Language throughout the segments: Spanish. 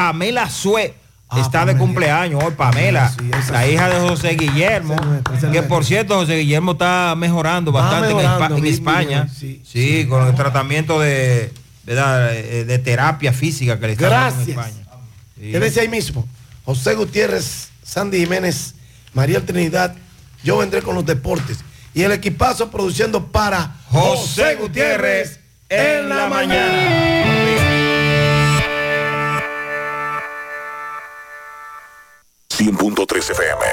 Pamela Sue. está de cumpleaños hoy, Pamela, la hija de José Guillermo, que por cierto José Guillermo está mejorando bastante en Espa- en, España, sí, con el tratamiento. Eh, de terapia física que le está dando en. España. Sí. Quédese ahí mismo. José Gutiérrez, Sandy Jiménez, María Trinidad, yo vendré con los deportes. Y el equipazo produciendo para José Gutiérrez en la mañana. 100.3 FM.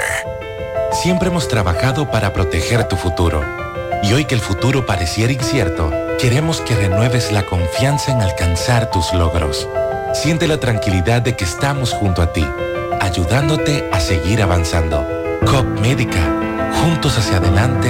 Siempre hemos trabajado para proteger tu futuro. Y hoy que el futuro pareciera incierto, queremos que renueves la confianza en alcanzar tus logros. Siente la tranquilidad de que estamos junto a ti, ayudándote a seguir avanzando. COP Médica, juntos hacia adelante,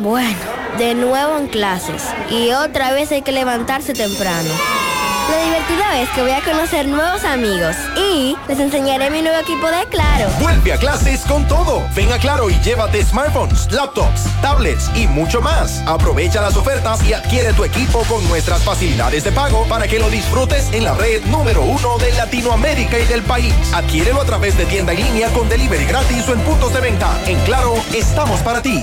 Bueno, de nuevo en clases y otra vez hay que levantarse temprano. Lo divertido es que voy a conocer nuevos amigos y les enseñaré mi nuevo equipo de Claro. Vuelve a clases con todo. Ven a Claro y llévate smartphones, laptops, tablets y mucho más. Aprovecha las ofertas y adquiere tu equipo con nuestras facilidades de pago para que lo disfrutes en la red número uno de Latinoamérica y del país. Adquiérelo a través de tienda en línea con delivery gratis o en puntos de venta. En Claro, estamos para ti.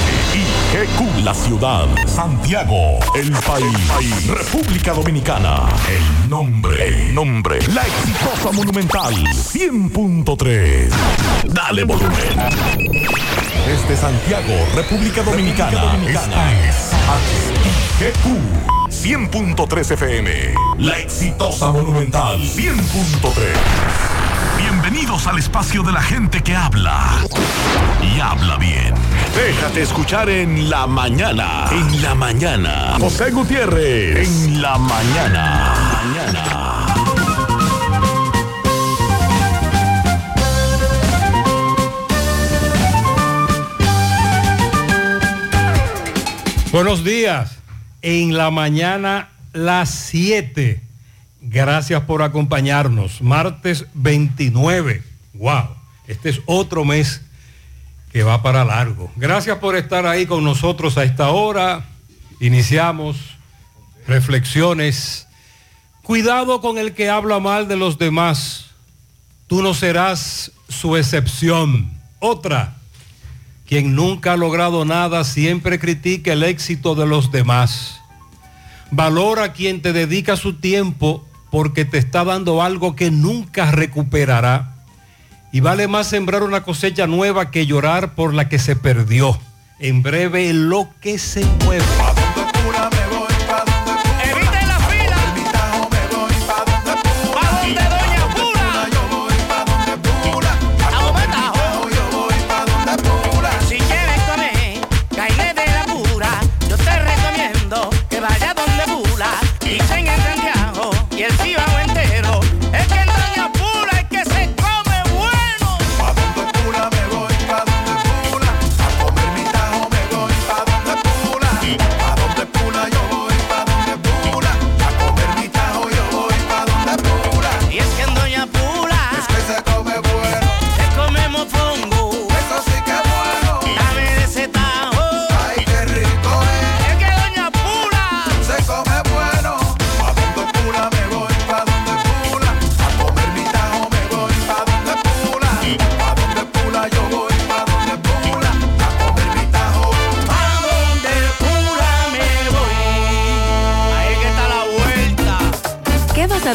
H-I-G-Q. La ciudad. Santiago. El país. República Dominicana. El nombre. El nombre. La exitosa monumental. 100.3. Dale volumen. Desde Santiago, República Dominicana. Es HIGQ. 100.3 FM. La exitosa monumental. 100.3. Bienvenidos al espacio de la gente que habla. Y habla bien. Déjate escuchar en la mañana. En la mañana. José Gutiérrez. En la mañana. Mañana. Buenos días. En la mañana, las 7. Gracias por acompañarnos. Martes 29. Wow. Este es otro mes que va para largo. Gracias por estar ahí con nosotros a esta hora. Iniciamos reflexiones. Cuidado con el que habla mal de los demás. Tú no serás su excepción. Otra. Quien nunca ha logrado nada siempre critica el éxito de los demás. Valora a quien te dedica su tiempo porque te está dando algo que nunca recuperará. Y vale más sembrar una cosecha nueva que llorar por la que se perdió. En breve, lo que se mueve.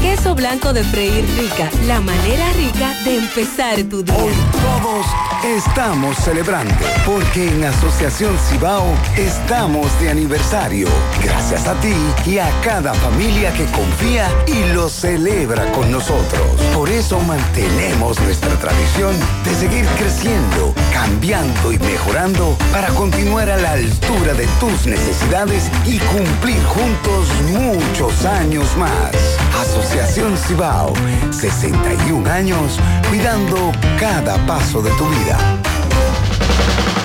Queso blanco de freír rica, la manera rica de empezar tu día. Hoy todos estamos celebrando porque en Asociación Cibao estamos de aniversario. Gracias a ti y a cada familia que confía y lo celebra con nosotros. Por eso mantenemos nuestra tradición de seguir creciendo, cambiando y mejorando para continuar a la altura de tus necesidades y cumplir juntos muchos años más. Cibao, 61 años cuidando cada paso de tu vida.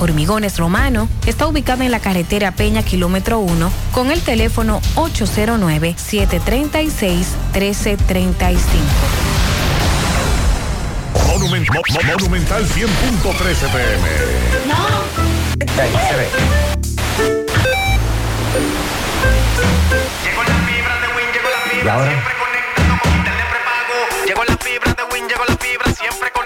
Hormigones Romano está ubicado en la carretera Peña Kilómetro 1 con el teléfono 809-736-1335. Monument- Mo- Mo- Monumental 100.13 pm. Y ahora. Llegó la fibra de Win, llegó la fibra, siempre conectado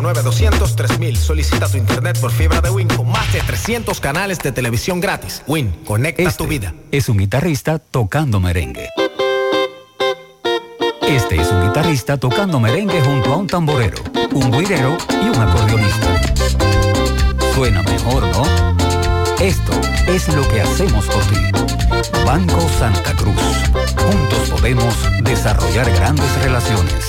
809-203.000. Solicita tu internet por fibra de Win con más de 300 canales de televisión gratis. Win, conecta este tu vida. Es un guitarrista tocando merengue. Este es un guitarrista tocando merengue junto a un tamborero, un guirero y un acordeonista. Suena mejor, ¿no? Esto es lo que hacemos por ti. Banco Santa Cruz. Juntos podemos desarrollar grandes relaciones.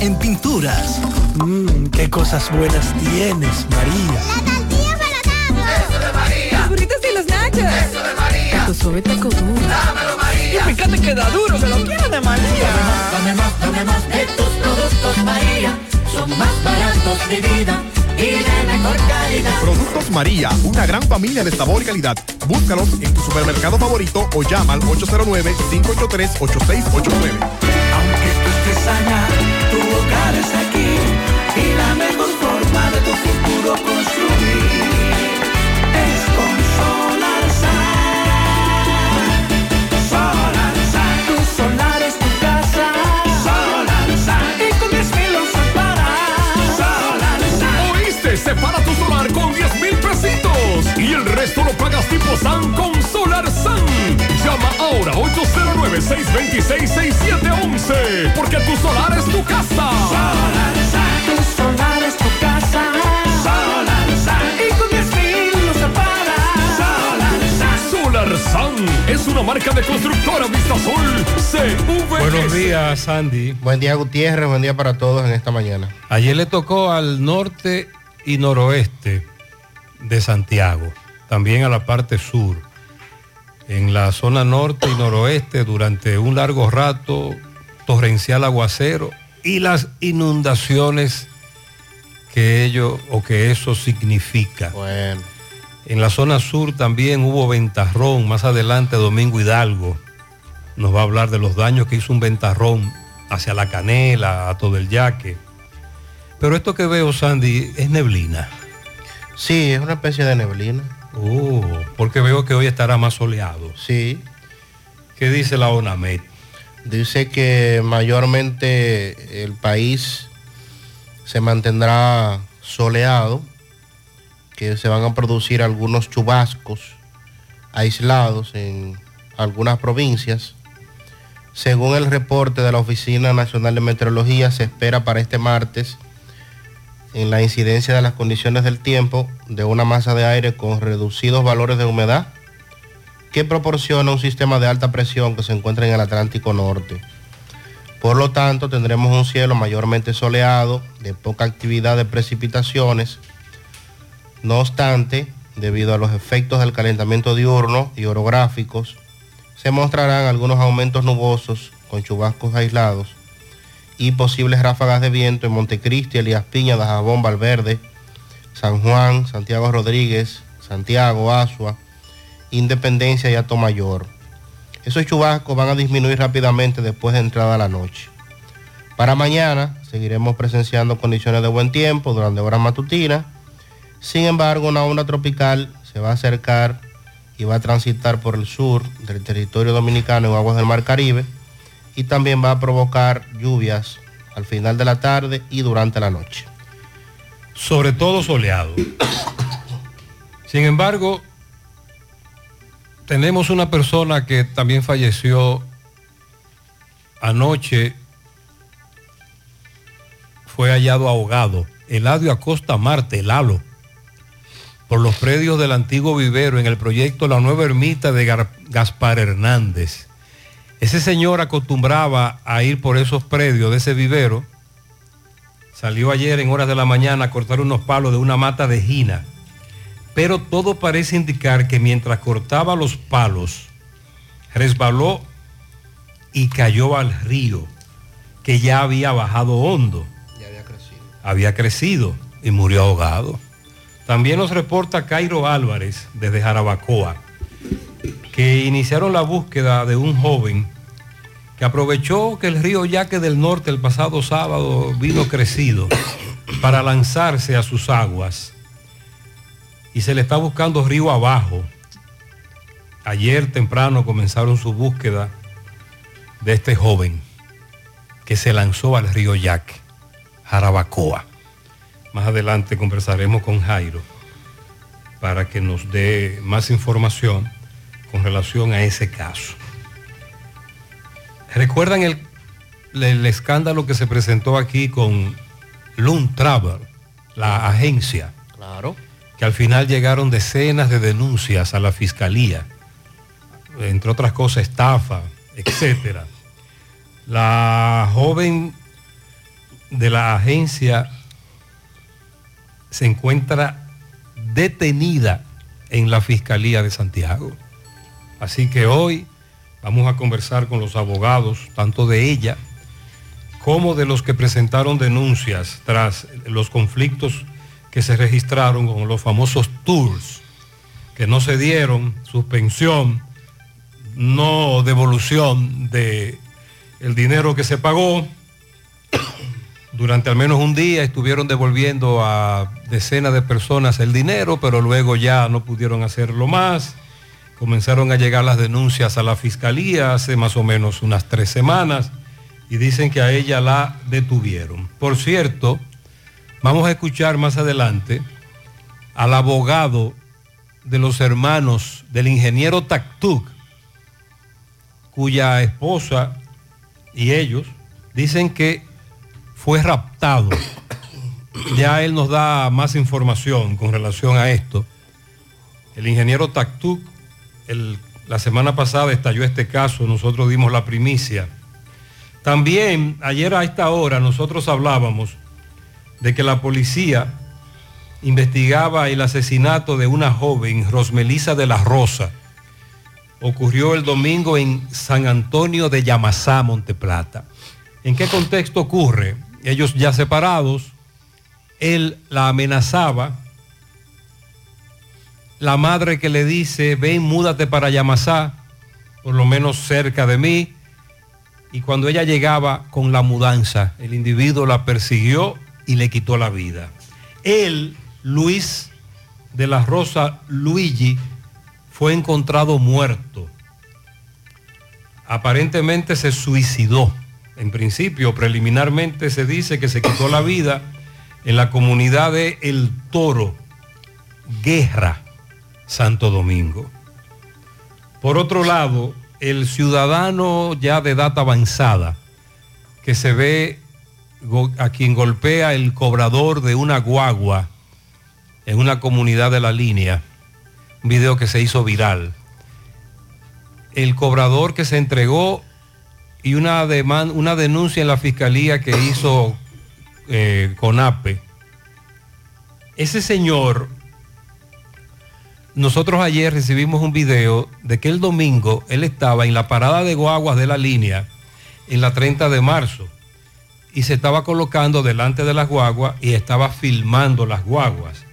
en pinturas. Mmm, qué cosas buenas tienes, María. Eso de María. Los burritos y los nachos. Eso de María. Tu suave taco duro. Dámelo, María. Y fíjate que da duro, que lo quiero de María. Dame más, dame más de tus productos, María. Son más baratos de vida y de mejor calidad. Productos María, una gran familia de sabor y calidad. Búscalos en tu supermercado favorito o llama al 809-583-8689. Aunque tú estés allá, aquí. Y la mejor forma de tu futuro construir es con Solar Solar Tu solar es tu casa. Solar Y con 10 mil se para. Solar ¿Oíste? Separa tu solar con 10 mil pesitos y el resto lo pagas tipo SAN con Solar ahora 809-626-6711 porque tu solar es tu casa. Solar Tu solar es tu casa. Solar Y con 10 mil se para. Solar Solar Sun es una marca de constructora Vista Sol CVS. Buenos días, Sandy. Buen día, Gutiérrez. Buen día para todos en esta mañana. Ayer le tocó al norte y noroeste de Santiago, también a la parte sur. En la zona norte y noroeste, durante un largo rato, torrencial aguacero y las inundaciones que ello o que eso significa. Bueno. En la zona sur también hubo ventarrón, más adelante Domingo Hidalgo nos va a hablar de los daños que hizo un ventarrón hacia la canela, a todo el yaque. Pero esto que veo, Sandy, es neblina. Sí, es una especie de neblina. Oh, porque veo que hoy estará más soleado. Sí. ¿Qué dice la ONAMED? Dice que mayormente el país se mantendrá soleado, que se van a producir algunos chubascos aislados en algunas provincias. Según el reporte de la Oficina Nacional de Meteorología, se espera para este martes en la incidencia de las condiciones del tiempo de una masa de aire con reducidos valores de humedad que proporciona un sistema de alta presión que se encuentra en el Atlántico Norte. Por lo tanto, tendremos un cielo mayormente soleado, de poca actividad de precipitaciones. No obstante, debido a los efectos del calentamiento diurno y orográficos, se mostrarán algunos aumentos nubosos con chubascos aislados y posibles ráfagas de viento en Montecristi, Elías Piña, Dajabón, Valverde, San Juan, Santiago Rodríguez, Santiago, Asua, Independencia y Atomayor. Esos chubascos van a disminuir rápidamente después de entrada la noche. Para mañana seguiremos presenciando condiciones de buen tiempo durante horas matutinas. Sin embargo, una onda tropical se va a acercar y va a transitar por el sur del territorio dominicano en aguas del Mar Caribe y también va a provocar lluvias al final de la tarde y durante la noche. Sobre todo soleado. Sin embargo, tenemos una persona que también falleció anoche, fue hallado ahogado, Eladio Acosta Marte, Lalo, por los predios del antiguo vivero en el proyecto La Nueva Ermita de Gaspar Hernández. Ese señor acostumbraba a ir por esos predios de ese vivero. Salió ayer en horas de la mañana a cortar unos palos de una mata de gina. Pero todo parece indicar que mientras cortaba los palos, resbaló y cayó al río, que ya había bajado hondo. Ya había crecido. Había crecido y murió ahogado. También nos reporta Cairo Álvarez desde Jarabacoa, que iniciaron la búsqueda de un joven que aprovechó que el río Yaque del Norte el pasado sábado vino crecido para lanzarse a sus aguas y se le está buscando río abajo. Ayer temprano comenzaron su búsqueda de este joven que se lanzó al río Yaque, Jarabacoa. Más adelante conversaremos con Jairo para que nos dé más información con relación a ese caso. ¿Recuerdan el, el escándalo que se presentó aquí con Loon Travel, la agencia? Claro. Que al final llegaron decenas de denuncias a la fiscalía, entre otras cosas, estafa, etcétera. La joven de la agencia se encuentra detenida en la Fiscalía de Santiago. Así que hoy vamos a conversar con los abogados, tanto de ella como de los que presentaron denuncias tras los conflictos que se registraron con los famosos tours, que no se dieron, suspensión, no devolución de el dinero que se pagó. Durante al menos un día estuvieron devolviendo a decenas de personas el dinero, pero luego ya no pudieron hacerlo más. Comenzaron a llegar las denuncias a la fiscalía hace más o menos unas tres semanas y dicen que a ella la detuvieron. Por cierto, vamos a escuchar más adelante al abogado de los hermanos del ingeniero Taktuk, cuya esposa y ellos dicen que fue raptado. Ya él nos da más información con relación a esto. El ingeniero Taktuk, La semana pasada estalló este caso, nosotros dimos la primicia. También ayer a esta hora nosotros hablábamos de que la policía investigaba el asesinato de una joven, Rosmelisa de la Rosa. Ocurrió el domingo en San Antonio de Yamasá, Monteplata. ¿En qué contexto ocurre? Ellos ya separados, él la amenazaba, la madre que le dice, ven, múdate para Yamasá, por lo menos cerca de mí, y cuando ella llegaba con la mudanza, el individuo la persiguió y le quitó la vida. Él, Luis de la Rosa Luigi, fue encontrado muerto. Aparentemente se suicidó. En principio, preliminarmente se dice que se quitó la vida en la comunidad de El Toro, Guerra, Santo Domingo. Por otro lado, el ciudadano ya de edad avanzada, que se ve a quien golpea el cobrador de una guagua en una comunidad de la línea, un video que se hizo viral. El cobrador que se entregó y una, una denuncia en la fiscalía que hizo eh, CONAPE. Ese señor, nosotros ayer recibimos un video de que el domingo él estaba en la parada de guaguas de la línea en la 30 de marzo y se estaba colocando delante de las guaguas y estaba filmando las guaguas.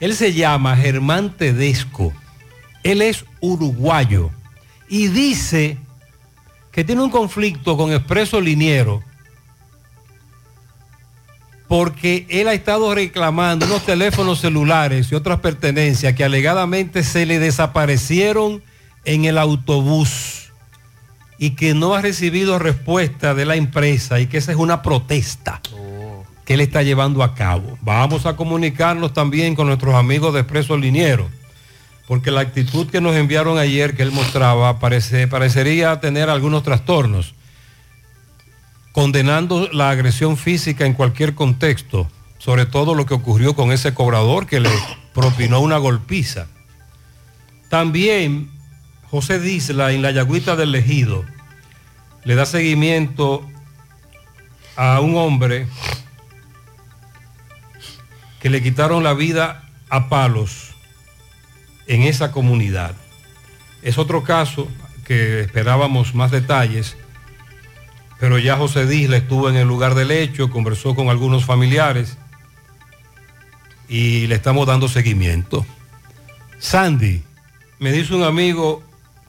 Él se llama Germán Tedesco. Él es uruguayo y dice que tiene un conflicto con Expreso Liniero porque él ha estado reclamando unos teléfonos celulares y otras pertenencias que alegadamente se le desaparecieron en el autobús y que no ha recibido respuesta de la empresa y que esa es una protesta que él está llevando a cabo. Vamos a comunicarnos también con nuestros amigos de Expreso Liniero, porque la actitud que nos enviaron ayer que él mostraba parece, parecería tener algunos trastornos condenando la agresión física en cualquier contexto, sobre todo lo que ocurrió con ese cobrador que le propinó una golpiza. También José Disla en la Yagüita del Ejido le da seguimiento a un hombre que le quitaron la vida a palos en esa comunidad. Es otro caso que esperábamos más detalles pero ya José Disla estuvo en el lugar del hecho, conversó con algunos familiares y le estamos dando seguimiento. Sandy, me dice un amigo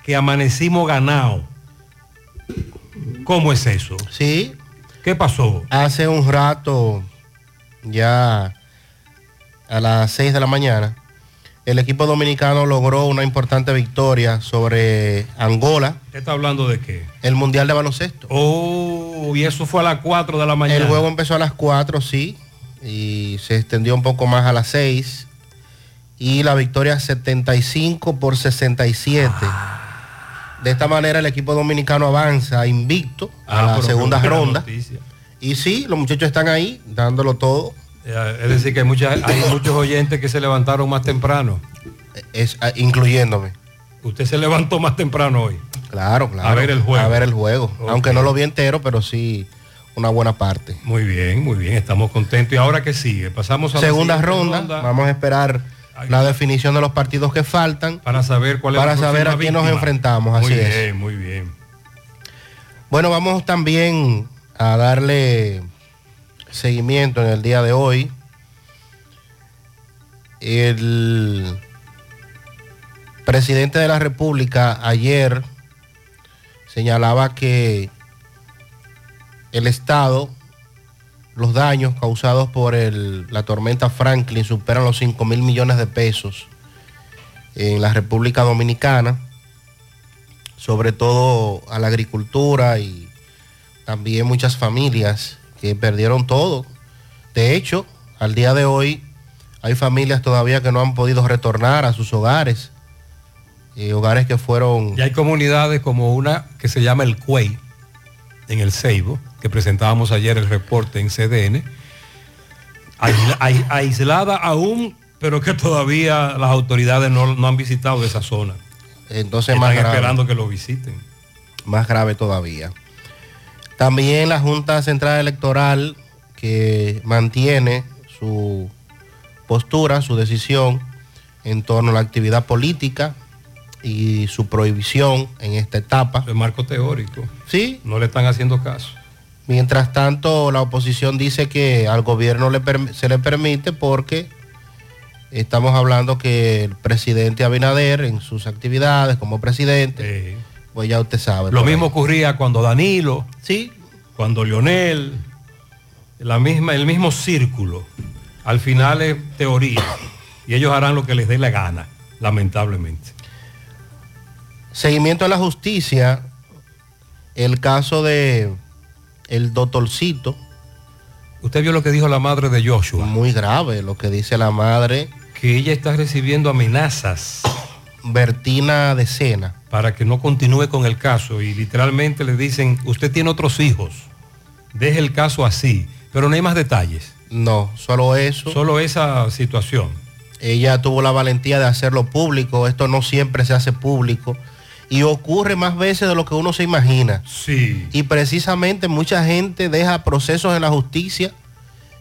que amanecimos ganado. ¿Cómo es eso? Sí. ¿Qué pasó? Hace un rato, ya a las 6 de la mañana, el equipo dominicano logró una importante victoria sobre Angola. ¿Usted está hablando de qué? El Mundial de Baloncesto. Oh, y eso fue a las 4 de la mañana. El juego empezó a las 4, sí, y se extendió un poco más a las 6. Y la victoria 75 por 67. De esta manera el equipo dominicano avanza invicto a Ah, la qué segunda ronda. Y sí, los muchachos están ahí dándolo todo. Es decir, que hay, muchas- hay muchos oyentes que se levantaron más temprano. Es, ah, incluyéndome. Usted se levantó más temprano hoy. Claro, claro. A ver el juego. A ver el juego. Aunque no lo vi entero, pero sí una buena parte. Muy bien, muy bien, estamos contentos. ¿Y ahora qué sigue? Pasamos a la Segunda siguiente ronda. Vamos a esperar la definición de los partidos que faltan. Para saber cuál es Para la saber a quién nos enfrentamos. Muy Así bien, es. muy bien. Bueno, vamos también a darle seguimiento en el día de hoy. El presidente de la República ayer señalaba que el Estado, los daños causados por el- la tormenta Franklin superan los 5 mil millones de pesos en la República Dominicana, sobre todo a la agricultura y también muchas familias que perdieron todo. De hecho, al día de hoy hay familias todavía que no han podido retornar a sus hogares, eh, hogares que fueron... Y hay comunidades como una que se llama el Cuey, en el Ceibo, que presentábamos ayer el reporte en CDN, aisla- ai- aislada aún, pero que todavía las autoridades no, no han visitado esa zona. entonces Están más grave. esperando que lo visiten. Más grave todavía. También la Junta Central Electoral que mantiene su postura, su decisión en torno a la actividad política y su prohibición en esta etapa. El marco teórico. Sí. No le están haciendo caso. Mientras tanto, la oposición dice que al gobierno le se le permite porque estamos hablando que el presidente Abinader en sus actividades como presidente, pues ya usted sabe. Lo ahí. mismo ocurría cuando Danilo, sí. cuando Lionel, la misma, el mismo círculo. Al final es teoría. Y ellos harán lo que les dé la gana, lamentablemente. Seguimiento a la justicia, el caso de el doctorcito. Usted vio lo que dijo la madre de Joshua. Muy grave lo que dice la madre. Que ella está recibiendo amenazas. Bertina de Sena. Para que no continúe con el caso. Y literalmente le dicen, usted tiene otros hijos. Deje el caso así. Pero no hay más detalles. No, solo eso. Solo esa situación. Ella tuvo la valentía de hacerlo público. Esto no siempre se hace público. Y ocurre más veces de lo que uno se imagina. Sí. Y precisamente mucha gente deja procesos en la justicia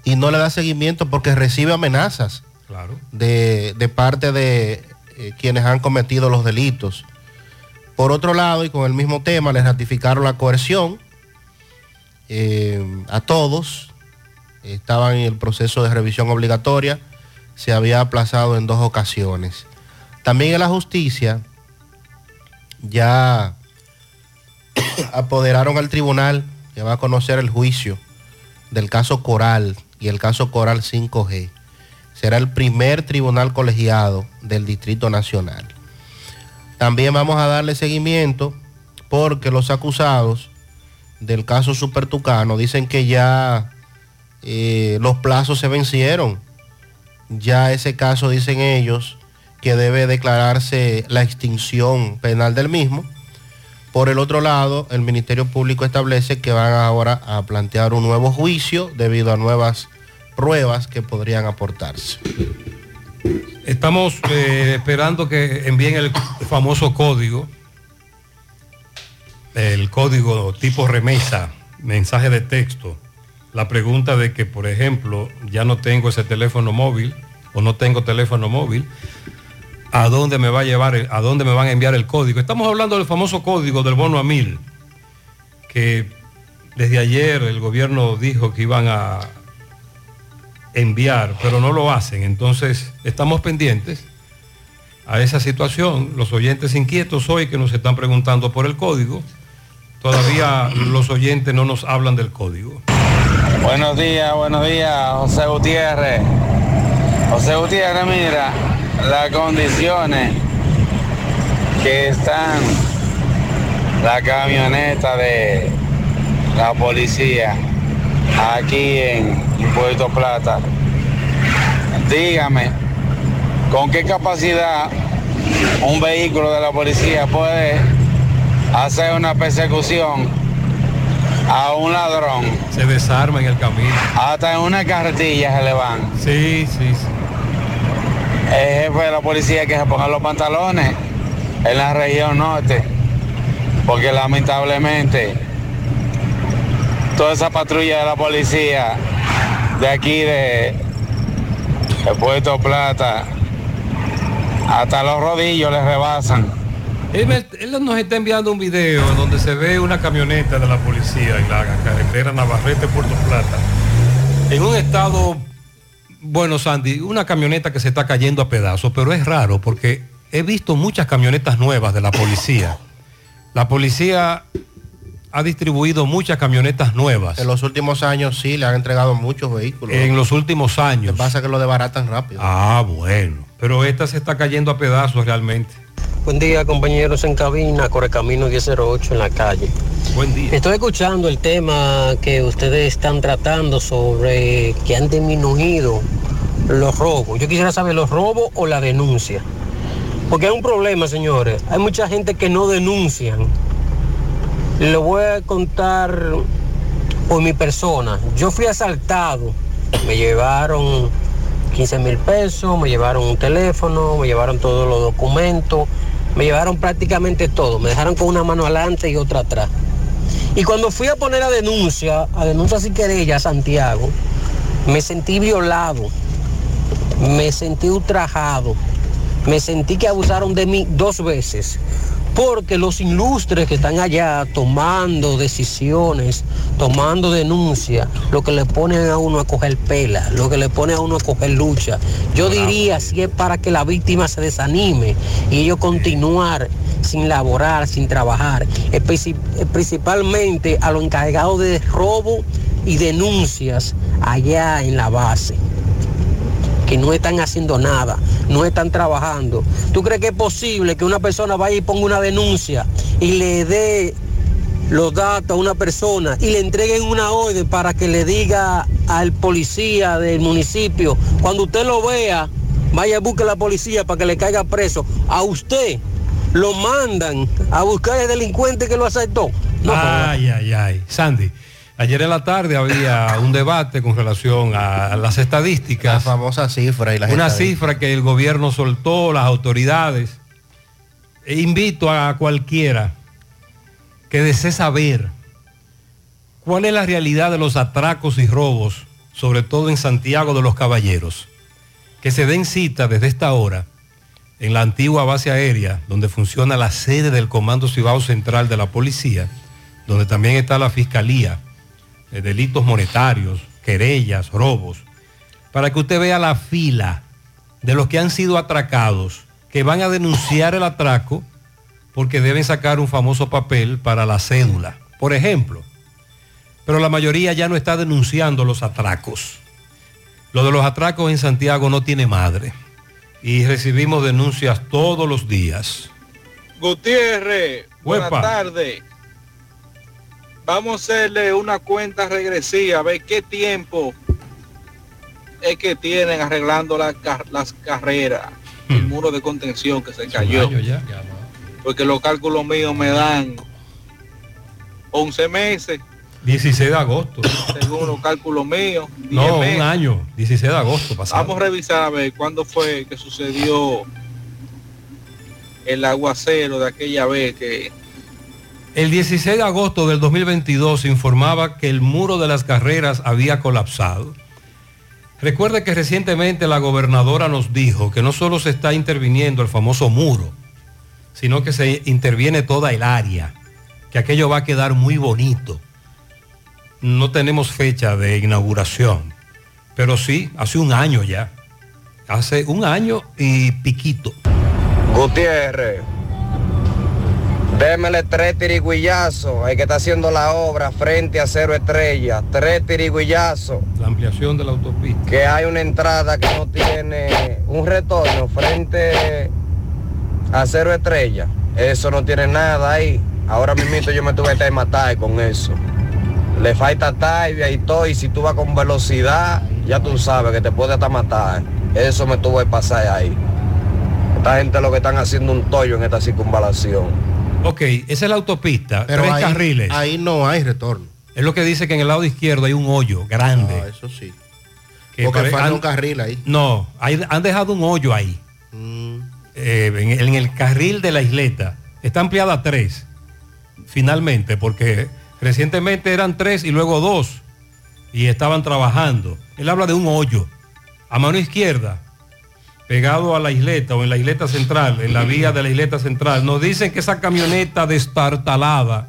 y no le da seguimiento porque recibe amenazas Claro. de, de parte de eh, quienes han cometido los delitos. Por otro lado, y con el mismo tema, les ratificaron la coerción eh, a todos. Estaban en el proceso de revisión obligatoria. Se había aplazado en dos ocasiones. También en la justicia ya apoderaron al tribunal que va a conocer el juicio del caso Coral y el caso Coral 5G. Será el primer tribunal colegiado del Distrito Nacional. También vamos a darle seguimiento porque los acusados del caso Super Tucano dicen que ya eh, los plazos se vencieron. Ya ese caso, dicen ellos, que debe declararse la extinción penal del mismo. Por el otro lado, el Ministerio Público establece que van ahora a plantear un nuevo juicio debido a nuevas pruebas que podrían aportarse. Estamos eh, esperando que envíen el famoso código, el código tipo remesa, mensaje de texto. La pregunta de que, por ejemplo, ya no tengo ese teléfono móvil o no tengo teléfono móvil, ¿a dónde me va a llevar, a dónde me van a enviar el código? Estamos hablando del famoso código del bono a mil, que desde ayer el gobierno dijo que iban a enviar, pero no lo hacen. Entonces, estamos pendientes a esa situación. Los oyentes inquietos hoy que nos están preguntando por el código, todavía los oyentes no nos hablan del código. Buenos días, buenos días, José Gutiérrez. José Gutiérrez, mira las condiciones que están la camioneta de la policía aquí en Puerto Plata. Dígame, ¿con qué capacidad un vehículo de la policía puede hacer una persecución a un ladrón? Se desarma en el camino. Hasta en una carretilla se le van. Sí, sí, sí. El jefe de la policía que se ponga los pantalones en la región norte. Porque lamentablemente toda esa patrulla de la policía de aquí de, Puerto Plata hasta los rodillos les rebasan. Él, él nos está enviando un video donde se ve una camioneta de la policía en la carretera Navarrete Puerto Plata. En un estado, bueno Sandy, una camioneta que se está cayendo a pedazos, pero es raro porque he visto muchas camionetas nuevas de la policía. La policía ha distribuido muchas camionetas nuevas. En los últimos años sí, le han entregado muchos vehículos. En los últimos años. Lo que pasa es que lo desbaratan rápido. Ah, bueno. Pero esta se está cayendo a pedazos realmente. Buen día, compañeros en cabina, Correcamino 1008 en la calle. Buen día. Estoy escuchando el tema que ustedes están tratando sobre que han disminuido los robos. Yo quisiera saber los robos o la denuncia. Porque hay un problema, señores. Hay mucha gente que no denuncian. Le voy a contar por mi persona. Yo fui asaltado. Me llevaron 15 mil pesos, me llevaron un teléfono, me llevaron todos los documentos Me llevaron prácticamente todo. Me dejaron con una mano adelante y otra atrás. Y cuando fui a poner la denuncia, a denuncia sin querella a Santiago, me sentí violado, me sentí ultrajado, me sentí que abusaron de mí dos veces. Porque los ilustres que están allá tomando decisiones, tomando denuncias, lo que le ponen a uno a coger pela, lo que le pone a uno a coger lucha. Yo diría si es para que la víctima se desanime y ellos continuar sin laborar, sin trabajar, principalmente a los encargados de robo y denuncias allá en la base que no están haciendo nada, no están trabajando. ¿Tú crees que es posible que una persona vaya y ponga una denuncia y le dé los datos a una persona y le entreguen una orden para que le diga al policía del municipio, cuando usted lo vea, vaya a buscar a la policía para que le caiga preso? A usted lo mandan a buscar al delincuente que lo aceptó. No, ay, ay, ay. Sandy, ayer en la tarde había un debate con relación a las estadísticas. La famosa cifra y las Una cifra que el gobierno soltó, las autoridades. E invito a cualquiera que desee saber cuál es la realidad de los atracos y robos, sobre todo en Santiago de los Caballeros. Que se den cita desde esta hora en la antigua base aérea, donde funciona la sede del Comando Cibao Central de la Policía, donde también está la Fiscalía Delitos Monetarios, querellas, robos, para que usted vea la fila de los que han sido atracados, que van a denunciar el atraco porque deben sacar un famoso papel para la cédula, por ejemplo. Pero la mayoría ya no está denunciando los atracos. Lo de los atracos en Santiago no tiene madre. Y recibimos denuncias todos los días. Gutiérrez, buenas tardes. Vamos a hacerle una cuenta regresiva, a ver qué tiempo es que tienen arreglando las, car- las carreras, el muro de contención que se cayó. Porque los cálculos míos me dan 11 meses, 16 de agosto. según los cálculos míos. 10 No, meses. un año. 16 de agosto pasado. Vamos a revisar a ver cuándo fue que sucedió el aguacero de aquella vez que El 16 de agosto del 2022 se informaba que el muro de las carreras había colapsado. Recuerde que recientemente la gobernadora nos dijo que no solo se está interviniendo el famoso muro, sino que se interviene toda el área, que aquello va a quedar muy bonito. No tenemos fecha de inauguración, pero sí, hace un año ya. Hace un año y piquito. Gutiérrez, démele tres tirigüillazos al que está haciendo la obra frente a Cero Estrella. Tres tirigüillazos. La ampliación de la autopista. Que hay una entrada que no tiene un retorno frente a Cero Estrella. Eso no tiene nada ahí. Ahora mismo yo me tuve que matar con eso. Le falta tibia y todo, y si tú vas con velocidad, ya tú sabes que te puede hasta matar. Eso me tuvo que pasar ahí. Esta gente lo que están haciendo un tollo en esta circunvalación. Ok, esa es la autopista, Pero tres ahí- carriles. ahí no hay retorno. Es lo que dice que en el lado izquierdo hay un hoyo grande. Ah, eso sí. Que Porque falta un carril ahí. No, hay- han dejado un hoyo ahí. Mm. Eh, en, en el carril de la isleta. Está ampliada a tres, finalmente, porque recientemente eran tres y luego dos. Y estaban trabajando. Él habla de un hoyo. A mano izquierda, pegado a la isleta o en la isleta central, en la vía de la isleta central. Nos dicen que esa camioneta destartalada,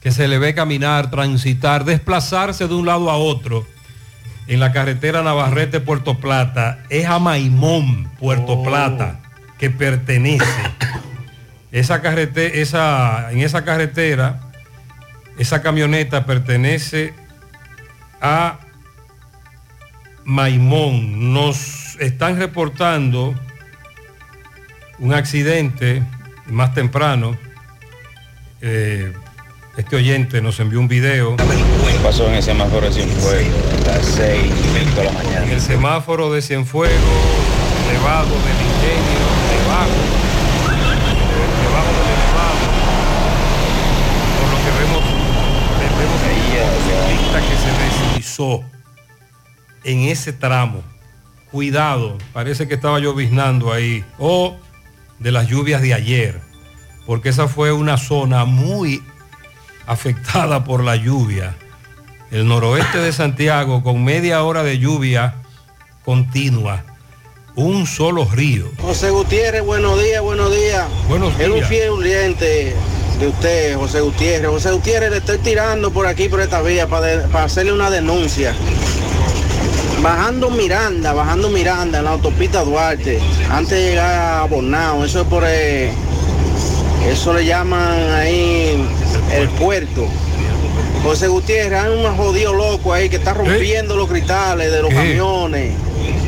que se le ve caminar, transitar, desplazarse de un lado a otro en la carretera Navarrete-Puerto Plata, es a Maimón, Puerto Plata, que pertenece. Esa carretera, esa, en esa carretera, esa camioneta pertenece a Maimón. Nos están reportando un accidente más temprano. Eh, este oyente nos envió un video. ¿Qué pasó en el semáforo de Cienfuegos? A las 6 y 5 de la mañana. En el semáforo de Cienfuegos, elevado del ingenio, debajo, de- debajo del elevado, por lo que vemos, vemos un ciclista que se deslizó en ese tramo. Cuidado, parece que estaba lloviznando ahí. O de las lluvias de ayer, porque esa fue una zona muy afectada por la lluvia. El noroeste de Santiago con media hora de lluvia continua. Un solo río. José Gutiérrez, buenos días, buenos días. Buenos Es un días. fiel cliente de usted, José Gutiérrez. José Gutiérrez, le estoy tirando por aquí, por esta vía, para, de- para hacerle una denuncia. Bajando Miranda, bajando Miranda en la autopista Duarte, antes de llegar a Bonao, eso es por eh, eso le llaman ahí el puerto. José Gutiérrez, hay un jodido loco ahí que está rompiendo los cristales de los camiones.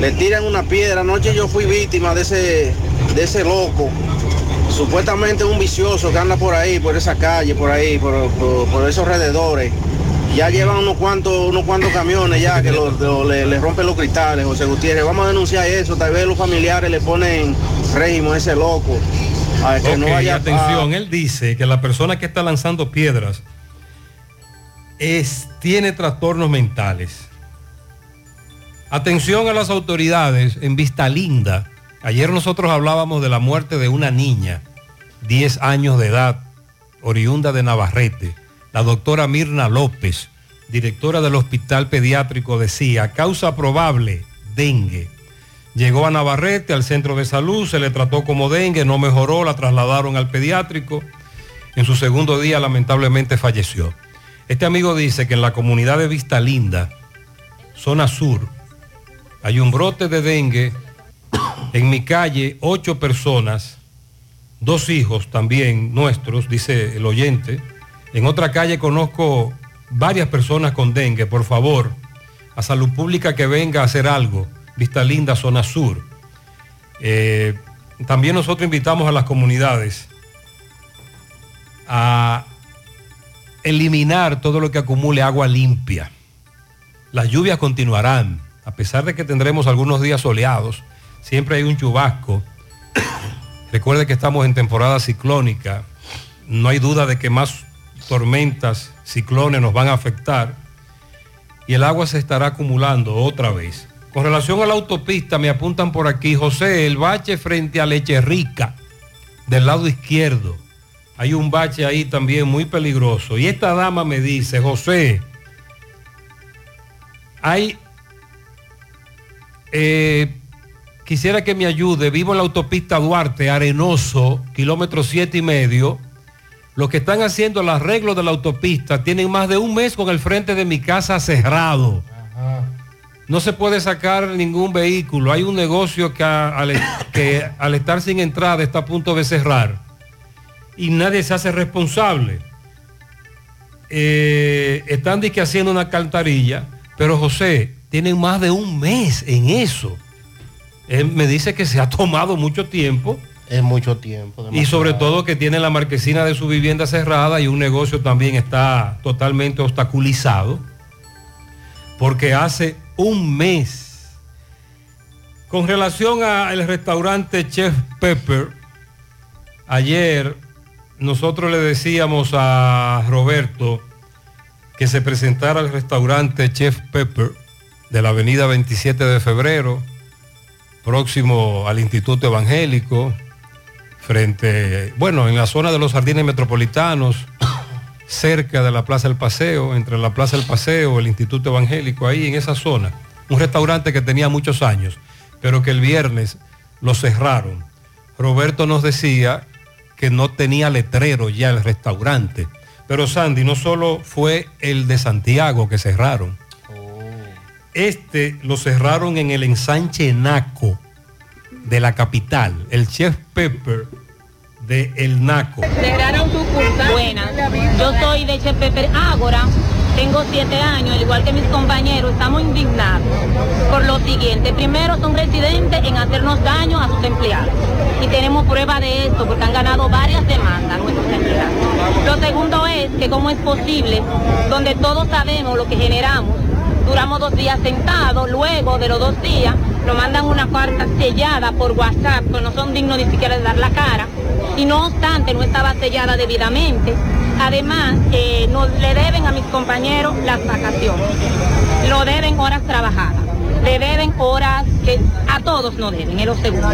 Le tiran una piedra. Anoche yo fui víctima de ese, de ese loco. Supuestamente un vicioso que anda por ahí, por esa calle, por ahí, por, por- por esos alrededores. Ya llevan unos cuantos, unos cuantos camiones ya que lo- lo- le, le rompen los cristales, José Gutiérrez. Vamos a denunciar eso. Tal vez los familiares le ponen régimen a ese loco. A que no vaya a- atención, él dice que la persona que está lanzando piedras es, tiene trastornos mentales. Atención a las autoridades en Vista Linda. Ayer nosotros hablábamos de la muerte de una niña, 10 años de edad, oriunda de Navarrete. La doctora Mirna López, directora del Hospital Pediátrico, decía, causa probable, dengue. Llegó a Navarrete, al centro de salud, se le trató como dengue, no mejoró, la trasladaron al pediátrico. En su segundo día lamentablemente falleció. Este amigo dice que en la comunidad de Vista Linda, zona sur, hay un brote de dengue. En mi calle, ocho personas, dos hijos también nuestros, dice el oyente. En otra calle conozco varias personas con dengue. Por favor, a salud pública que venga a hacer algo. Vista Linda, zona sur. Eh, también nosotros invitamos a las comunidades a eliminar todo lo que acumule agua limpia. Las lluvias continuarán, a pesar de que tendremos algunos días soleados, siempre hay un chubasco. Recuerde que estamos en temporada ciclónica, no hay duda de que más tormentas, ciclones nos van a afectar y el agua se estará acumulando otra vez. Con relación a la autopista, me apuntan por aquí, José, el bache frente a Leche Rica, del lado izquierdo. Hay un bache ahí también muy peligroso. Y esta dama me dice, José, hay, eh, quisiera que me ayude, vivo en la autopista Duarte, Arenoso, kilómetro siete y medio. Los que están haciendo el arreglo de la autopista tienen más de un mes con el frente de mi casa cerrado. No se puede sacar ningún vehículo. Hay un negocio que, a- al, que al estar sin entrada está a punto de cerrar y nadie se hace responsable. Eh, están disque haciendo una alcantarilla, pero José, tienen más de un mes en eso. Él me dice que se ha tomado mucho tiempo. Es mucho tiempo. Y sobre todo que tiene la marquesina de su vivienda cerrada y un negocio también está totalmente obstaculizado. Porque hace un mes, con relación al restaurante Chef Pepper, ayer nosotros le decíamos a Roberto que se presentara al restaurante Chef Pepper de la avenida 27 de febrero, próximo al Instituto Evangélico, frente, bueno, en la zona de los jardines metropolitanos, cerca de la Plaza del Paseo, entre la Plaza del Paseo, el Instituto Evangélico, ahí en esa zona. Un restaurante que tenía muchos años, pero que el viernes lo cerraron. Roberto nos decía que no tenía letrero ya el restaurante. Pero Sandy, no solo fue el de Santiago que cerraron. Este lo cerraron en el ensanche Naco de la capital, el Chef Pepper de El Naco. Cerraron sucursal. Buenas. Yo soy de Chef Pepper Ágora. Tengo siete años, al igual que mis compañeros, estamos indignados por lo siguiente. Primero, son residentes en hacernos daño a sus empleados. Y tenemos prueba de esto porque han ganado varias demandas nuestros empleados. Lo segundo es que cómo es posible, donde todos sabemos lo que generamos, duramos dos días sentados, luego de los dos días nos mandan una carta sellada por WhatsApp, que no son dignos ni siquiera de dar la cara, y no obstante no estaba sellada debidamente. Además, eh, nos le deben a mis compañeros las vacaciones, lo deben horas trabajadas, le deben horas que a todos nos deben, es lo segundo.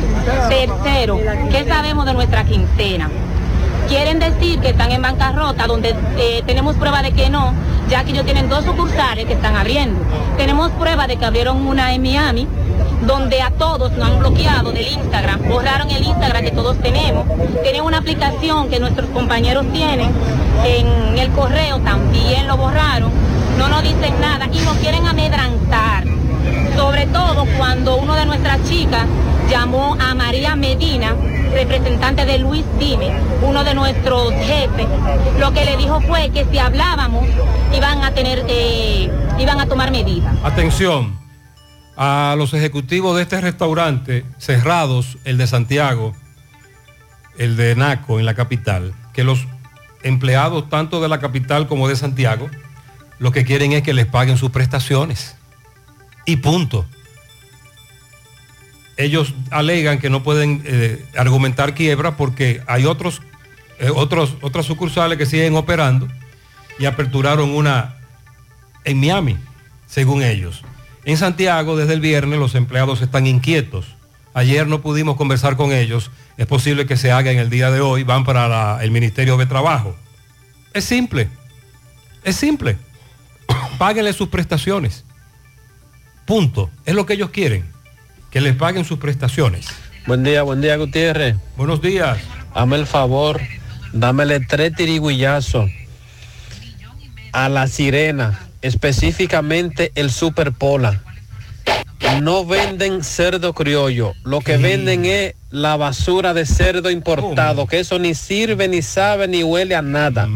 Tercero, ¿qué sabemos de nuestra quincena? Quieren decir que están en bancarrota, donde eh, tenemos prueba de que no, ya que ellos tienen dos sucursales que están abriendo. Tenemos prueba de que abrieron una en Miami, donde a todos nos han bloqueado del Instagram, borraron el Instagram que todos tenemos. Tienen una aplicación que nuestros compañeros tienen en el correo, también lo borraron. No nos dicen nada y nos quieren amedrantar. Sobre todo cuando uno de nuestras chicas llamó a María Medina, representante de Luis Dime, uno de nuestros jefes, lo que le dijo fue que si hablábamos iban a tener, eh, iban a tomar medidas. Atención a los ejecutivos de este restaurante cerrados, el de Santiago, el de Naco en la capital, que los empleados tanto de la capital como de Santiago, lo que quieren es que les paguen sus prestaciones. Y punto. Ellos alegan que no pueden eh, argumentar quiebra porque hay otros, eh, otros, otras sucursales que siguen operando y aperturaron una en Miami, según ellos. En Santiago, desde el viernes, los empleados están inquietos. Ayer no pudimos conversar con ellos. Es posible que se haga en el día de hoy. Van para la- el Ministerio de Trabajo. Es simple. Es simple. Páguenle sus prestaciones. Punto. Es lo que ellos quieren. Que les paguen sus prestaciones. Buen día, buen día, Gutiérrez. Buenos días. Hazme el favor, dámele tres tirigüillazos a la sirena, específicamente el Super Pola. No venden cerdo criollo, lo que venden es la basura de cerdo importado, que eso ni sirve, ni sabe, ni huele a nada.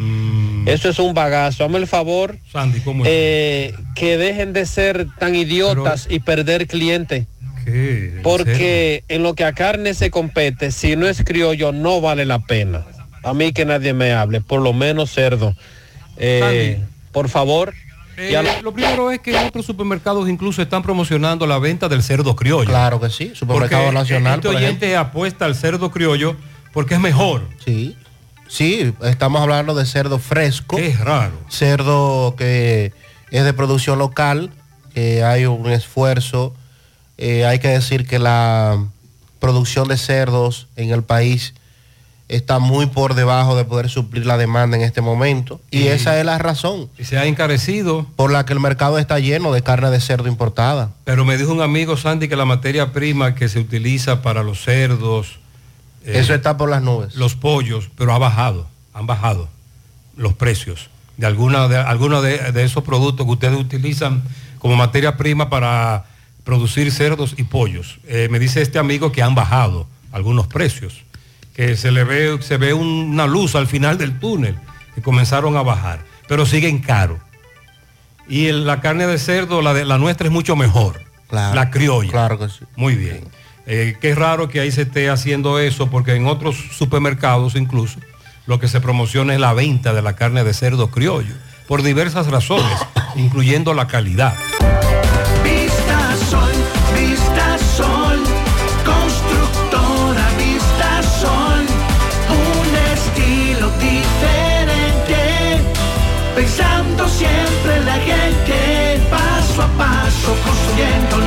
Eso es un bagazo. Hazme el favor Sandy, ¿cómo es? eh, que dejen de ser tan idiotas y perder clientes. Porque en lo que a carne se compete, si no es criollo, no vale la pena. A mí que nadie me hable, por lo menos cerdo. Eh, por favor. Eh, lo primero es que otros supermercados incluso están promocionando la venta del cerdo criollo. Claro que sí, Supermercado Porque Nacional, Este por oyente apuesta al cerdo criollo porque es mejor. Sí, sí, estamos hablando de cerdo fresco. Es raro. Cerdo que es de producción local, que hay un esfuerzo. Eh, hay que decir que la producción de cerdos en el país está muy por debajo de poder suplir la demanda en este momento. Y Y- esa es la razón. Y se ha encarecido. Por la que el mercado está lleno de carne de cerdo importada. Pero me dijo un amigo Sandy que la materia prima que se utiliza para los cerdos, eh, Eso está por las nubes. los pollos, pero ha bajado, han bajado los precios de algunos de, algunos de, de esos productos que ustedes utilizan como materia prima para producir cerdos y pollos. Eh, me dice este amigo que han bajado algunos precios, que se le ve, se ve una luz al final del túnel, que comenzaron a bajar, pero siguen caros. Y el- la carne de cerdo, la, de, la nuestra es mucho mejor, la criolla. Claro que sí. Muy bien. Eh, qué raro que ahí se esté haciendo eso, porque en otros supermercados incluso lo que se promociona es la venta de la carne de cerdo criollo, por diversas razones, incluyendo la calidad.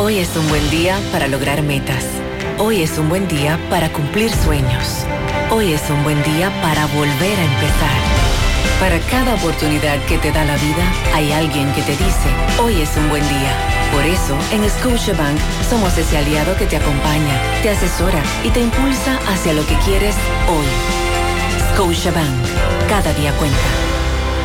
Hoy es un buen día para lograr metas. Hoy es un buen día para cumplir sueños. Hoy es un buen día para volver a empezar. Para cada oportunidad que te da la vida, hay alguien que te dice, hoy es un buen día. Por eso, en Scotiabank somos ese aliado que te acompaña, te asesora y te impulsa hacia lo que quieres hoy. Scotiabank. Cada día cuenta.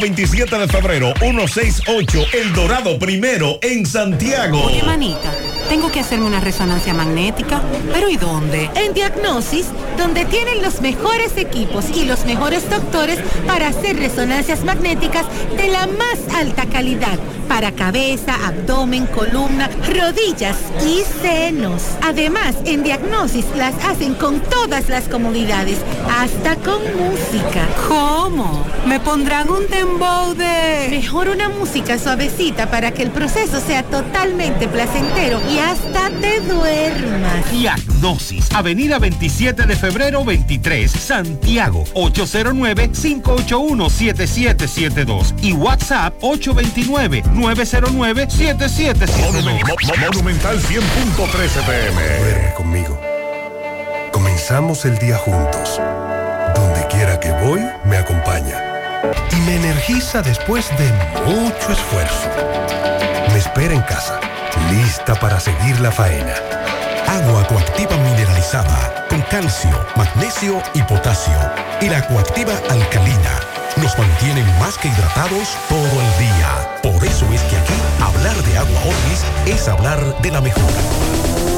27 de febrero, 168, El Dorado Primero, en Santiago. Oye, manita, tengo que hacerme una resonancia magnética. ¿Pero y dónde? En Diagnosis, donde tienen los mejores equipos y los mejores doctores para hacer resonancias magnéticas de la más alta calidad para cabeza, abdomen, columna, rodillas y senos. Además, en Diagnosis las hacen con todas las comodidades, hasta con música. ¿Cómo? ¿Me pondrán un dembow de...? Mejor una música suavecita para que el proceso sea totalmente placentero y hasta te duermas. Diagnosis, Avenida 27 de febrero 23, Santiago, 809-581-7772 y WhatsApp 829-909-7772. Monumental 100.13 pm. Duerme conmigo. Comenzamos el día juntos. Donde quiera que voy, me acompaña. Y me energiza después de mucho esfuerzo. Me espera en casa, lista para seguir la faena. Agua coactiva mineralizada con calcio, magnesio y potasio. Y la coactiva alcalina nos mantienen más que hidratados todo el día. Por eso es que aquí hablar de agua Orvis es hablar de la mejor.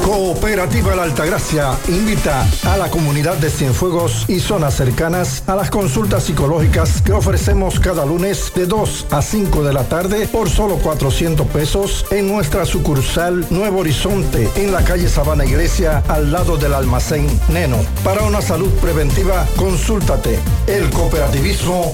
Cooperativa La Altagracia invita a la comunidad de Cienfuegos y zonas cercanas a las consultas psicológicas que ofrecemos cada lunes de 2 a 5 de la tarde por solo 400 pesos en nuestra sucursal Nuevo Horizonte en la calle Sabana Iglesia al lado del almacén Neno. Para una salud preventiva, consúltate. El cooperativismo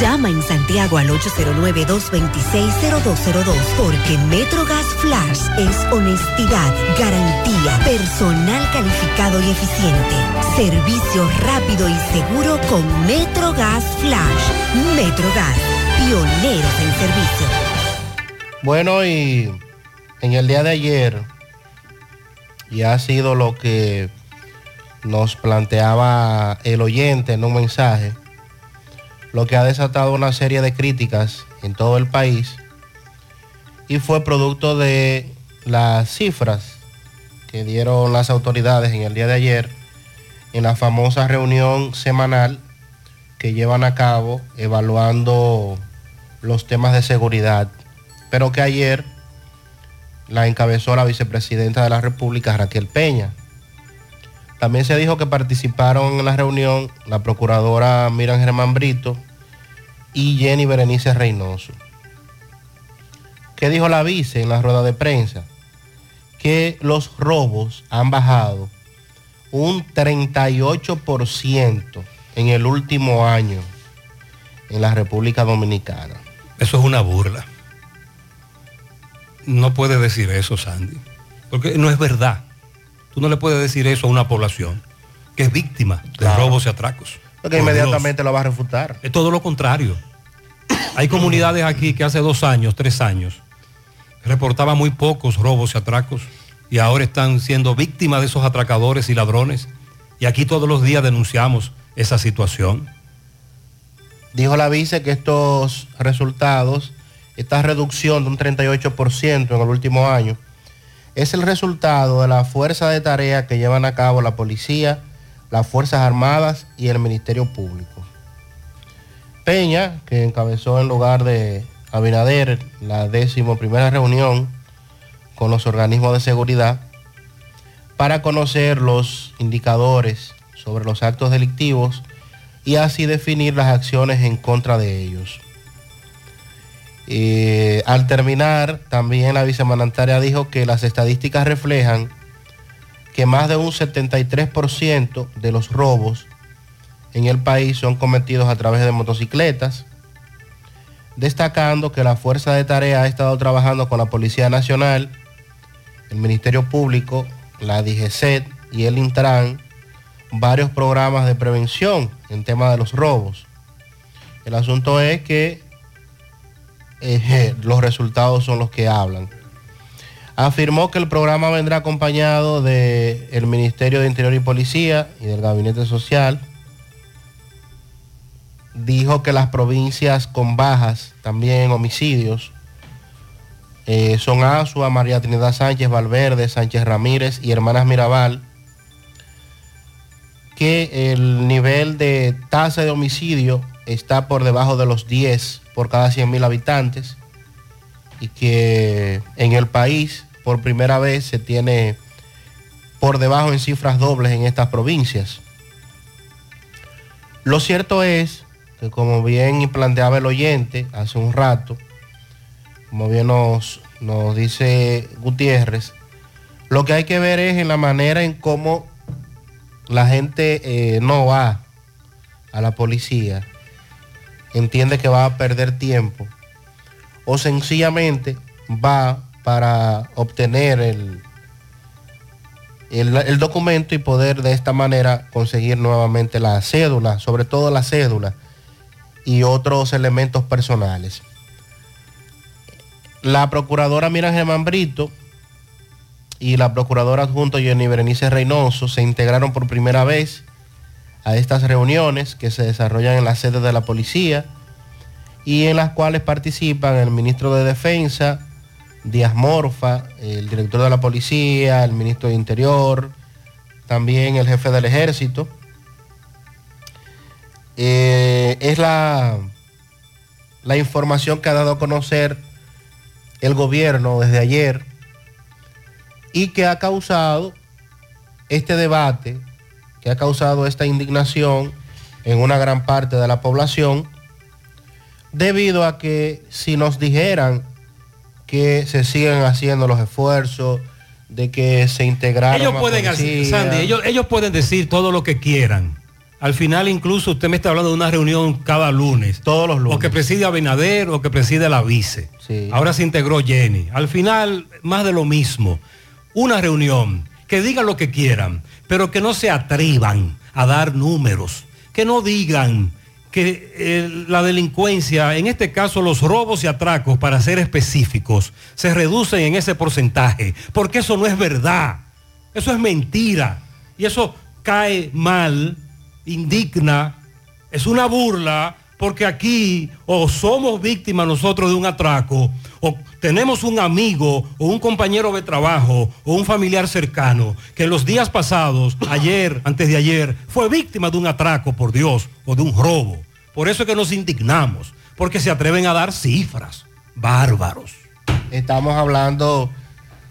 Llama en Santiago al 809-226-0202 porque MetroGas Flash es honestidad, garantía, personal calificado y eficiente, servicio rápido y seguro con MetroGas Flash. MetroGas, pioneros en servicio. Bueno, y en el día de ayer, y ha sido lo que nos planteaba el oyente en un mensaje, lo que ha desatado una serie de críticas en todo el país y fue producto de las cifras que dieron las autoridades en el día de ayer en la famosa reunión semanal que llevan a cabo evaluando los temas de seguridad, pero que ayer la encabezó la vicepresidenta de la República, Raquel Peña. También se dijo que participaron en la reunión la procuradora Miran Germán Brito y Jenny Berenice Reynoso. ¿Qué dijo la vice en la rueda de prensa? Que los robos han bajado un 38% en el último año en la República Dominicana. Eso es una burla. No puede decir eso, Sandy. Porque no es verdad. Tú no le puedes decir eso a una población que es víctima de Claro. robos y atracos. Porque Por inmediatamente lo va a refutar. Es todo lo contrario. Hay comunidades aquí que hace dos años, tres años, reportaban muy pocos robos y atracos y ahora están siendo víctimas de esos atracadores y ladrones. Y aquí todos los días denunciamos esa situación. Dijo la vice que estos resultados esta reducción de un 38% en el último año, es el resultado de la fuerza de tarea que llevan a cabo la policía, las Fuerzas Armadas y el Ministerio Público. Peña, que encabezó en lugar de Abinader la décimo primera reunión con los organismos de seguridad para conocer los indicadores sobre los actos delictivos y así definir las acciones en contra de ellos. Eh, al terminar, también la vicemandaria dijo que las estadísticas reflejan que más de un 73% de los robos en el país son cometidos a través de motocicletas, destacando que la Fuerza de Tarea ha estado trabajando con la Policía Nacional, el Ministerio Público, la DGCET y el Intran, varios programas de prevención en tema de los robos. El asunto es que los resultados son los que hablan. Afirmó que el programa vendrá acompañado del Ministerio de Interior y Policía y del Gabinete Social. Dijo que las provincias con bajas, también homicidios, eh, son Asua, María Trinidad Sánchez, Valverde, Sánchez Ramírez y Hermanas Mirabal, que el nivel de tasa de homicidio está por debajo de los 10 por cada 100 mil habitantes y que en el país por primera vez se tiene por debajo en cifras dobles en estas provincias. Lo cierto es que como bien planteaba el oyente hace un rato, como bien nos, nos dice Gutiérrez, lo que hay que ver es en la manera en cómo la gente eh, no va a la policía, entiende que va a perder tiempo o sencillamente va para obtener el, el, documento y poder de esta manera conseguir nuevamente la cédula, sobre todo la cédula y otros elementos personales. La procuradora Miriam Germán Brito y la procuradora adjunto Jenny Berenice Reynoso se integraron por primera vez a estas reuniones que se desarrollan en la sede de la policía y en las cuales participan el ministro de Defensa, Díaz Morfa, el director de la policía, el ministro de Interior, también el jefe del ejército. Eh, es la, la información que ha dado a conocer el gobierno desde ayer y que ha causado este debate, que ha causado esta indignación en una gran parte de la población, debido a que si nos dijeran que se siguen haciendo los esfuerzos, de que se integraron. Ellos pueden, hacer, Sandy, ellos, ellos pueden decir todo lo que quieran. Al final incluso usted me está hablando de una reunión cada lunes. Todos los lunes. O que preside Abinader o que preside la vice. Sí. Ahora se integró Jenny. Al final, más de lo mismo. Una reunión, que digan lo que quieran, pero que no se atrevan a dar números. Que no digan que eh, la delincuencia, en este caso los robos y atracos, para ser específicos, se reducen en ese porcentaje, porque eso no es verdad, eso es mentira, y eso cae mal, indigna, es una burla, porque aquí o somos víctimas nosotros de un atraco, o tenemos un amigo o un compañero de trabajo o un familiar cercano que en los días pasados, ayer, antes de ayer, fue víctima de un atraco, por Dios, o de un robo. Por eso es que nos indignamos, porque se atreven a dar cifras. Bárbaros. Estamos hablando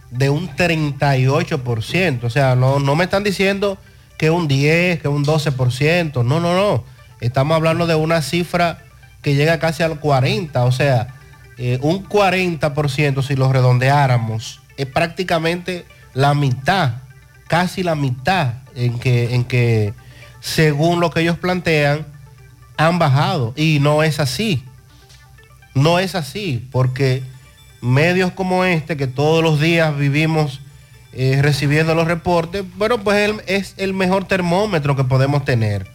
de un 38%, o sea, no, no me están diciendo que un 10, que un 12%, no, no, no. Estamos hablando de una cifra que llega casi al 40, o sea, eh, un 40% si lo redondeáramos, es prácticamente la mitad, casi la mitad en que, en que según lo que ellos plantean, han bajado. Y no es así. No es así, porque medios como este, que todos los días vivimos eh, recibiendo los reportes, bueno, pues es el mejor termómetro que podemos tener.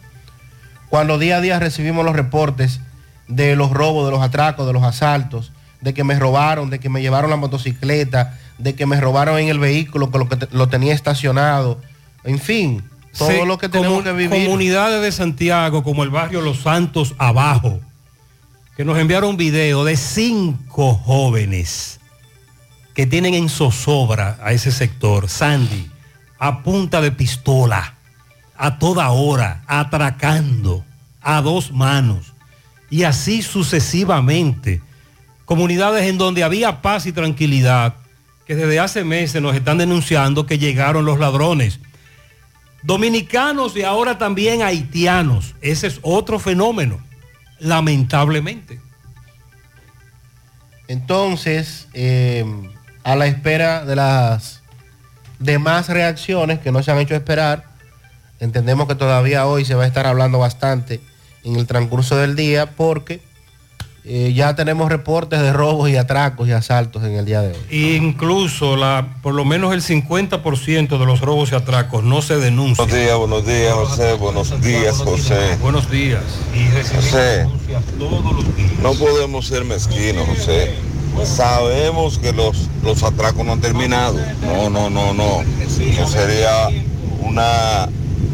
Cuando día a día recibimos los reportes de los robos, de los atracos, de los asaltos, de que me robaron, de que me llevaron la motocicleta, de que me robaron en el vehículo, que lo, que lo tenía estacionado, en fin, todo Sí, lo que tenemos que vivir. Comunidades de Santiago como el barrio Los Santos abajo, que nos enviaron un video de cinco jóvenes que tienen en zozobra a ese sector, Sandy, a punta de pistola, a toda hora, atracando, a dos manos, y así sucesivamente. Comunidades en donde había paz y tranquilidad, que desde hace meses nos están denunciando que llegaron los ladrones. Dominicanos y ahora también haitianos. Ese es otro fenómeno, lamentablemente. Entonces, eh, a la espera de las demás reacciones que no se han hecho esperar, entendemos que todavía hoy se va a estar hablando bastante en el transcurso del día porque eh, ya tenemos reportes de robos y atracos y asaltos en el día de hoy. Incluso la, por lo menos el 50% de los robos y atracos no se denuncian. Buenos días, buenos días, José. Buenos días, José. Buenos días. José, no podemos ser mezquinos, José. Sabemos que los, los atracos no han terminado. No, no, no, no. No sería una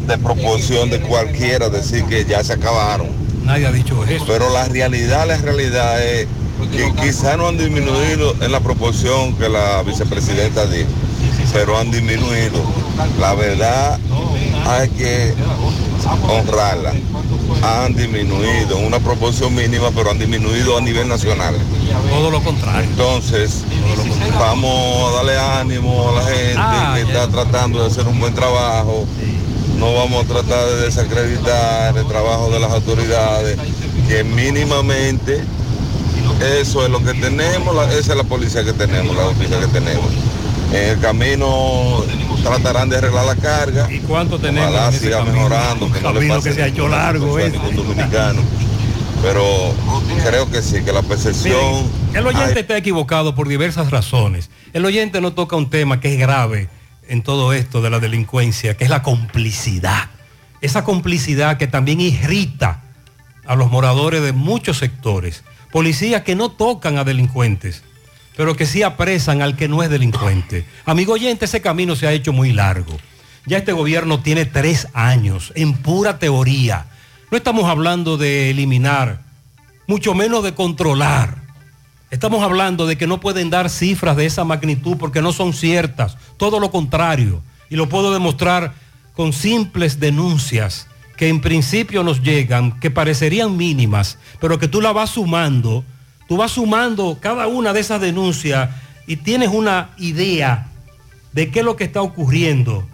desproporción de cualquiera decir que ya se acabaron. Nadie ha dicho eso. Pero la realidad, la realidad es que quizá no han disminuido en la proporción que la vicepresidenta dijo, pero han disminuido. La verdad hay que honrarla. Han disminuido en una proporción mínima, pero han disminuido a nivel nacional. Todo lo contrario. Entonces, vamos a darle ánimo a la gente Ah, que está tratando de hacer un buen trabajo. No vamos a tratar de desacreditar el trabajo de las autoridades, que mínimamente eso es lo que tenemos, la- esa es la policía que tenemos, la justicia que tenemos. En el camino tratarán de arreglar la carga. ¿Y cuánto tenemos Ojalá siga camino? mejorando, que no le pase que se ha hecho largo a ningún dominicano. Pero creo que sí, que la percepción... Miren, el oyente está equivocado por diversas razones. El oyente no toca un tema que es grave en todo esto de la delincuencia, que es la complicidad. Esa complicidad que también irrita a los moradores de muchos sectores. Policías que no tocan a delincuentes, pero que sí apresan al que no es delincuente. Amigo oyente, ese camino se ha hecho muy largo. Ya este gobierno tiene tres años en pura teoría. No estamos hablando de eliminar, mucho menos de controlar. Estamos hablando de que no pueden dar cifras de esa magnitud porque no son ciertas, todo lo contrario. Y lo puedo demostrar con simples denuncias que en principio nos llegan, que parecerían mínimas, pero que tú la vas sumando, tú vas sumando cada una de esas denuncias y tienes una idea de qué es lo que está ocurriendo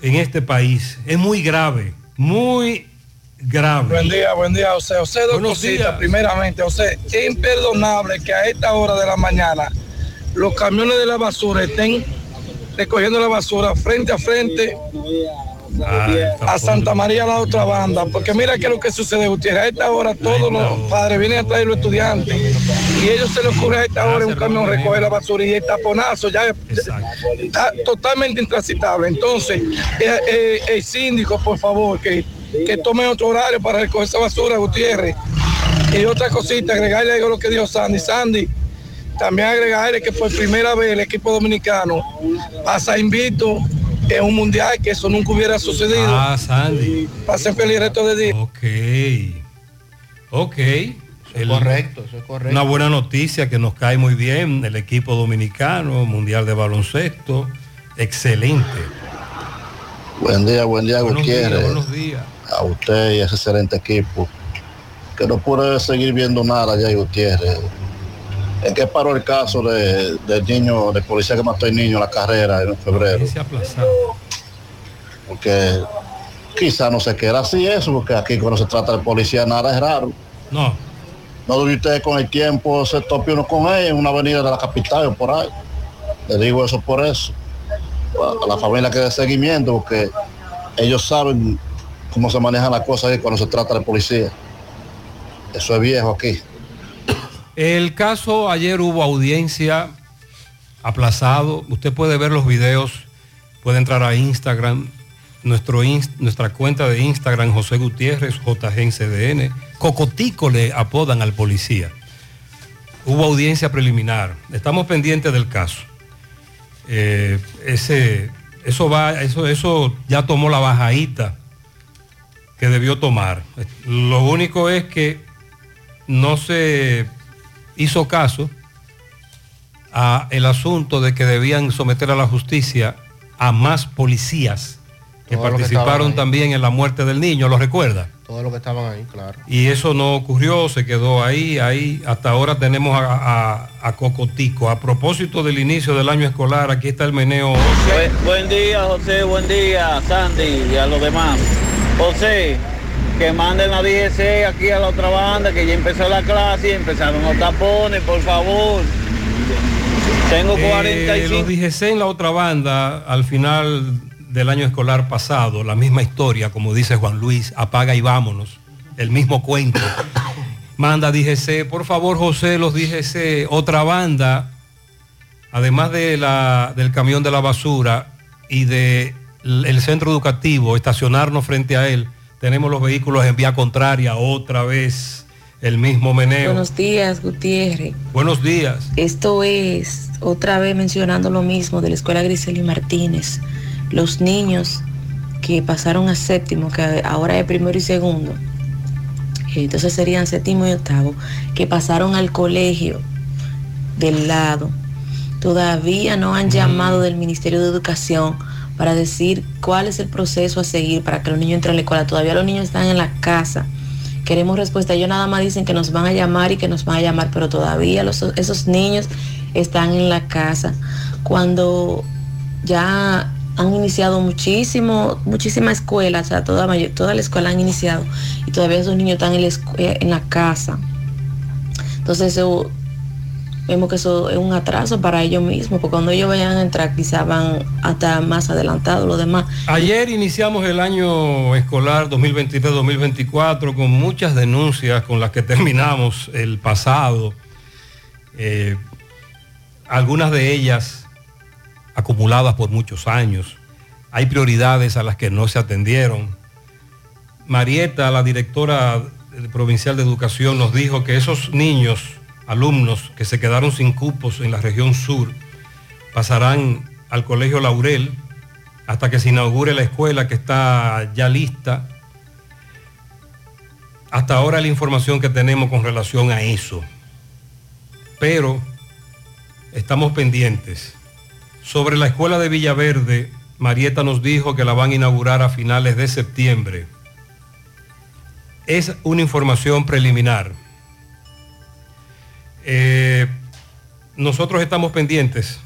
en este país. Es muy grave, muy grave. Buen día, buen día, José. José, dos Buenos cositas. días. Primeramente, José, es imperdonable que a esta hora de la mañana los camiones de la basura estén recogiendo la basura frente a frente a Santa María, la otra banda. Porque mira qué es lo que sucede, Gutiérrez. A esta hora todos los padres vienen a traer los estudiantes y ellos se les ocurre a esta hora un camión recoger la basura y el taponazo ya está totalmente intransitable. Entonces, eh, eh, el síndico, por favor, que, que tome otro horario para recoger esa basura, Gutiérrez. Y otra cosita, agregarle algo a lo que dijo Sandy. Sandy, también agregarle que por primera vez el equipo dominicano pasa invito en un mundial que eso nunca hubiera sucedido. Ah, Sandy. Pasen feliz resto de día. Ok. Ok. El- correcto, eso es correcto. Una buena noticia que nos cae muy bien el equipo dominicano, Mundial de Baloncesto. Excelente. Buen día, buen día, Buenos Gutiérrez. días, buenos días. A usted y a ese excelente equipo. Que no pude seguir viendo nada ya, Gutiérrez. ¿En qué paró el caso de, del niño, de policía que mató al niño en la carrera en febrero? Porque quizá no se queda así eso, porque aquí cuando se trata de policía nada es raro. No. No debe usted con el tiempo se tope uno con él en una avenida de la capital o por ahí. Le digo eso por eso. A la familia que dé seguimiento, porque ellos saben cómo se manejan las cosas ahí cuando se trata de policía. Eso es viejo aquí. El caso, ayer hubo audiencia aplazado. Usted puede ver los videos, puede entrar a Instagram, nuestro ins- nuestra cuenta de Instagram, José Gutiérrez, JGNCDN. Cocotico le apodan al policía. Hubo audiencia preliminar. Estamos pendientes del caso. Eh, ese, eso va, eso, eso ya tomó la bajadita que debió tomar. Lo único es que no se hizo caso a el asunto de que debían someter a la justicia a más policías que Todo lo que participaron también en la muerte del niño, ¿lo recuerda? Todos los que estaban ahí, claro. Y eso no ocurrió, se quedó ahí, ahí. Hasta ahora tenemos a, a- a Cocotico. A propósito del inicio del año escolar, aquí está el meneo. Buen, buen día, José, buen día, Sandy y a los demás. José, que manden la DGC aquí a la otra banda, que ya empezó la clase y empezaron los tapones, por favor. Tengo Eh, 45. los DGC en la otra banda, al final del año escolar pasado, la misma historia, como dice Juan Luis, apaga y vámonos, el mismo cuento. Manda DGC, por favor José, los DGC, otra banda, además de la, del camión de la basura y del el centro educativo, estacionarnos frente a él, tenemos los vehículos en vía contraria, otra vez el mismo meneo. Buenos días, Gutiérrez. Buenos días. Esto es otra vez mencionando lo mismo de la escuela Griseli Martínez. Los niños que pasaron a séptimo, que ahora es primero y segundo, entonces serían séptimo y octavo, que pasaron al colegio del lado, todavía no han llamado del Ministerio de Educación para decir cuál es el proceso a seguir para que los niños entren a la escuela. Todavía los niños están en la casa. Queremos respuesta. Ellos nada más dicen que nos van a llamar y que nos van a llamar, pero todavía los- esos niños están en la casa. Cuando ya han iniciado muchísimo, muchísima escuela, o sea, toda, toda la escuela han iniciado y todavía esos niños están en la, eh, en la casa. Entonces eso, vemos que eso es un atraso para ellos mismos, porque cuando ellos vayan a entrar quizás van hasta más adelantados los demás. Ayer iniciamos el año escolar 2023-2024 con muchas denuncias con las que terminamos el pasado. Eh, algunas de ellas acumuladas por muchos años. Hay prioridades a las que no se atendieron. Marieta, la directora provincial de educación, nos dijo que esos niños, alumnos que se quedaron sin cupos en la región sur, pasarán al Colegio Laurel hasta que se inaugure la escuela que está ya lista. Hasta ahora la información que tenemos con relación a eso. Pero estamos pendientes. Sobre la escuela de Villaverde, Marieta nos dijo que la van a inaugurar a finales de septiembre. Es una información preliminar. Eh, nosotros estamos pendientes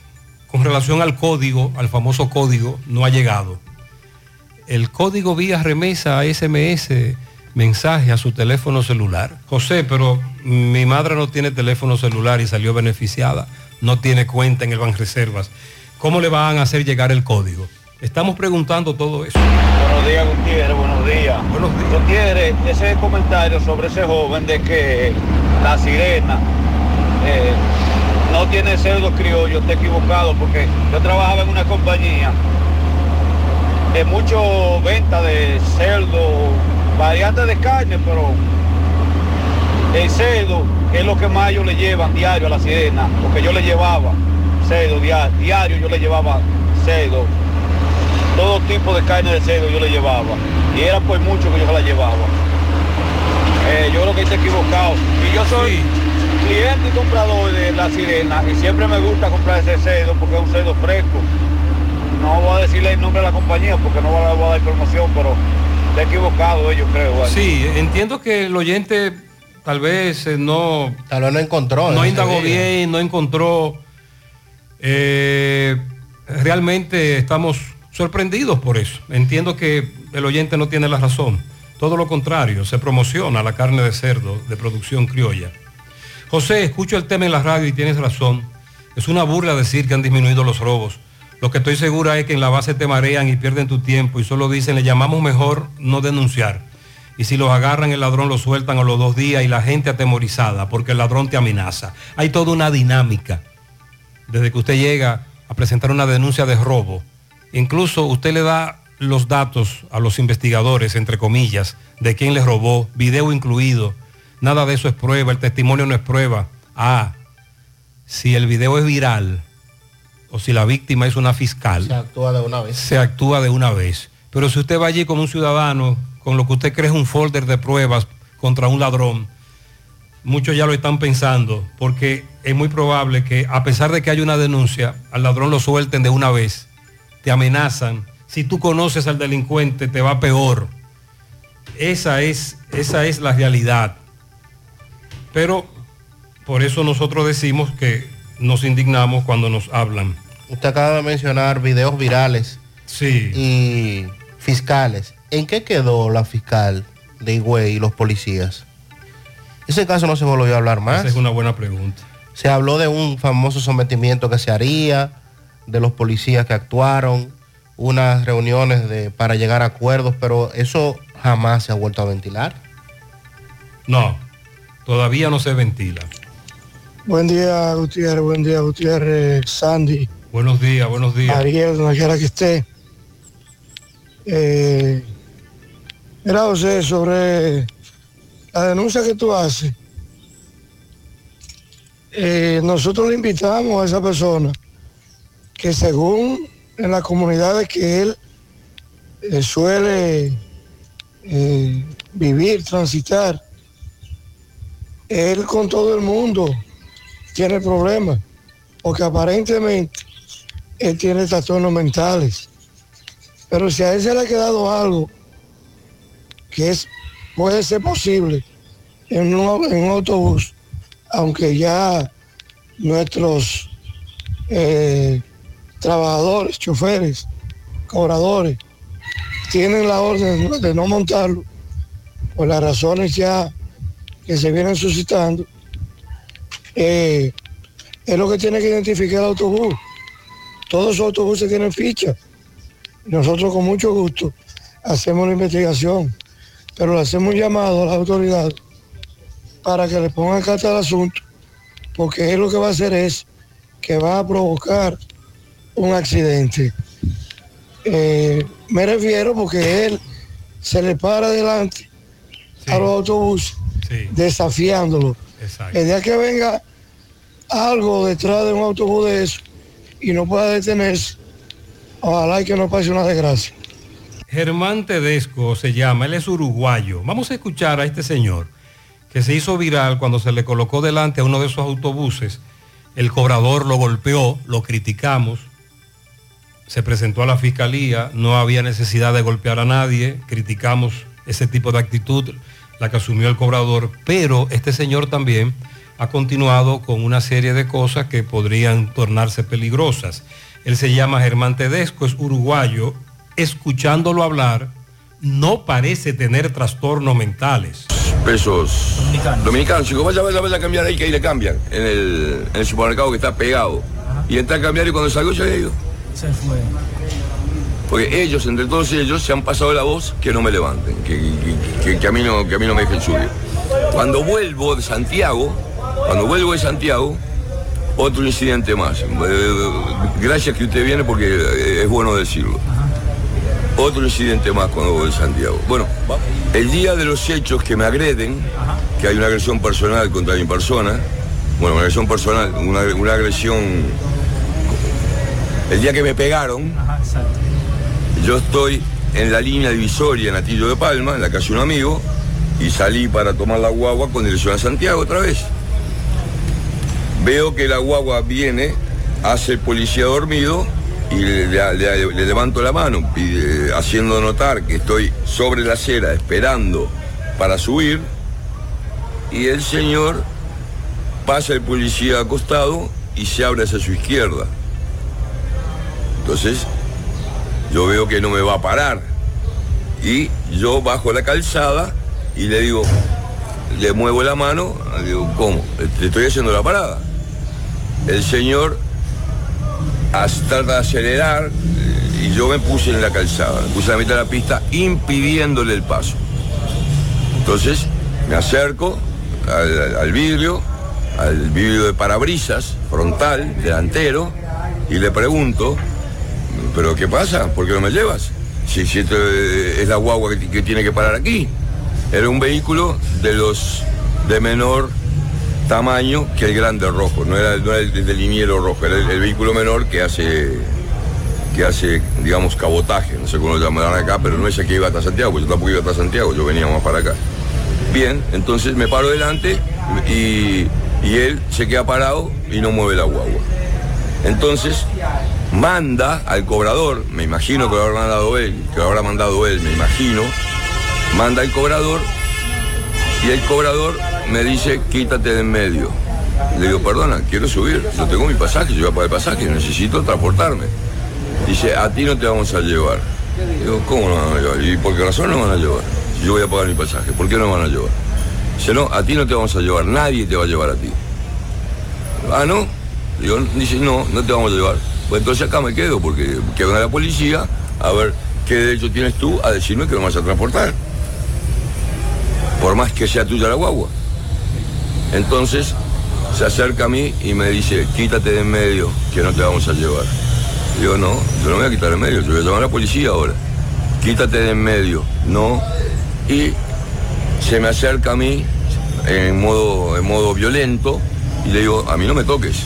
con relación al código, al famoso código, no ha llegado. El código vía remesa SMS, mensaje a su teléfono celular. José, pero mi madre no tiene teléfono celular y salió beneficiada, no tiene cuenta en el Banreservas. ¿Cómo le van a hacer llegar el código? Estamos preguntando todo eso. Buenos días, Gutiérrez, buenos días. Gutiérrez, ese comentario sobre ese joven de que la sirena eh, no tiene cerdo criollo, está equivocado, porque yo trabajaba en una compañía de mucho venta de cerdo, variantes de carne, pero el cerdo es lo que más ellos le llevan diario a la sirena, porque yo le llevaba cerdo dia- diario, yo le llevaba cerdo, todo tipo de carne de cerdo yo le llevaba, y era por mucho que yo la llevaba. Eh, yo creo que está equivocado. Y yo soy cliente y comprador de la sirena y siempre me gusta comprar ese cerdo porque es un cerdo fresco. No voy a decirle el nombre de la compañía porque no voy a, dar información, pero está equivocado ellos creo. ¿vale? Sí, entiendo que el oyente tal vez eh, no... Tal vez no encontró. No indagó bien, no encontró. Eh, realmente estamos sorprendidos por eso. Entiendo que el oyente no tiene la razón. Todo lo contrario, se promociona la carne de cerdo de producción criolla. José, escucho el tema en la radio y tienes razón. Es una burla decir que han disminuido los robos. Lo que estoy segura es que en la base te marean y pierden tu tiempo y solo dicen, le llamamos mejor no denunciar. Y si los agarran, el ladrón lo sueltan a los dos días y la gente atemorizada porque el ladrón te amenaza. Hay toda una dinámica. Desde que usted llega a presentar una denuncia de robo, incluso usted le da los datos a los investigadores, entre comillas, de quién le robó, video incluido. Nada de eso es prueba, el testimonio no es prueba. Ah, si el video es viral o si la víctima es una fiscal, Se actúa de una vez. se actúa de una vez. Pero si usted va allí como un ciudadano, con lo que usted cree es un folder de pruebas contra un ladrón, muchos ya lo están pensando, porque es muy probable que a pesar de que haya una denuncia, al ladrón lo suelten de una vez, te amenazan. Si tú conoces al delincuente, te va peor. Esa es, esa es la realidad. Pero por eso nosotros decimos que nos indignamos cuando nos hablan. Usted acaba de mencionar videos virales sí. y fiscales. ¿En qué quedó la fiscal de Higüey y los policías? Ese caso no se volvió a hablar más. Esa es una buena pregunta. Se habló de un famoso sometimiento que se haría, de los policías que actuaron, unas reuniones de, para llegar a acuerdos, pero eso jamás se ha vuelto a ventilar. No, todavía no se ventila. Buen día, Gutiérrez. Buen día, Gutiérrez. Sandy. Buenos días, buenos días. Ariel, donde quiera que esté. Eh, mira, José, sobre la denuncia que tú haces. Eh, nosotros le invitamos a esa persona que según en las comunidades que él eh, suele eh, vivir, transitar, él con todo el mundo tiene problemas, porque aparentemente él tiene trastornos mentales. Pero si a él se le ha quedado algo que es, puede ser posible en un, autobús, aunque ya nuestros eh, trabajadores, choferes, cobradores, tienen la orden de no montarlo por las razones ya que se vienen suscitando, eh, es lo que tiene que identificar el autobús. Todos los autobuses tienen ficha. Nosotros con mucho gusto hacemos la investigación, pero le hacemos un llamado a las autoridades para que le pongan carta al asunto, porque él lo que va a hacer es que va a provocar un accidente. Eh, me refiero porque él se le para adelante a los autobuses, desafiándolo. El día que venga algo detrás de un autobús de eso y no pueda detenerse, ojalá y que no pase una desgracia. Germán Tedesco se llama, él es uruguayo. Vamos a escuchar a este señor que se hizo viral cuando se le colocó delante a uno de esos autobuses. El cobrador lo golpeó, lo criticamos, se presentó a la fiscalía, no había necesidad de golpear a nadie, criticamos ese tipo de actitud, la que asumió el cobrador, pero este señor también ha continuado con una serie de cosas que podrían tornarse peligrosas. Él se llama Germán Tedesco, es uruguayo, escuchándolo hablar, no parece tener trastornos mentales. Pesos dominicanos. Chicos, vaya, vaya, vaya a cambiar ahí, que ahí le cambian, en el, en el supermercado que está pegado. Y entra a cambiar y cuando salió se había ido. Se fue. Porque ellos, entre todos ellos, se han pasado la voz que no me levanten, que, a, mí no, que a mí no me dejen subir. Cuando vuelvo de Santiago, cuando vuelvo de Santiago, otro incidente más. Eh, Gracias que usted viene porque eh, es bueno decirlo. Otro incidente más cuando voy de Santiago. Bueno, el día de los hechos que me agreden, que hay una agresión personal contra mi persona, bueno, una agresión personal, una agresión... El día que me pegaron, yo estoy en la línea divisoria en Atillo de Palma, en la calle Un Amigo, y salí para tomar la guagua con dirección a Santiago otra vez. Veo que la guagua viene, hace el policía dormido y le, le- le- le levanto la mano, haciendo notar que estoy sobre la acera esperando para subir. Y el señor pasa el policía acostado y se abre hacia su izquierda. Entonces, yo veo que no me va a parar. Y yo bajo la calzada y le digo, le muevo la mano, le digo, ¿cómo? Te estoy haciendo la parada. El señor trata de acelerar y yo me puse en la calzada, me puse a la mitad de la pista impidiéndole el paso. Entonces me acerco al vidrio, al vidrio de parabrisas, frontal, delantero, y le pregunto, ¿pero qué pasa? ¿Por qué no me llevas? Si, esto eh, es la guagua que, tiene que parar aquí. Era un vehículo de los de menor tamaño que el grande rojo, no era, no era el del liniero rojo, era el, el vehículo menor que hace, que hace, digamos, cabotaje, no sé cómo lo llamarán acá, pero no es el que iba hasta Santiago, yo tampoco iba hasta Santiago, yo venía más para acá. Bien, entonces me paro delante y, y él se queda parado y no mueve la guagua. Entonces manda al cobrador, me imagino que lo habrá mandado él, que lo habrá mandado él, me imagino, manda al cobrador y el cobrador me dice quítate de en medio. Le digo, perdona, quiero subir, no tengo mi pasaje, yo voy a pagar el pasaje, necesito transportarme. Dice, a ti no te vamos a llevar. Digo, ¿cómo no van a llevar? ¿Y por qué razón no van a llevar? Yo voy a pagar mi pasaje, ¿por qué no van a llevar? Dice, no, a ti no te vamos a llevar, nadie te va a llevar a ti. Ah, ¿no? Digo, dice, no, no te vamos a llevar. Pues entonces acá me quedo, porque que venga la policía a ver qué derecho tienes tú a decirme que no vas a transportar. Por más que sea tuya la guagua. Entonces se acerca a mí y me dice, quítate de en medio, que no te vamos a llevar. Digo, no, yo no me voy a quitar de en medio, yo voy a llamar a la policía ahora. Quítate de en medio, no. Y se me acerca a mí en modo, en modo violento y le digo, a mí no me toques,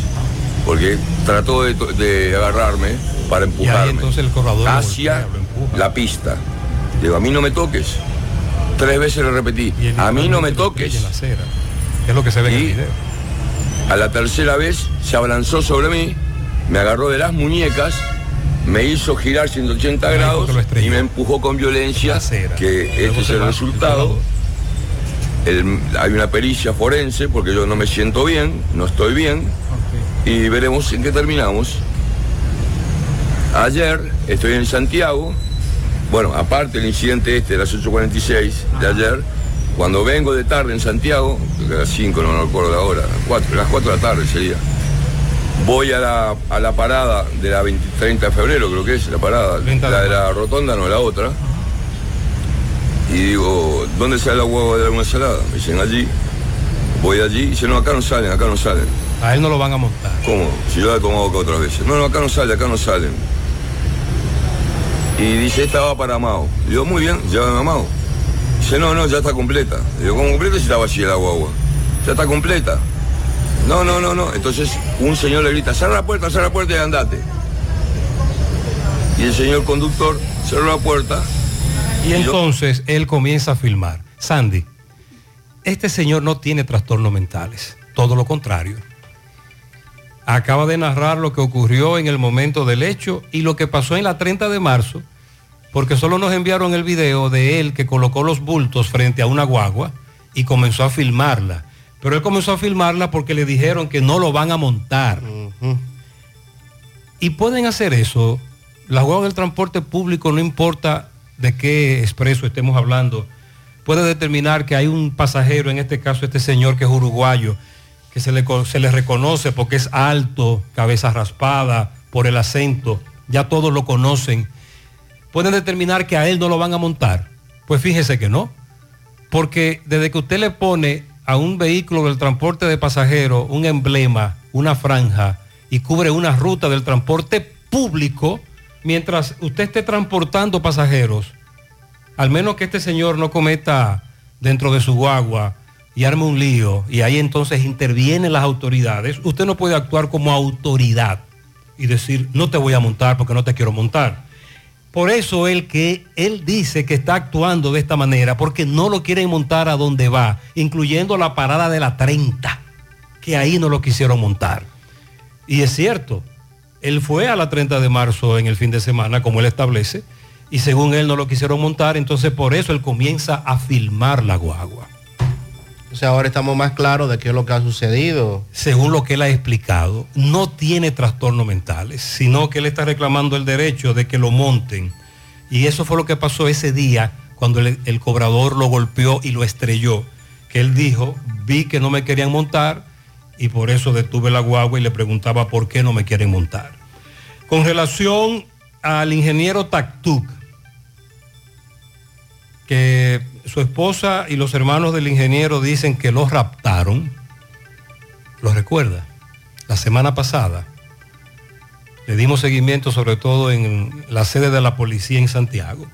porque trató de, agarrarme para empujarme entonces el corredor lo hacia la pista. Digo, a mí no me toques. Tres veces le repetí, a mí no me toques. Es lo que se ve en el video. a la tercera vez se abalanzó sobre mí, me agarró de las muñecas, me hizo girar 180 grados y me empujó con violencia, que este es el resultado. El- hay una pericia forense porque yo no me siento bien, no estoy bien, y veremos en qué terminamos. Ayer estoy en Santiago, bueno, aparte del incidente este de las 8.46 de ayer, cuando vengo de tarde en Santiago, creo que a las 5, no me acuerdo de ahora, las 4, las 4 de la tarde sería, voy a la, a la parada de la 20 30 de febrero, creo que es la parada, la de la rotonda, no la otra, y digo, ¿dónde sale la huevo de la ensalada? Me dicen allí, voy allí, y dicen, no, acá no salen, acá no salen. A él no lo van a montar. ¿Cómo? Si yo la tomo acá otras veces. No, no, acá no sale, acá no salen. Y dice, esta va para Mao. Digo, muy bien, llévame a Mao. Dice, no, no, ya está completa. Digo, ¿cómo completa si está vacía la guagua? Ya está completa. No, no, no, no. Entonces un señor le grita, cerra la puerta, cerra la puerta y andate. Y el señor conductor cerró la puerta. Y entonces él comienza a filmar. Sandy, este señor no tiene trastornos mentales, todo lo contrario. Acaba de narrar lo que ocurrió en el momento del hecho y lo que pasó en la 30 de marzo, porque solo nos enviaron el video de él que colocó los bultos frente a una guagua y comenzó a filmarla. Pero él comenzó a filmarla porque le dijeron que no lo van a montar. Y pueden hacer eso. La guagua del transporte público, no importa de qué expreso estemos hablando, puede determinar que hay un pasajero, en este caso este señor que es uruguayo, que se le, se le reconoce porque es alto, cabeza raspada, por el acento, ya todos lo conocen. Pueden determinar que a él no lo van a montar. Pues fíjese que no. Porque desde que usted le pone a un vehículo del transporte de pasajeros un emblema, una franja y cubre una ruta del transporte público, mientras usted esté transportando pasajeros, al menos que este señor no cometa dentro de su guagua y arme un lío y ahí entonces intervienen las autoridades, usted no puede actuar como autoridad y decir, no te voy a montar porque no te quiero montar. Por eso él que él dice que está actuando de esta manera, porque no lo quieren montar a donde va, incluyendo la parada de la 30, que ahí no lo quisieron montar. Y es cierto, él fue a la 30 de marzo en el fin de semana, como él establece, y según él no lo quisieron montar, entonces por eso él comienza a filmar la guagua. Sea, ahora estamos más claros de qué es lo que ha sucedido. Según lo que él ha explicado, no tiene trastornos mentales, sino que él está reclamando el derecho de que lo monten. Y eso fue lo que pasó ese día cuando el, el cobrador lo golpeó y lo estrelló. Que él dijo, vi que no me querían montar y por eso detuve la guagua y le preguntaba por qué no me quieren montar. Con relación al ingeniero Taktuk, que su esposa y los hermanos del ingeniero dicen que lo raptaron. ¿Lo recuerda? La semana pasada le dimos seguimiento sobre todo en la sede de la policía en Santiago.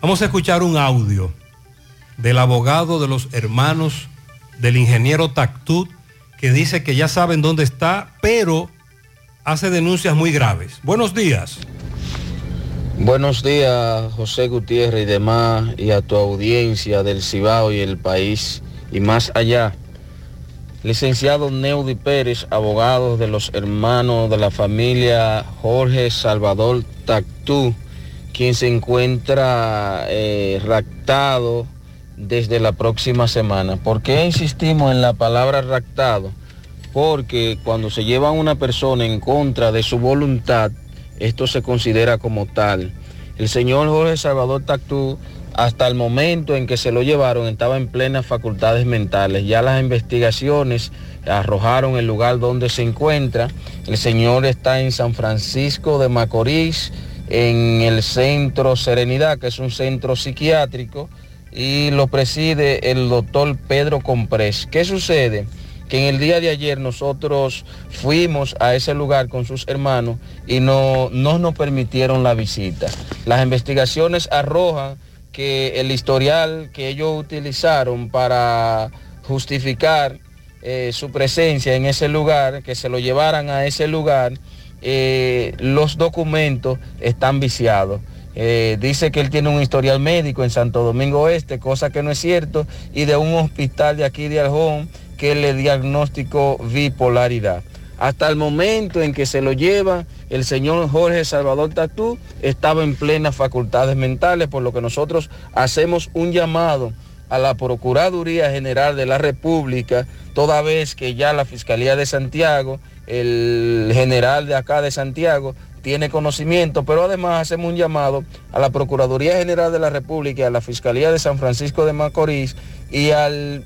Vamos a escuchar un audio del abogado de los hermanos del ingeniero Tactut que dice que ya saben dónde está, pero hace denuncias muy graves. Buenos días. Buenos días, José Gutiérrez y demás, y a tu audiencia del Cibao y el país y más allá. Licenciado Neudi Pérez, abogado de los hermanos de la familia Jorge Salvador Tactú, quien se encuentra eh, raptado desde la próxima semana. ¿Por qué insistimos en la palabra raptado? Porque cuando se lleva a una persona en contra de su voluntad, esto se considera como tal. El señor Jorge Salvador Tactú, hasta el momento en que se lo llevaron, estaba en plenas facultades mentales. Ya las investigaciones arrojaron el lugar donde se encuentra. El señor está en San Francisco de Macorís, en el centro Serenidad, que es un centro psiquiátrico, y lo preside el doctor Pedro Comprés. ¿Qué sucede? Que en el día de ayer nosotros fuimos a ese lugar con sus hermanos y no, no nos permitieron la visita. Las investigaciones arrojan que el historial que ellos utilizaron para justificar eh, su presencia en ese lugar, que se lo llevaran a ese lugar, eh, los documentos están viciados. Eh, dice que él tiene un historial médico en Santo Domingo Este, cosa que no es cierto, y de un hospital de aquí de Aljón que le diagnosticó bipolaridad. Hasta el momento en que se lo lleva, el señor Jorge Salvador Tatú estaba en plenas facultades mentales, por lo que nosotros hacemos un llamado a la Procuraduría General de la República, toda vez que ya la Fiscalía de Santiago, el general de acá de Santiago, tiene conocimiento, pero además hacemos un llamado a la Procuraduría General de la República, a la Fiscalía de San Francisco de Macorís y al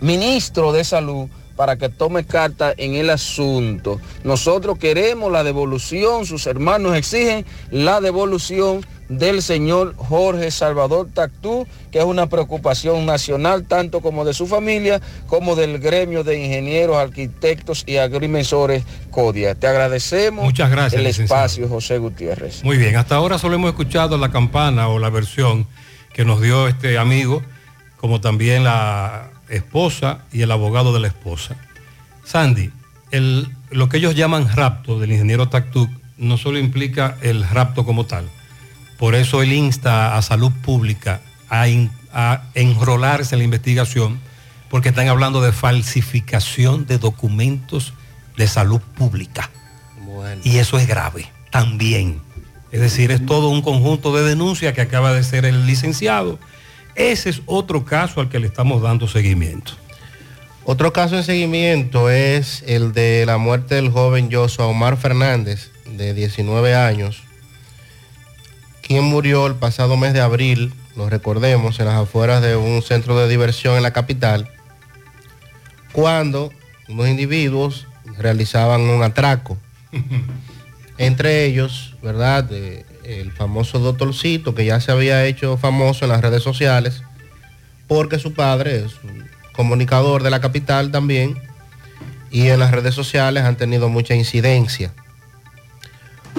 ministro de Salud para que tome carta en el asunto. Nosotros queremos la devolución, sus hermanos exigen la devolución del señor Jorge Salvador Tactú, que es una preocupación nacional tanto como de su familia como del gremio de ingenieros, arquitectos y agrimensores CODIA. Te agradecemos Muchas gracias, el licenciado. espacio, José Gutiérrez. Muy bien, hasta ahora solo hemos escuchado la campana o la versión que nos dio este amigo, como también la esposa y el abogado de la esposa. Sandy, el- lo que ellos llaman rapto del ingeniero Tactuc no solo implica el rapto como tal. Por eso él insta a salud pública a, in- a enrolarse en la investigación, porque están hablando de falsificación de documentos de salud pública. Y eso es grave también. Es decir, es todo un conjunto de denuncias que acaba de ser el licenciado. Ese es otro caso al que le estamos dando seguimiento. Otro caso de seguimiento es el de la muerte del joven Joshua Omar Fernández, de 19 años, quien murió el pasado mes de abril, lo recordemos, en las afueras de un centro de diversión en la capital, cuando unos individuos realizaban un atraco. Entre ellos, ¿verdad? Eh, el famoso doctorcito que ya se había hecho famoso en las redes sociales, porque su padre es un comunicador de la capital también, y en las redes sociales han tenido mucha incidencia.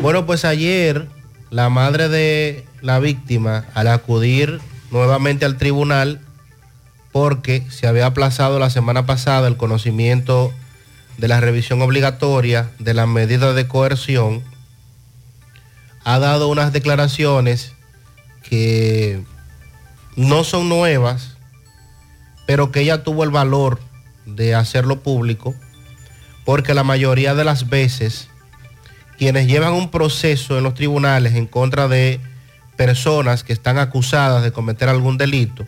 Bueno, pues ayer la madre de la víctima, al acudir nuevamente al tribunal, porque se había aplazado la semana pasada el conocimiento de la revisión obligatoria de las medidas de coerción, ha dado unas declaraciones que no son nuevas, pero que ella tuvo el valor de hacerlo público, porque la mayoría de las veces quienes llevan un proceso en los tribunales en contra de personas que están acusadas de cometer algún delito,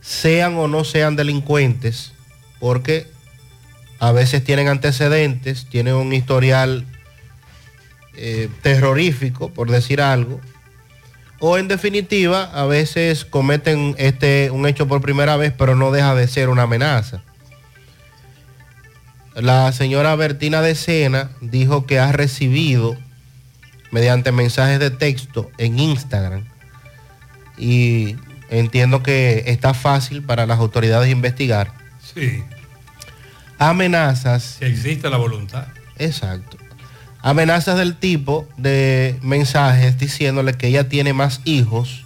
sean o no sean delincuentes, porque a veces tienen antecedentes, tienen un historial eh, terrorífico, por decir algo, o en definitiva, a veces cometen este, un hecho por primera vez, pero no deja de ser una amenaza. La señora Bertina de Sena dijo que ha recibido, mediante mensajes de texto en Instagram, y entiendo que está fácil para las autoridades investigar, Sí, amenazas si existe la voluntad. Exacto. Amenazas del tipo de mensajes diciéndole que ella tiene más hijos,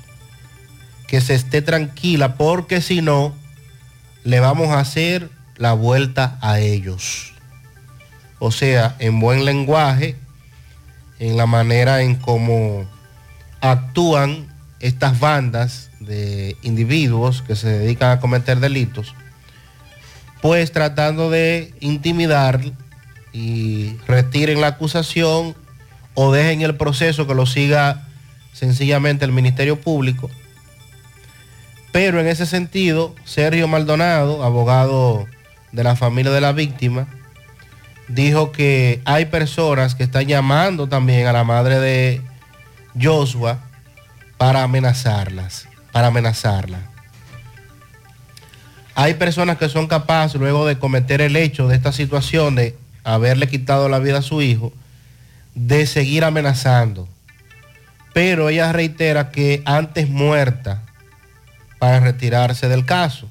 que se esté tranquila porque si no, le vamos a hacer la vuelta a ellos. O sea, en buen lenguaje, en la manera en cómo actúan estas bandas de individuos que se dedican a cometer delitos, pues tratando de intimidar y retiren la acusación o dejen el proceso que lo siga sencillamente el Ministerio Público. Pero en ese sentido, Sergio Maldonado, abogado de la familia de la víctima, dijo que hay personas que están llamando también a la madre de Joshua para amenazarlas, para amenazarla. Hay personas que son capaces luego de cometer el hecho de esta situación de haberle quitado la vida a su hijo, de seguir amenazando. Pero ella reitera que antes muerta para retirarse del caso,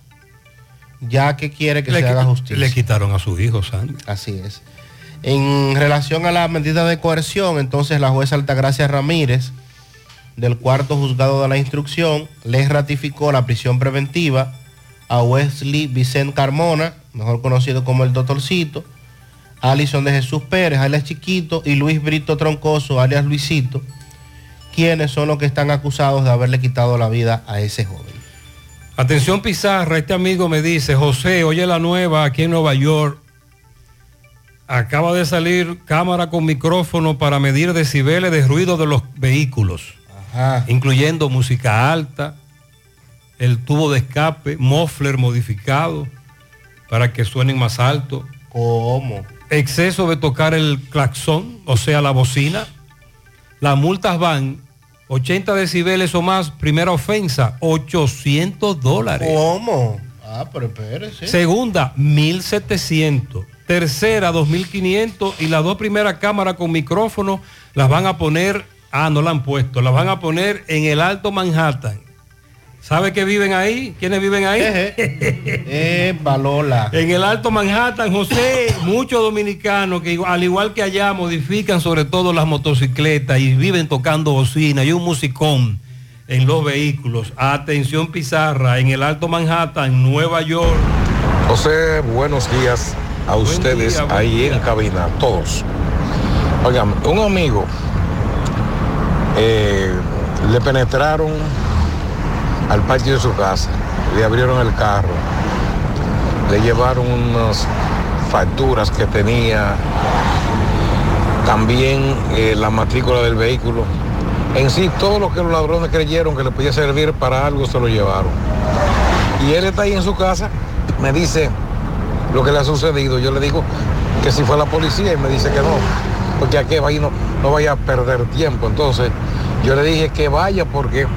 ya que quiere que Le se haga justicia. Le quitaron a su hijo, Sandy. Así es. En relación a la medida de coerción, entonces la jueza Altagracia Ramírez, del cuarto juzgado de la instrucción, le ratificó la prisión preventiva a Wesley Vicente Carmona, mejor conocido como el Doctorcito, Alison de Jesús Pérez, alias Chiquito, y Luis Brito Troncoso, alias Luisito, quienes son los que están acusados de haberle quitado la vida a ese joven. Atención Pizarra, este amigo me dice, José, oye la nueva aquí en Nueva York. Acaba de salir cámara con micrófono para medir decibeles de ruido de los vehículos, incluyendo música alta, el tubo de escape, muffler modificado para que suenen más alto. ¿Cómo? Exceso de tocar el claxón, o sea, la bocina. Las multas van 80 decibeles o más, primera ofensa, 800 dólares. ¿Cómo? Ah, pero espérese. Segunda, 1700. Tercera, 2500. Y las dos primeras cámaras con micrófono las van a poner, ah, no la han puesto, las van a poner en el Alto Manhattan. ¿Sabe que viven ahí? ¿Quiénes viven ahí? Eh, Balola. En el Alto Manhattan, José, muchos dominicanos que al igual que allá modifican sobre todo las motocicletas y viven tocando bocina y un musicón en los vehículos. Atención Pizarra, en el Alto Manhattan, Nueva York. José, buenos días a ustedes día, ahí en cabina, todos. Oigan, un amigo eh, le penetraron al patio de su casa, le abrieron el carro, le llevaron unas facturas que tenía, también eh, la matrícula del vehículo. En sí, todo lo que los ladrones creyeron que le podía servir para algo se lo llevaron. Y él está ahí en su casa, me dice lo que le ha sucedido. Yo le digo que si fue la policía y me dice que no, porque aquí no, no vaya a perder tiempo. Entonces yo le dije que vaya porque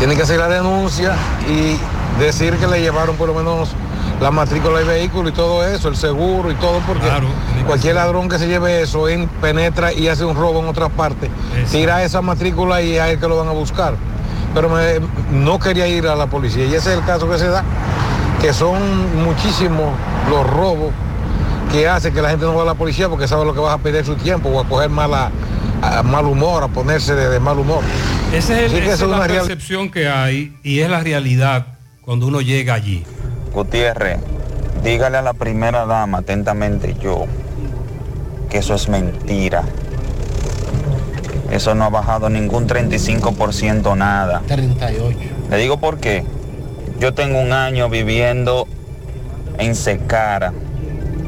tiene que hacer la denuncia y decir que le llevaron por lo menos la matrícula del vehículo y todo eso, el seguro y todo, porque cualquier ladrón que se lleve eso en- penetra y hace un robo en otra parte, tira esa matrícula y a él que lo van a buscar. Pero me- no quería ir a la policía. Y ese es el caso que se da, que son muchísimos los robos que hace que la gente no va a la policía porque sabe lo que vas a perder su tiempo o a coger mala, a mal humor, a ponerse de, de mal humor. Esa es, el- esa la percepción que hay y es la realidad cuando uno llega allí. Gutiérrez, dígale a la primera dama atentamente yo que eso es mentira. Eso no ha bajado ningún 35% nada. 38. Le digo por qué. Yo tengo un año viviendo en Secara,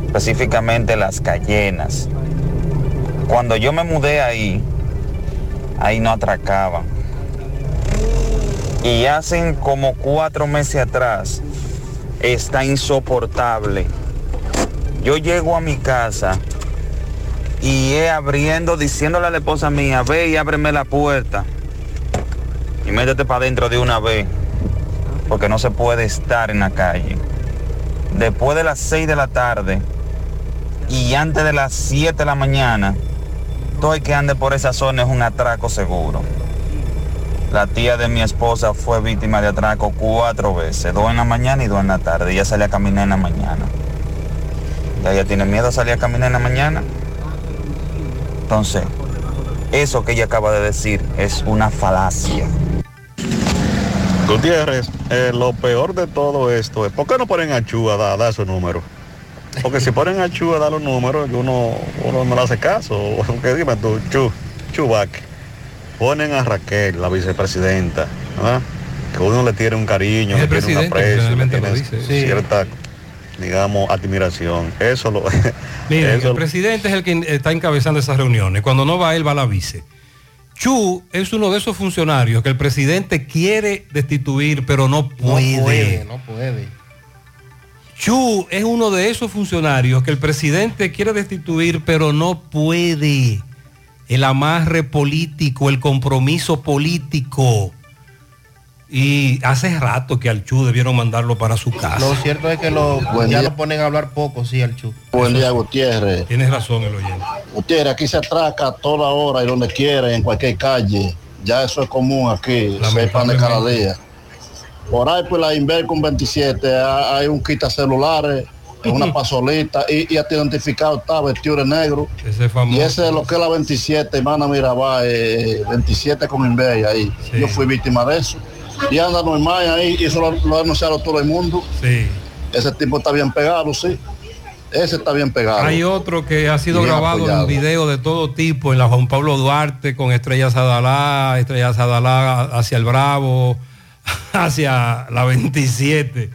específicamente Las Cayenas. Cuando yo me mudé ahí, ahí no atracaban. Y hacen como cuatro meses atrás, está insoportable. Yo llego a mi casa y es abriendo, diciéndole a la esposa mía, ve y ábreme la puerta. Y métete para adentro de una vez, porque no se puede estar en la calle. Después de las 6 de la tarde y antes de las 7 de la mañana, todo el que ande por esa zona es un atraco seguro. La tía de mi esposa fue víctima de atraco cuatro veces, dos en la mañana y dos en la tarde. Ella salía a caminar en la mañana. Ya ella tiene miedo a salir a caminar en la mañana. Entonces, eso que ella acaba de decir es una falacia. Gutiérrez, eh, lo peor de todo esto es, ¿por qué no ponen a a dar su número? Porque si ponen a Chu a dar los números, uno, uno no le hace caso. Aunque dime tú, Chu, Chubac, ponen a Raquel, la vicepresidenta, ¿verdad? que uno le tiene un cariño, le tiene un aprecio, le tiene dice. Sí. cierta digamos, admiración. Eso lo... Mire, eso- el presidente es el que está encabezando esas reuniones. Cuando no va él, va la vice. Chu es uno de esos funcionarios que el presidente quiere destituir, pero no puede. No puede, no puede. Chu es uno de esos funcionarios que el presidente quiere destituir, pero no puede. El amarre político, el compromiso político. Y hace rato que al Chu debieron mandarlo para su casa. Lo cierto es que lo, Buen ya día. lo ponen a hablar poco, sí, al Chu. Buen día, Gutiérrez. Tienes razón el oyente. Gutiérrez, aquí se atraca a toda hora y donde quiera, en cualquier calle. Ya eso es común aquí, sepan de cada día. Por ahí, pues la Invercom 27, ha- hay un quita celulares, es una pasolita y, y hasta identificado está vestido de negro. Ese famoso. Y ese es lo que es la 27, hermana Mirabal, eh, 27 con Inver ahí. Yo fui víctima de eso. Y anda normal ahí, y eso lo, lo ha denunciado todo el mundo. Sí. Ese tipo está bien pegado, sí. Ese está bien pegado. Hay otro que ha sido Bien grabado apoyado. en video de todo tipo, en la Juan Pablo Duarte, con Estrellas Adalá, Estrellas Adalá hacia el Bravo, hacia la 27.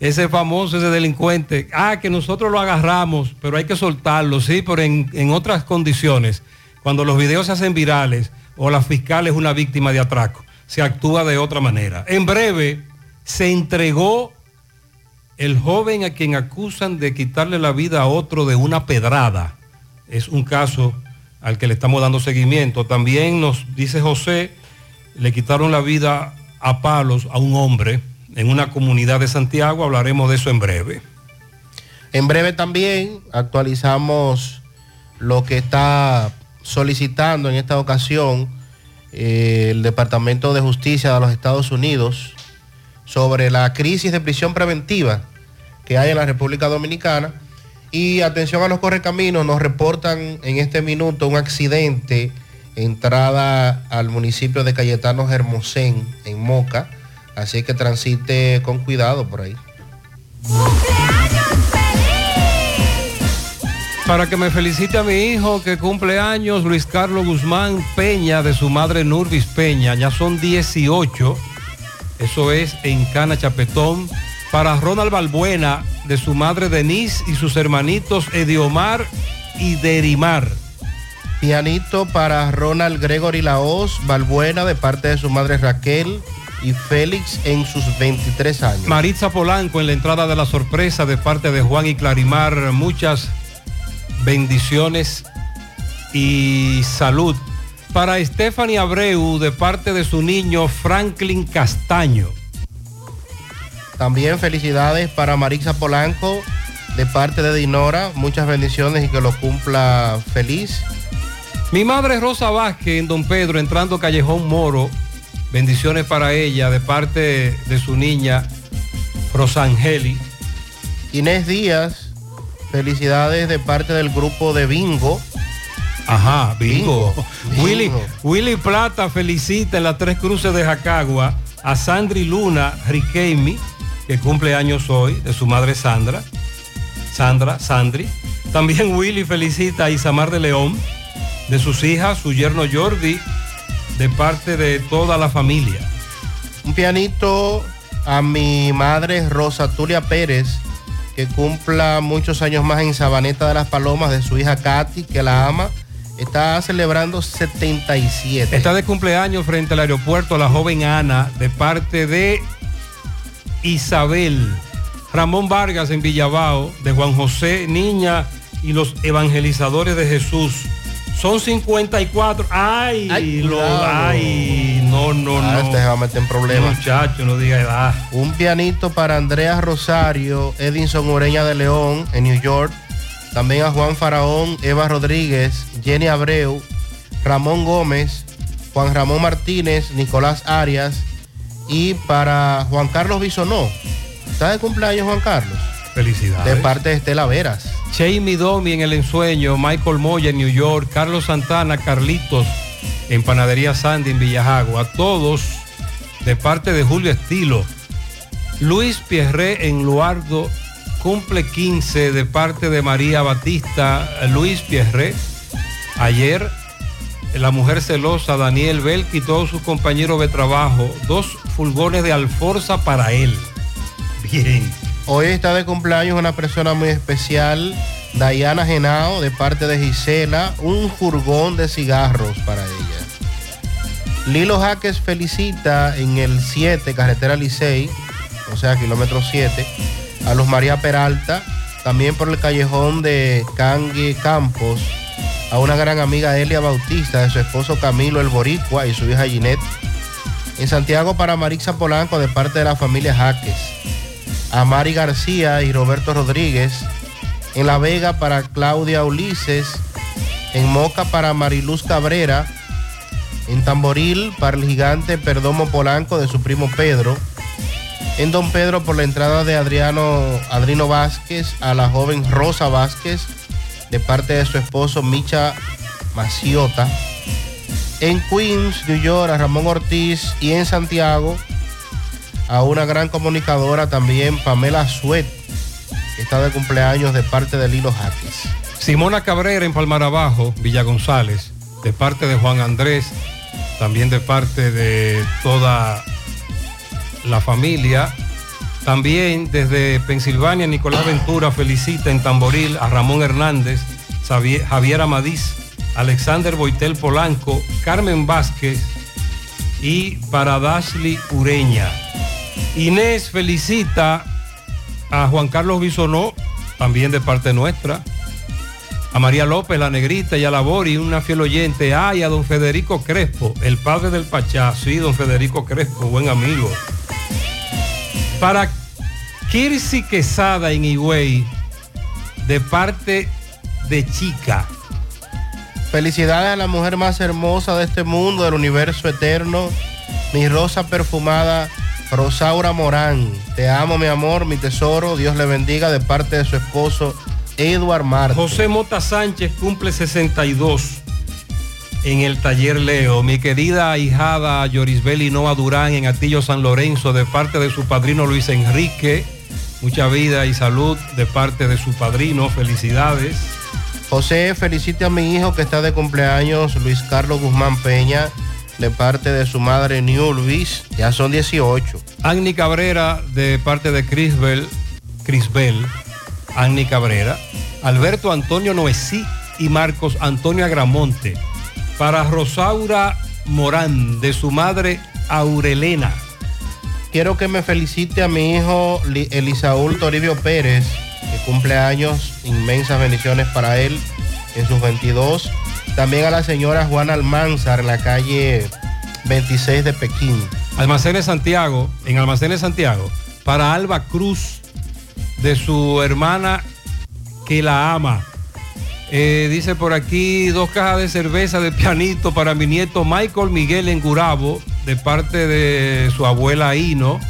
Ese famoso, ese delincuente. Ah, que nosotros lo agarramos, pero hay que soltarlo, sí, pero en, en otras condiciones. Cuando los videos se hacen virales o la fiscal es una víctima de atraco, se actúa de otra manera. En breve, se entregó el joven a quien acusan de quitarle la vida a otro de una pedrada. Es un caso al que le estamos dando seguimiento. También nos dice José, le quitaron la vida a palos a un hombre en una comunidad de Santiago. Hablaremos de eso en breve. En breve también actualizamos lo que está solicitando en esta ocasión eh, el Departamento de Justicia de los Estados Unidos sobre la crisis de prisión preventiva que hay en la República Dominicana. Y atención a los correcaminos, nos reportan en este minuto un accidente entrada al municipio de Cayetano Hermosén, en Moca. Así que transite con cuidado por ahí. Para que me felicite a mi hijo que cumple años, Luis Carlos Guzmán Peña, de su madre Nurvis Peña. Ya son 18. Eso es en Cana Chapetón. Para Ronald Balbuena, de su madre Denise y sus hermanitos Ediomar y Derimar. Pianito para Ronald Gregory Laos, Balbuena, de parte de su madre Raquel y Félix en sus 23 años. Maritza Polanco en la entrada de la sorpresa de parte de Juan y Clarimar. Muchas bendiciones y salud. Para Stephanie Abreu de parte de su niño Franklin Castaño. También felicidades para Marixa Polanco, de parte de Dinora. Muchas bendiciones y que lo cumpla feliz. Mi madre Rosa Vázquez en Don Pedro, entrando Callejón Moro. Bendiciones para ella de parte de su niña Rosangeli. Inés Díaz, felicidades de parte del grupo de Bingo. Ajá, bingo. Bingo. Willy, Bingo. Willy Plata felicita en las tres cruces de Jacagua a Sandri Luna Riquelme, que cumple años hoy, de su madre Sandra. Sandra, Sandri. También Willy felicita a Isamar de León, de sus hijas, su yerno Jordi, de parte de toda la familia. Un pianito a mi madre Rosa Tulia Pérez, que cumpla muchos años más en Sabaneta de las Palomas, de su hija Katy, que la ama. Está celebrando 77. Está de cumpleaños frente al aeropuerto la joven Ana de parte de Isabel. Ramón Vargas en Villabao, de Juan José Niña y los evangelizadores de Jesús. Son 54. Ay, Ay, lo- ay, no, no, Ah, no. este se va a meter en problemas. Muchacho, no diga edad. Un pianito para Andrea Rosario, Edinson Ureña de León, en New York. También a Juan Faraón, Eva Rodríguez, Jenny Abreu, Ramón Gómez, Juan Ramón Martínez, Nicolás Arias. Y para Juan Carlos Bisonó. ¿Está de cumpleaños Juan Carlos? Felicidades. De parte de Estela Veras. Jamie Domi en El Ensueño, Michael Moya en New York, Carlos Santana, Carlitos en Panadería Sandy en Villajago. A todos de parte de Julio Estilo. Luis Pierre en Luardo cumple 15 de parte de María Batista. Luis Pierre. Ayer la mujer celosa Daniel Belk y todos sus compañeros de trabajo. Dos fulgones de alforza para él. Bien. Hoy está de cumpleaños una persona muy especial, Dayana Genao, de parte de Gisela, un furgón de cigarros para ella. Lilo Jaques felicita en el 7, carretera Licey, o sea, kilómetro 7, a los María Peralta, también por el callejón de Cangue Campos, a una gran amiga Elia Bautista, de su esposo Camilo El Boricua y su hija Ginette. En Santiago para Marixa Polanco, de parte de la familia Jaques. A Mari García y Roberto Rodríguez. En La Vega para Claudia Ulises. En Moca para Mariluz Cabrera. En Tamboril para el gigante Perdomo Polanco de su primo Pedro. En Don Pedro por la entrada de Adriano Adrino Vázquez a la joven Rosa Vázquez de parte de su esposo Micha Maciota. En Queens, New York, a Ramón Ortiz y en Santiago a una gran comunicadora también, Pamela Suet, que está de cumpleaños de parte de Lilo Jaques. Simona Cabrera en Palmar Abajo, Villa González, de parte de Juan Andrés, también de parte de toda la familia. También desde Pensilvania, Nicolás Ventura felicita en Tamboril a Ramón Hernández, Javier Amadís, Alexander Boitel Polanco, Carmen Vázquez y para Dashley Ureña. Inés felicita a Juan Carlos Bisonó, también de parte nuestra, a María López, la negrita, y a la Bori, una fiel oyente, ay, a don Federico Crespo, el padre del Pachá, sí, don Federico Crespo, buen amigo. Para Kirsi Quesada en Higüey, de parte de Chica. Felicidades a la mujer más hermosa de este mundo, del universo eterno, mi rosa perfumada, Rosaura Morán. Te amo, mi amor, mi tesoro. Dios le bendiga de parte de su esposo, Edward Marte. José Mota Sánchez cumple 62 en el taller Leo. Mi querida ahijada Yorisbel Noa Durán en Atillo San Lorenzo de parte de su padrino Luis Enrique. Mucha vida y salud de parte de su padrino. Felicidades. José, felicite a mi hijo que está de cumpleaños, Luis Carlos Guzmán Peña, de parte de su madre Newlvis. Ya son 18. Annie Cabrera de parte de Crisbel, Crisbel, Annie Cabrera. Alberto Antonio Noesí y Marcos Antonio Agramonte. Para Rosaura Morán, de su madre Aurelena. Quiero que me felicite a mi hijo Li- Elisaúl Toribio Pérez, que cumple años, inmensas bendiciones para él en sus 22. También a la señora Juana Almanzar en la calle 26 de Pekín. Almacenes Santiago, en Almacenes Santiago, para Alba Cruz, de su hermana que la ama. Eh, dice por aquí dos cajas de cerveza de pianito para mi nieto Michael Miguel en Gurabo, de parte de su abuela Ino.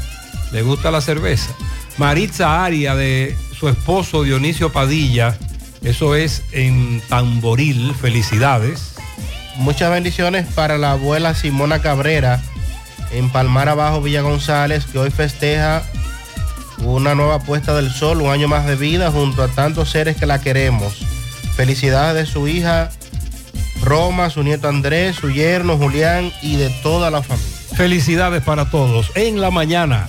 Le gusta la cerveza. Maritza Aria, de su esposo Dionisio Padilla. Eso es en Tamboril. Felicidades. Muchas bendiciones para la abuela Simona Cabrera en Palmar Abajo, Villa González, que hoy festeja una nueva puesta del sol, un año más de vida junto a tantos seres que la queremos. Felicidades de su hija Roma, su nieto Andrés, su yerno Julián y de toda la familia. Felicidades para todos. En la mañana.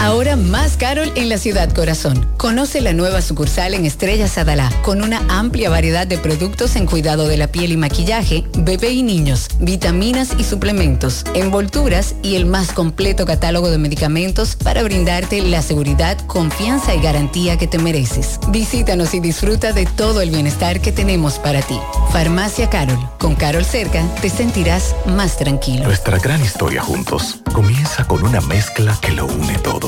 Ahora más Carol en la ciudad corazón. Conoce la nueva sucursal en Estrella Sadalá, con una amplia variedad de productos en cuidado de la piel y maquillaje, bebé y niños, vitaminas y suplementos, envolturas y el más completo catálogo de medicamentos para brindarte la seguridad, confianza y garantía que te mereces. Visítanos y disfruta de todo el bienestar que tenemos para ti. Farmacia Carol. Con Carol cerca te sentirás más tranquilo. Nuestra gran historia juntos comienza con una mezcla que lo une todo.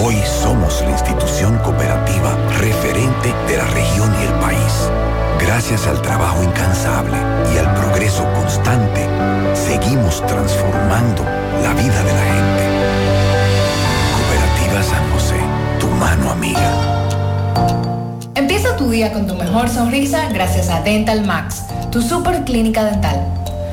hoy somos la institución cooperativa referente de la región y el país. Gracias al trabajo incansable y al progreso constante, seguimos transformando la vida de la gente. Cooperativa San José, tu mano amiga. Empieza tu día con tu mejor sonrisa gracias a Dental Max, tu super clínica dental.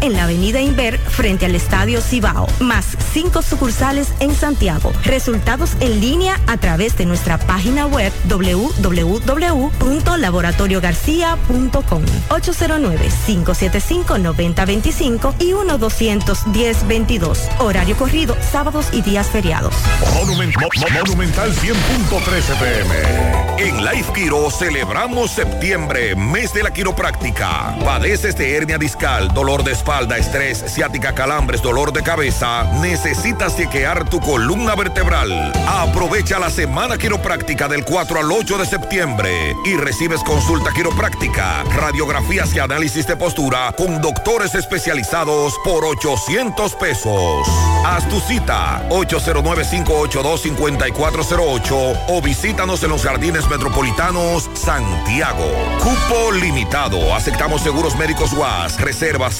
en la avenida Inver frente al Estadio Cibao, más cinco sucursales en Santiago. Resultados en línea a través de nuestra página web www.laboratoriogarcia.com 809-575-9025 y 1-210-22. Horario corrido, sábados y días feriados. Monument- Mo- Mo- Monumental 100.13 pm. En Life Quiro celebramos septiembre, mes de la quiropráctica. Padeces de hernia discal, dolor de espalda, estrés, ciática, calambres, dolor de cabeza. Necesitas chequear tu columna vertebral. Aprovecha la semana quiropráctica del 4 al 8 de septiembre y recibes consulta quiropráctica, radiografías y análisis de postura con doctores especializados por 800 pesos. Haz tu cita 809-582-5408 o visítanos en los jardines metropolitanos Santiago. Cupo limitado. Aceptamos seguros médicos UAS, reservas,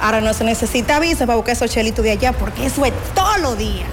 ahora no se necesita visa para buscar esos chelitos de allá porque eso es todo lo día.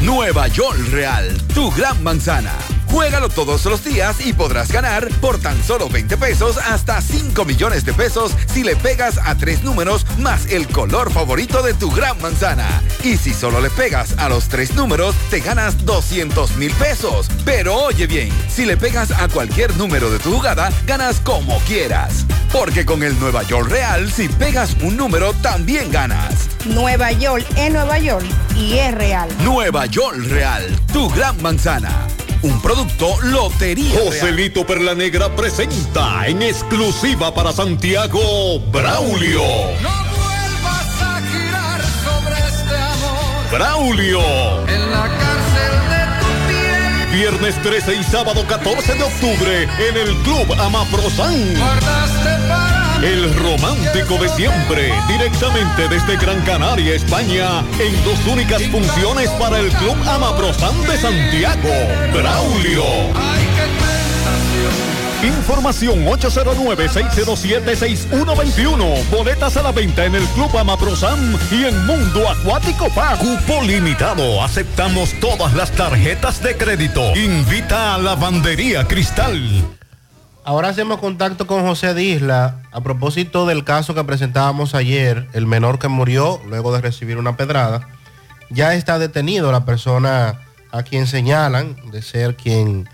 Nueva York Real, tu gran manzana. Juégalo todos los días y podrás ganar por tan solo 20 pesos hasta 5 millones de pesos si le pegas a tres números más el color favorito de tu gran manzana. Y si solo le pegas a los tres números, te ganas 200 mil pesos. Pero oye bien, si le pegas a cualquier número de tu jugada, ganas como quieras. Porque con el Nueva York Real, si pegas un número, también ganas. Nueva York es Nueva York y es real. Nueva York Real, tu gran manzana. Un producto Lotería Real. Joselito Perla Negra presenta en exclusiva para Santiago Braulio. vuelvas a girar sobre este amor. Braulio. En la Viernes 13 y sábado 14 de octubre en el Club Amaprosan. El romántico de siempre, directamente desde Gran Canaria, España, en dos únicas funciones para el Club Amaprosan de Santiago. Braulio. Información 809-607-6121. Boletas a la venta en el Club Amaprosan y en Mundo Acuático Park. Cupo limitado. Aceptamos todas las tarjetas de crédito. Invita a Lavandería Cristal. Ahora hacemos contacto con José Disla a propósito del caso que presentábamos ayer, el menor que murió luego de recibir una pedrada. Ya está detenido la persona a quien señalan de ser quien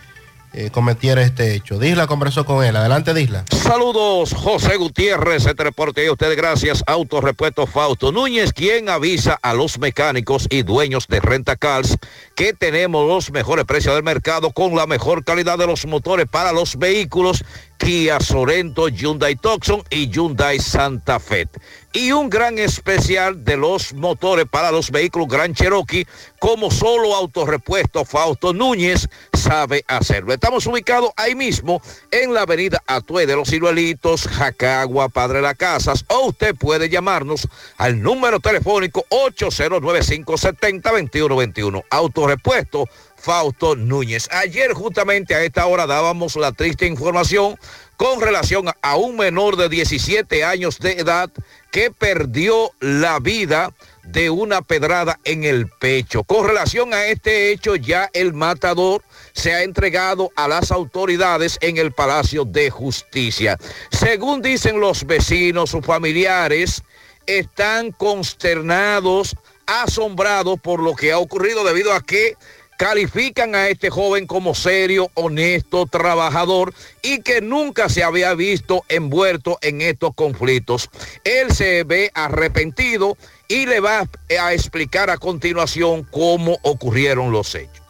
eh, cometiera este hecho. Disla conversó con él. Adelante, Disla. Saludos, José Gutiérrez, este reporte a ustedes gracias, Autorepuesto Fausto Núñez, quien avisa a los mecánicos y dueños de Renta Cars que tenemos los mejores precios del mercado con la mejor calidad de los motores para los vehículos Kia Sorento, Hyundai Tucson y Hyundai Santa Fe. Y un gran especial de los motores para los vehículos Gran Cherokee, como solo Autorepuesto Fausto Núñez sabe hacerlo. Estamos ubicados ahí mismo en la avenida Atue de los Ciruelitos, Jacagua, Padre Las Casas, o usted puede llamarnos al número telefónico 809-570-2121. Autorepuesto Fausto Núñez. Ayer justamente a esta hora dábamos la triste información con relación a un menor de 17 años de edad que perdió la vida de una pedrada en el pecho. Con relación a este hecho, ya el matador se ha entregado a las autoridades en el Palacio de Justicia. Según dicen los vecinos, sus familiares están consternados, asombrados por lo que ha ocurrido debido a que califican a este joven como serio, honesto, trabajador y que nunca se había visto envuelto en estos conflictos. Él se ve arrepentido y le va a explicar a continuación cómo ocurrieron los hechos.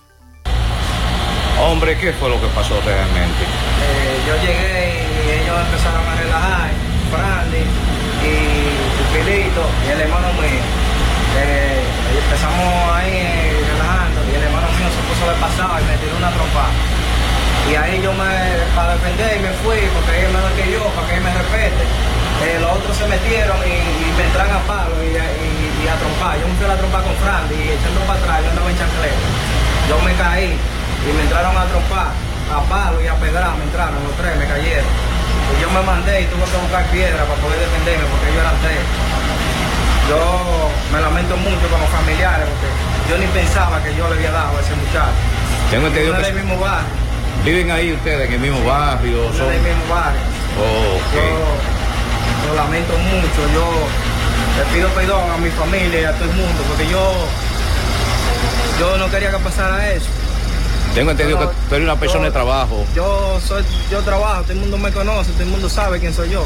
Hombre, ¿qué fue lo que pasó realmente? Eh, yo llegué y ellos empezaron a relajar, Frandy y Filito y el hermano mío. Eh, empezamos ahí relajando y el hermano pasado y me tiró una trompa. Y ahí yo me, para defender, me fui porque ella es mejor que yo, para que él me respete. Eh, los otros se metieron y, y me entraron a palo y, y- y a trompar. Yo me fui a la trompa con Frandy y echando para atrás, yo andaba en chancleta. Yo me caí y me entraron a trompar, a palo y a pedrar, me entraron los tres, me cayeron. Y yo me mandé y tuve que buscar piedra para poder defenderme porque ellos eran tres. Yo me lamento mucho con los familiares porque yo ni pensaba que yo le había dado a ese muchacho. Tengo entendido que del mismo barrio, viven ahí ustedes en el mismo barrio. son- del mismo barrio. Oh. Yo lo lamento mucho, yo le pido perdón a mi familia y a todo el mundo porque yo, yo no quería que pasara eso. Tengo entendido que tú eres una persona de trabajo. Yo soy, yo trabajo, todo el mundo me conoce, todo el mundo sabe quién soy yo.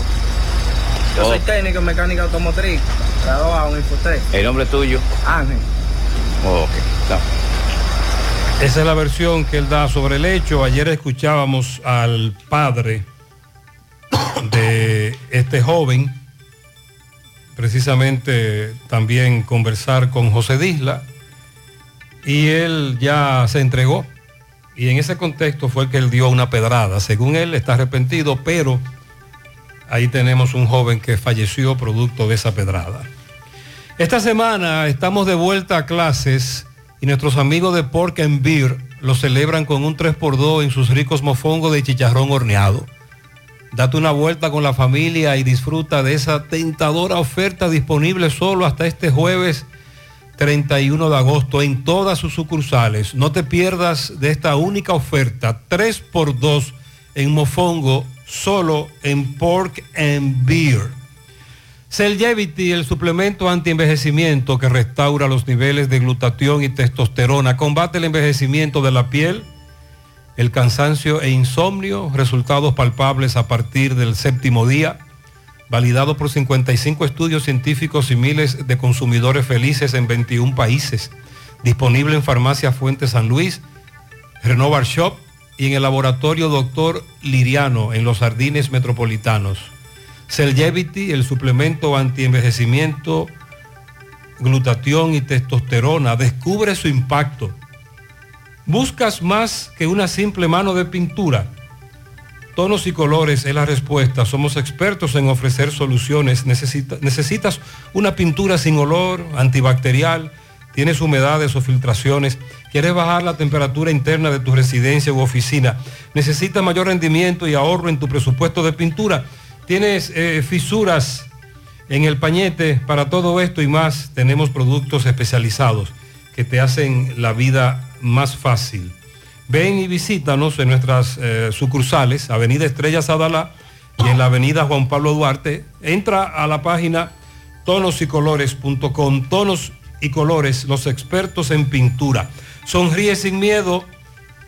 Yo soy Oh. técnico en mecánica automotriz, graduado en Infotec. El nombre tuyo. Ángel. Oh, ok. Esa es la versión que él da sobre el hecho. Ayer escuchábamos al padre de este joven, precisamente también conversar con José Disla, y él ya se entregó. Y en ese contexto fue que él dio una pedrada. Según él está arrepentido, pero ahí tenemos un joven que falleció producto de esa pedrada. Esta semana estamos de vuelta a clases y nuestros amigos de Pork and Beer lo celebran con un 3x2 en sus ricos mofongos de chicharrón horneado. Date una vuelta con la familia y disfruta de esa tentadora oferta disponible solo hasta este jueves 31 de agosto en todas sus sucursales. No te pierdas de esta única oferta, 3x2 en mofongo, solo en Pork and Beer. Cellgevity, el suplemento antienvejecimiento que restaura los niveles de glutatión y testosterona, combate el envejecimiento de la piel, el cansancio e insomnio, resultados palpables a partir del séptimo día, validado por 55 estudios científicos y miles de consumidores felices en 21 países, disponible en Farmacia Fuente San Luis, Renovar Shop y en el laboratorio Doctor Liriano en los Jardines Metropolitanos. Cellgevity, el suplemento antienvejecimiento, glutatión y testosterona, descubre su impacto. ¿Buscas más que una simple mano de pintura? Tonos y colores es la respuesta. Somos expertos en ofrecer soluciones. Necesita- necesitas una pintura sin olor, antibacterial, tienes humedades o filtraciones, quieres bajar la temperatura interna de tu residencia u oficina, necesitas mayor rendimiento y ahorro en tu presupuesto de pintura, tienes eh, fisuras en el pañete, para todo esto y más tenemos productos especializados que te hacen la vida más fácil. Ven y visítanos en nuestras eh, sucursales, Avenida Estrella Sadalá y en la Avenida Juan Pablo Duarte. Entra a la página tonosicolores.com, tonos y colores, los expertos en pintura. Sonríe sin miedo.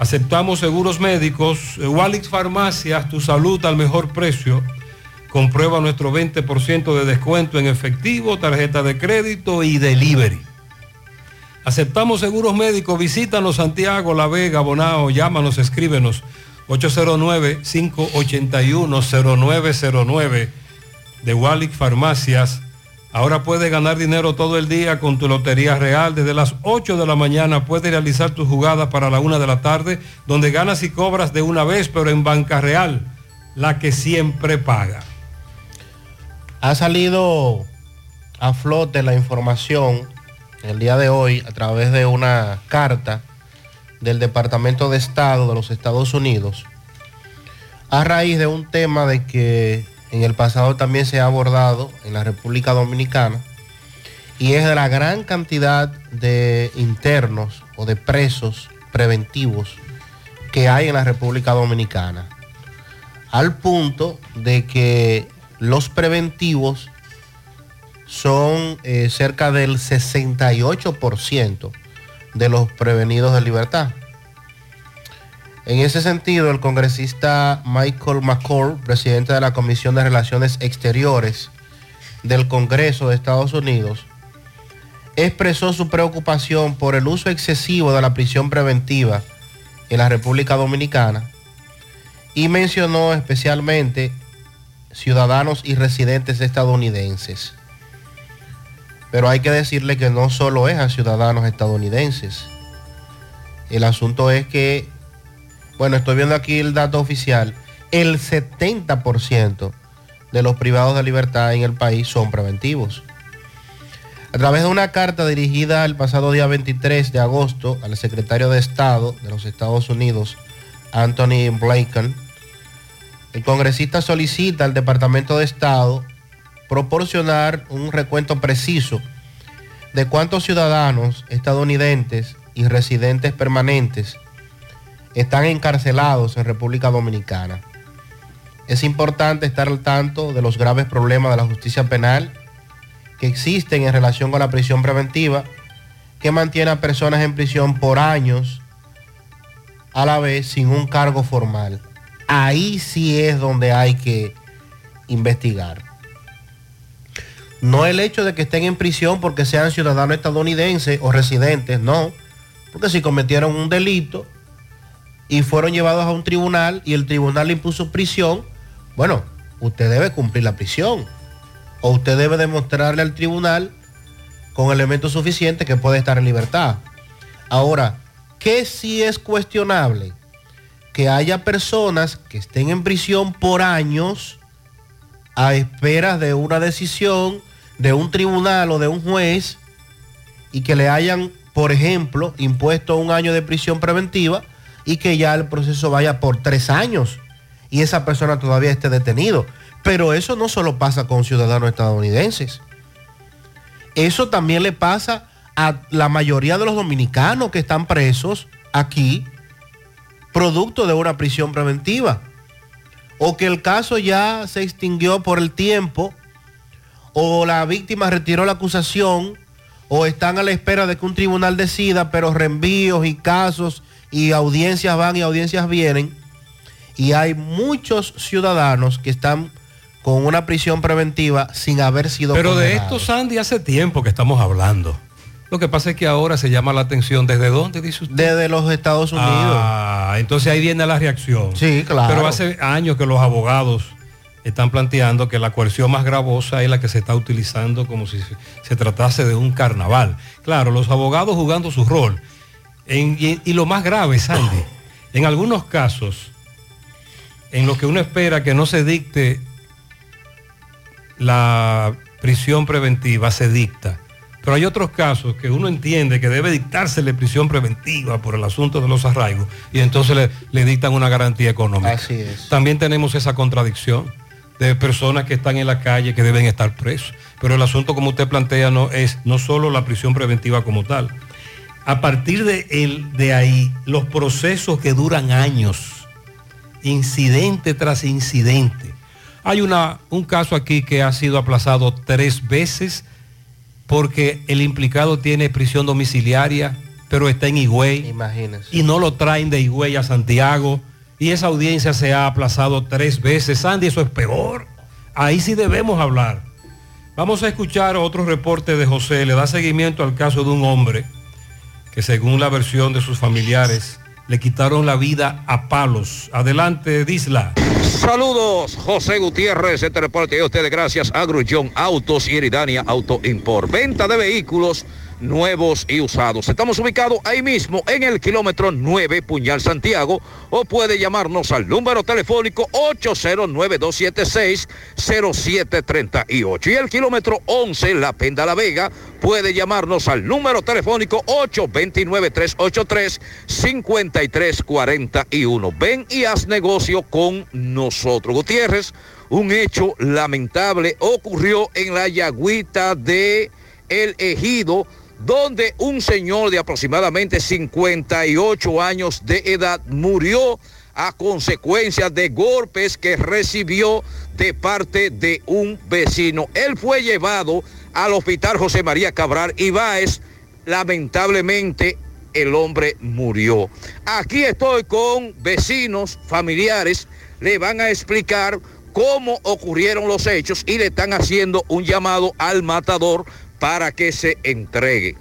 Aceptamos seguros médicos. Walix Farmacias, tu salud al mejor precio. Comprueba nuestro 20% de descuento en efectivo, tarjeta de crédito y delivery. Aceptamos seguros médicos. Visítanos Santiago, La Vega, Bonao. Llámanos, escríbenos. 809-581-0909 de Walix Farmacias. Ahora puedes ganar dinero todo el día con tu Lotería Real. Desde las 8 de la mañana puedes realizar tus jugadas para la 1 de la tarde, donde ganas y cobras de una vez, pero en Banca Real, la que siempre paga. Ha salido a flote la información el día de hoy a través de una carta del Departamento de Estado de los Estados Unidos a raíz de un tema de que en el pasado también se ha abordado en la República Dominicana y es de la gran cantidad de internos o de presos preventivos que hay en la República Dominicana. Al punto de que los preventivos son eh, cerca del 68% de los prevenidos de libertad. En ese sentido, el congresista Michael McCall, presidente de la Comisión de Relaciones Exteriores del Congreso de Estados Unidos, expresó su preocupación por el uso excesivo de la prisión preventiva en la República Dominicana y mencionó especialmente ciudadanos y residentes estadounidenses. Pero hay que decirle que no solo es a ciudadanos estadounidenses. El asunto es que bueno, estoy viendo aquí el dato oficial, el 70% de los privados de libertad en el país son preventivos. A través de una carta dirigida el pasado día 23 de agosto al secretario de Estado de los Estados Unidos, Anthony Blinken, el congresista solicita al Departamento de Estado proporcionar un recuento preciso de cuántos ciudadanos estadounidenses y residentes permanentes están encarcelados en República Dominicana. Es importante estar al tanto de los graves problemas de la justicia penal que existen en relación con la prisión preventiva, que mantiene a personas en prisión por años a la vez sin un cargo formal. Ahí sí es donde hay que investigar. No el hecho de que estén en prisión porque sean ciudadanos estadounidenses o residentes, no. Porque si cometieron un delito, y fueron llevados a un tribunal y el tribunal le impuso prisión, bueno, usted debe cumplir la prisión. O usted debe demostrarle al tribunal con elementos suficientes que puede estar en libertad. Ahora, ¿qué sí es cuestionable? Que haya personas que estén en prisión por años a espera de una decisión de un tribunal o de un juez y que le hayan, por ejemplo, impuesto un año de prisión preventiva y que ya el proceso vaya por tres años y esa persona todavía esté detenido. Pero eso no solo pasa con ciudadanos estadounidenses. Eso también le pasa a la mayoría de los dominicanos que están presos aquí, producto de una prisión preventiva. O que el caso ya se extinguió por el tiempo, o la víctima retiró la acusación, o están a la espera de que un tribunal decida, pero reenvíos y casos y audiencias van y audiencias vienen. Y hay muchos ciudadanos que están con una prisión preventiva sin haber sido Pero de esto, Sandy, hace tiempo que estamos hablando. Lo que pasa es que ahora se llama la atención. ¿Desde dónde dice usted? Desde los Estados Unidos. Ah, entonces ahí viene la reacción. Sí, claro. Pero hace años que los abogados están planteando que la coerción más gravosa es la que se está utilizando como si se, se tratase de un carnaval. Claro, los abogados jugando su rol. En- y, y lo más grave, Sandy, en algunos casos, en lo que uno espera que no se dicte la prisión preventiva, se dicta. Pero hay otros casos que uno entiende que debe dictársele prisión preventiva por el asunto de los arraigos y entonces le, le dictan una garantía económica. Así es. También tenemos esa contradicción de personas que están en la calle que deben estar presos. Pero el asunto, como usted plantea, no es no solo la prisión preventiva como tal. A partir de, el- de ahí, los procesos que duran años, incidente tras incidente. Hay una, un caso aquí que ha sido aplazado tres veces porque el implicado tiene prisión domiciliaria, pero está en Higüey Imagínense. y no lo traen de Higüey a Santiago y esa audiencia se ha aplazado tres veces. Sandy, eso es peor. Ahí sí debemos hablar. Vamos a escuchar otro reporte de José. Le da seguimiento al caso de un hombre que según la versión de sus familiares le quitaron la vida a palos. Adelante, Disla. Saludos, José Gutiérrez, este reporte de ustedes gracias a Grullón Autos y Eridania Auto Import. Venta de vehículos nuevos y usados. Estamos ubicados ahí mismo en el kilómetro 9 Puñal Santiago o puede llamarnos al número telefónico 809-276-0738 y el kilómetro 11 La Penda La Vega puede llamarnos al número telefónico 829-383-5341. Ven y haz negocio con nosotros. Gutiérrez, un hecho lamentable ocurrió en la Yagüita de El Ejido, donde un señor de aproximadamente 58 años de edad murió a consecuencia de golpes que recibió de parte de un vecino. Él fue llevado al hospital José María Cabral Ibáez. Lamentablemente el hombre murió. Aquí estoy con vecinos, familiares, le van a explicar cómo ocurrieron los hechos y le están haciendo un llamado al matador para que se entregue.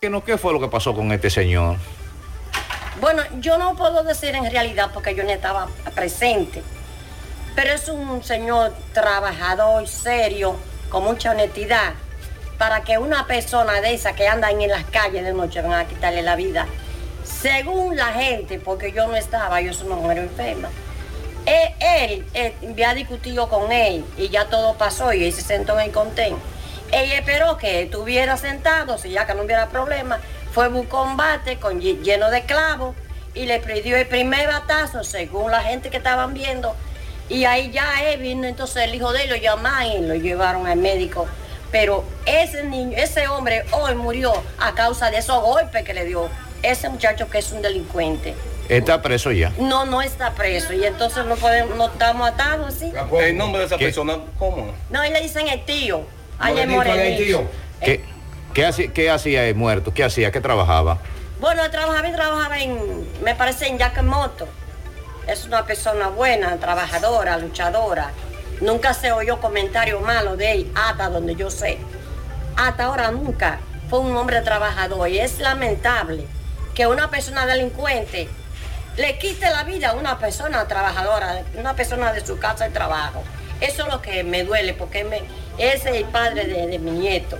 ¿Qué, no, ¿Qué fue lo que pasó con este señor? Bueno, yo no puedo decir en realidad porque yo no estaba presente, pero es un señor trabajador, serio, con mucha honestidad, para que una persona de esa que anda en las calles de noche van a quitarle la vida. Según la gente, porque yo no estaba, yo soy una mujer enferma, eh, él, eh, había discutido con él y ya todo pasó y él se sentó en el contén. Ella esperó que estuviera sentado, si ya que no hubiera problema, fue un combate con, lle- lleno de clavos y le pidió el primer batazo según la gente que estaban viendo. Y ahí ya él vino, entonces el hijo de él lo llamaron y lo llevaron al médico. Pero ese niño, ese hombre hoy murió a causa de esos golpes que le dio ese muchacho que es un delincuente. Está preso ya. No, no está preso y entonces no podemos, no estamos atados así. El nombre de esa persona, ¿cómo? No, y le dicen el tío. Allá en tío. ¿Qué, qué hacía, qué hacía el muerto? ¿Qué hacía? ¿Qué trabajaba? Bueno, trabajaba y trabajaba en, me parece, en Yakemoto. Es una persona buena, trabajadora, luchadora. Nunca se oyó comentario malo de él, hasta donde yo sé. Hasta ahora nunca. Fue un hombre trabajador y es lamentable que una persona delincuente le quite la vida a una persona trabajadora, una persona de su casa de trabajo. Eso es lo que me duele porque me, ese es el padre de, de mi nieto.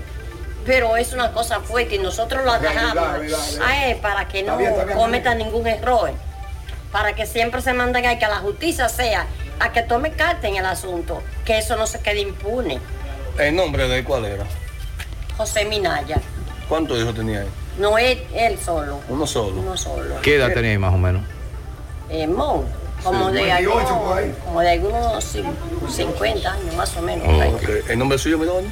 Pero es una cosa fuerte y nosotros lo dejamos a él para que Está no bien, está bien, cometa bien. ningún error. Para que siempre se mantenga y que la justicia sea a que tome carta en el asunto, que eso no se quede impune. ¿El nombre de él cuál era? José Minaya, ¿Cuántos hijos tenía él? no es él solo, Uno solo. uno solo. ¿Qué edad tenía ahí más o menos? Eh, Mon, como, Sí, de 28 algunos, por ahí. como de algunos cin- 50 años más o menos. ¿El nombre suyo, mi doña?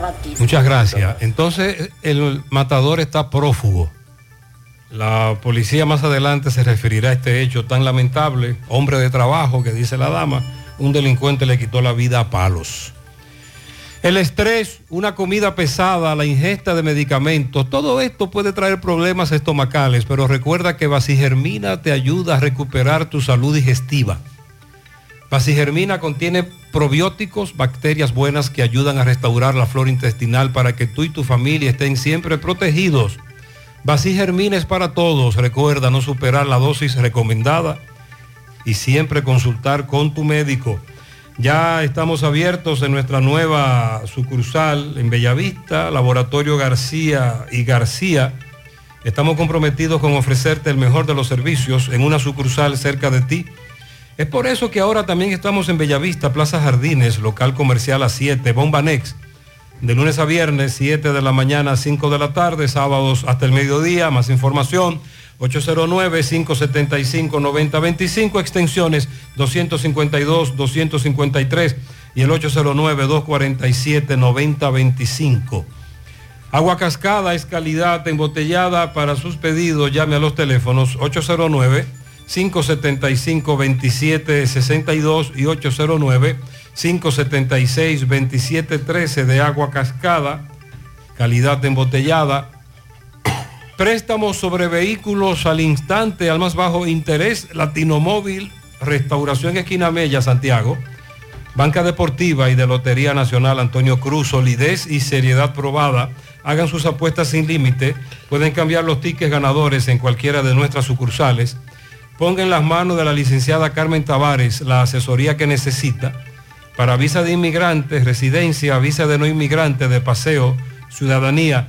Batista. Muchas gracias. Entonces, el matador está prófugo. La policía más adelante se referirá a este hecho tan lamentable. Hombre de trabajo, que dice la dama, un delincuente le quitó la vida a palos. El estrés, una comida pesada, la ingesta de medicamentos, todo esto puede traer problemas estomacales, pero recuerda que Vasigermina te ayuda a recuperar tu salud digestiva. Basigermina contiene probióticos, bacterias buenas que ayudan a restaurar la flora intestinal para que tú y tu familia estén siempre protegidos. Basigermina es para todos. Recuerda no superar la dosis recomendada y siempre consultar con tu médico. Ya estamos abiertos en nuestra nueva sucursal en Bellavista, Laboratorio García y García. Estamos comprometidos con ofrecerte el mejor de los servicios en una sucursal cerca de ti. Es por eso que ahora también estamos en Bellavista, Plaza Jardines, local comercial a 7, Bomba Next. De lunes a viernes, 7 de la mañana a 5 de la tarde, sábados hasta el mediodía. Más información, 809-575-9025, extensiones 252, 253 y el 809-247-9025. Agua cascada es calidad embotellada. Para sus pedidos, llame a los teléfonos 809-575-2762 y 809-576-2713 de agua cascada, calidad embotellada. Préstamos sobre vehículos al instante, al más bajo interés, Latinomóvil, Restauración Esquina Mella, Santiago, Banca Deportiva y de Lotería Nacional Antonio Cruz, solidez y seriedad probada. Hagan sus apuestas sin límite, pueden cambiar los tickets ganadores en cualquiera de nuestras sucursales. Ponga en las manos de la licenciada Carmen Tavares la asesoría que necesita para visa de inmigrantes, residencia, visa de no inmigrante, de paseo, ciudadanía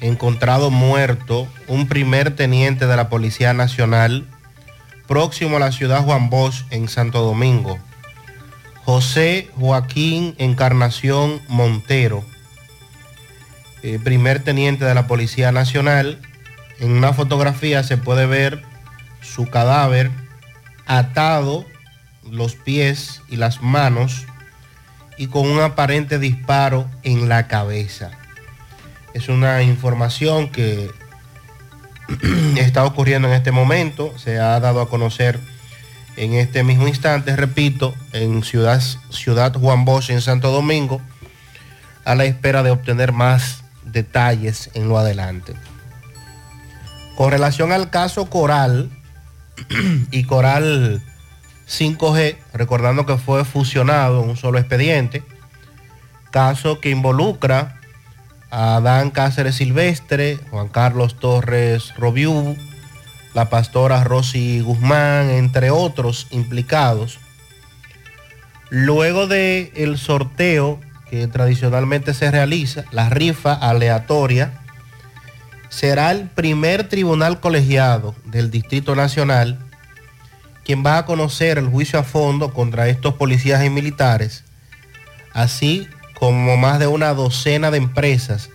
encontrado muerto un primer teniente de la Policía Nacional próximo a la ciudad Juan Bosch en Santo Domingo. José Joaquín Encarnación Montero, eh, primer teniente de la Policía Nacional. En una fotografía se puede ver su cadáver atado los pies y las manos y con un aparente disparo en la cabeza. Es una información que está ocurriendo en este momento, se ha dado a conocer en este mismo instante, repito, en Ciudad, Ciudad Juan Bosch, en Santo Domingo, a la espera de obtener más detalles en lo adelante. Con relación al caso Coral y Coral 5G, recordando que fue fusionado en un solo expediente, caso que involucra a Adán Cáceres Silvestre, Juan Carlos Torres Robiú, la pastora Rosy Guzmán, entre otros implicados. Luego del el sorteo que tradicionalmente se realiza, la rifa aleatoria, será el primer tribunal colegiado del Distrito Nacional quien va a conocer el juicio a fondo contra estos policías y militares, así como más de una docena de empresas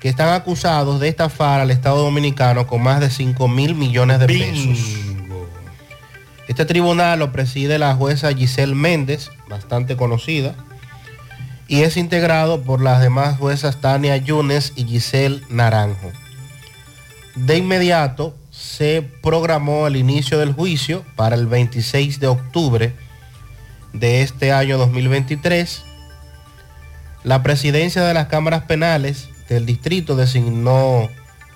que están acusados de estafar al Estado Dominicano con más de 5 mil millones de pesos. Este tribunal lo preside la jueza Giselle Méndez, bastante conocida, y es integrado por las demás juezas Tania Yunes y Giselle Naranjo. De inmediato se programó el inicio del juicio para el 26 de octubre de este año 2023. La presidencia de las cámaras penales del distrito designó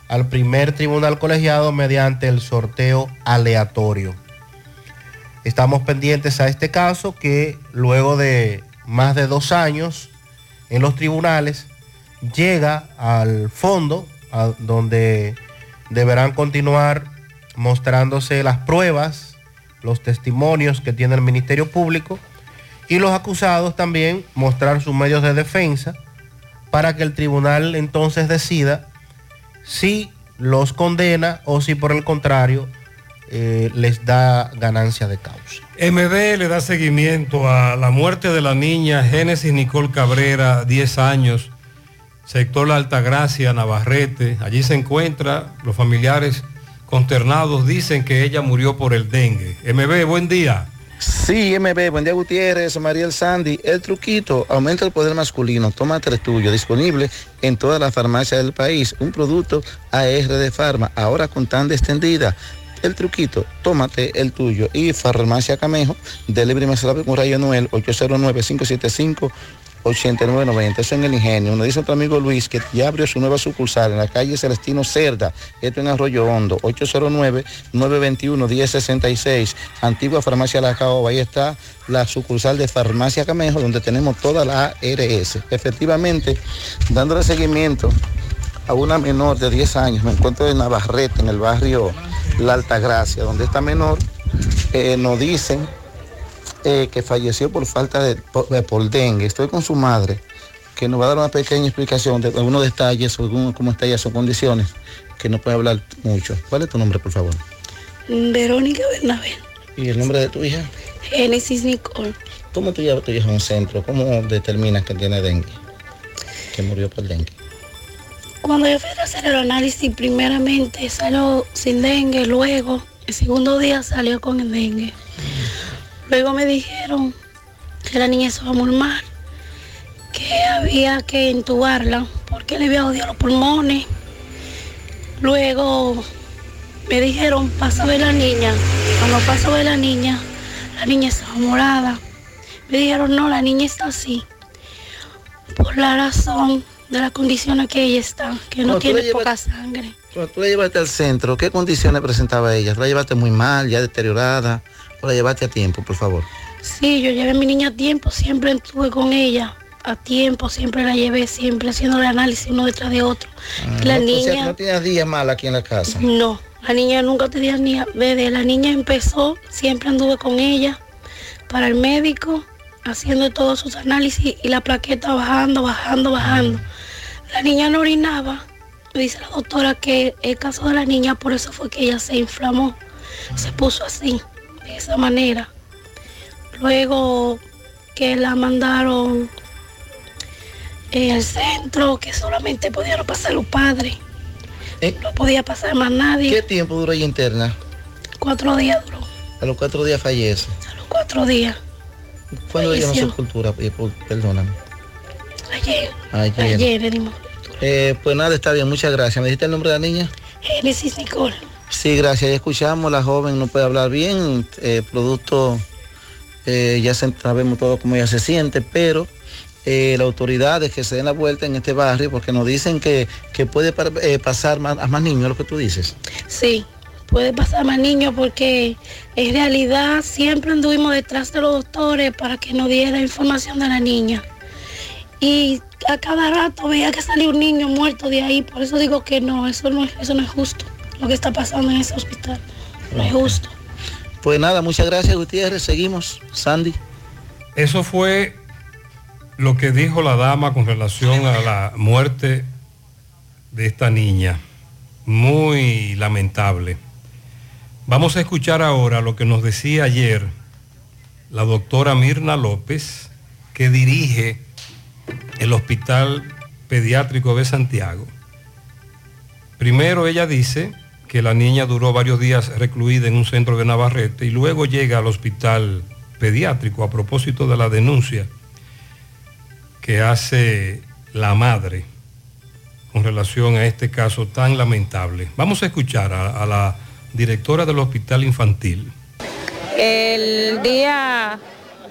al primer tribunal colegiado mediante el sorteo aleatorio. Estamos pendientes a este caso que luego de más de dos años en los tribunales llega al fondo donde deberán continuar mostrándose las pruebas, los testimonios que tiene el Ministerio Público y los acusados también mostrar sus medios de defensa para que el tribunal entonces decida si los condena o si por el contrario eh, les da ganancia de causa. MD le da seguimiento a la muerte de la niña Génesis Nicole Cabrera, 10 años, sector La Altagracia, Navarrete. Allí se encuentra, los familiares consternados dicen que ella murió por el dengue. MB, buen día. Sí, MB, buen día Gutiérrez, Mariel Sandy. El truquito, aumenta el poder masculino, tómate el tuyo, disponible en todas las farmacias del país. Un producto AR de Farma, ahora con tanda extendida. El truquito, tómate el tuyo. Y Farmacia Camejo, delivery más rápido con Rayo Noel, 809-575. 8990, eso en el ingenio. Nos dice otro amigo Luis que ya abrió su nueva sucursal en la calle Celestino Cerda, esto en Arroyo Hondo, 809-921-1066, antigua farmacia La Caoba, ahí está la sucursal de Farmacia Camejo, donde tenemos toda la ARS. Efectivamente, dándole seguimiento a una menor de 10 años, me encuentro en Navarrete, en el barrio La Altagracia, donde esta menor eh, nos dicen eh, que falleció por falta de por, por dengue. Estoy con su madre, que nos va a dar una pequeña explicación de algunos detalles, algunos, cómo está ella, sus condiciones, que no puede hablar mucho. ¿Cuál es tu nombre, por favor? Verónica Bernabé, ¿Y el nombre de tu hija? Génesis Nicole. ¿Cómo tú llevas a tu hija a un centro? ¿Cómo determinas que tiene dengue? Que murió por dengue. Cuando yo fui a hacer el análisis, primeramente salió sin dengue, luego el segundo día salió con el dengue. Luego me dijeron que la niña estaba muy mal, que había que intubarla porque le había odiado los pulmones. Luego me dijeron, pasa a ver la niña. Cuando paso a ver la niña, la niña estaba morada. Me dijeron, no, la niña está así. Por la razón de la condición en que ella está, que no tiene llevas- poca sangre. Cuando tú la llevaste al centro, ¿qué condiciones presentaba ella? ¿Tú la llevaste muy mal, ya deteriorada? ¿O la llevaste a tiempo, por favor? Sí, yo llevé a mi niña a tiempo, siempre estuve con ella. A tiempo, siempre la llevé, siempre haciendo el análisis uno detrás de otro. la no, o sea, niña, no tienes días mal aquí en la casa. no, la niña nunca tenía ni desde la niña empezó, siempre anduve con ella para el médico, haciendo todos sus análisis y la plaqueta bajando, bajando, bajando. La niña no orinaba. Me dice la doctora que el caso de la niña, por eso fue que ella se inflamó, se puso así, de esa manera. Luego que la mandaron en el centro, que solamente podían pasar los padres. No podía pasar más nadie. ¿Qué tiempo duró ella interna? Cuatro días duró, A los cuatro días fallece. cuatro días. ¿Cuándo Falleció. sepultura? Eh, por- Perdóname. Ayer, Ayer. ayer dimos. Eh, pues nada, está bien, muchas gracias. ¿Me dijiste el nombre de la niña? Génesis Nicole. Sí, gracias. Ya escuchamos, la joven no puede hablar bien, eh, producto, eh, ya sabemos todo cómo ella se siente, pero eh, las autoridades que se den la vuelta en este barrio, porque nos dicen que, que puede eh, pasar más, a más niños, lo que tú dices. Sí, puede pasar más niños porque en realidad siempre anduvimos detrás de los doctores para que nos diera información de la niña. Y a cada rato veía que salía un niño muerto de ahí, por eso digo que no, eso no, es- eso no es justo, lo que está pasando en ese hospital. No es justo. Pues nada, muchas gracias Gutiérrez, seguimos. Sandy. Eso fue lo que dijo la dama con relación a la muerte de esta niña. Muy lamentable. Vamos a escuchar ahora lo que nos decía ayer la doctora Mirna López, que dirige el Hospital Pediátrico de Santiago. Primero ella dice que la niña duró varios días recluida en un centro de Navarrete y luego llega al hospital pediátrico a propósito de la denuncia que hace la madre con relación a este caso tan lamentable. Vamos a escuchar a, a la directora del hospital infantil. El día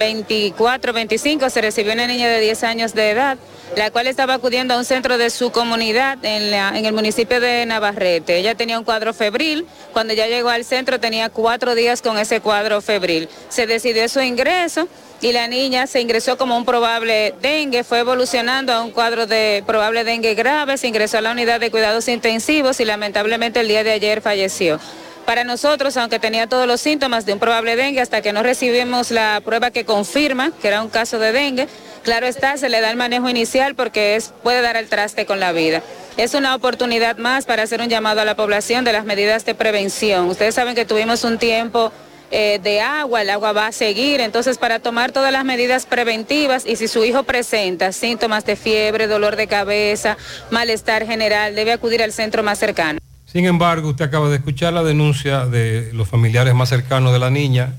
24, 25 se recibió una niña de 10 años de edad, la cual estaba acudiendo a un centro de su comunidad en, el municipio de Navarrete. Ella tenía un cuadro febril, cuando ya llegó al centro tenía cuatro días con ese cuadro febril. Se decidió su ingreso y la niña se ingresó como un probable dengue, fue evolucionando a un cuadro de probable dengue grave, se ingresó a la unidad de cuidados intensivos y lamentablemente el día de ayer falleció. Para nosotros, aunque tenía todos los síntomas de un probable dengue, hasta que no recibimos la prueba que confirma que era un caso de dengue, claro está, se le da el manejo inicial porque puede dar el traste con la vida. Es una oportunidad más para hacer un llamado a la población de las medidas de prevención. Ustedes saben que tuvimos un tiempo eh, de agua, el agua va a seguir, entonces para tomar todas las medidas preventivas y si su hijo presenta síntomas de fiebre, dolor de cabeza, malestar general, debe acudir al centro más cercano. Sin embargo, usted acaba de escuchar la denuncia de los familiares más cercanos de la niña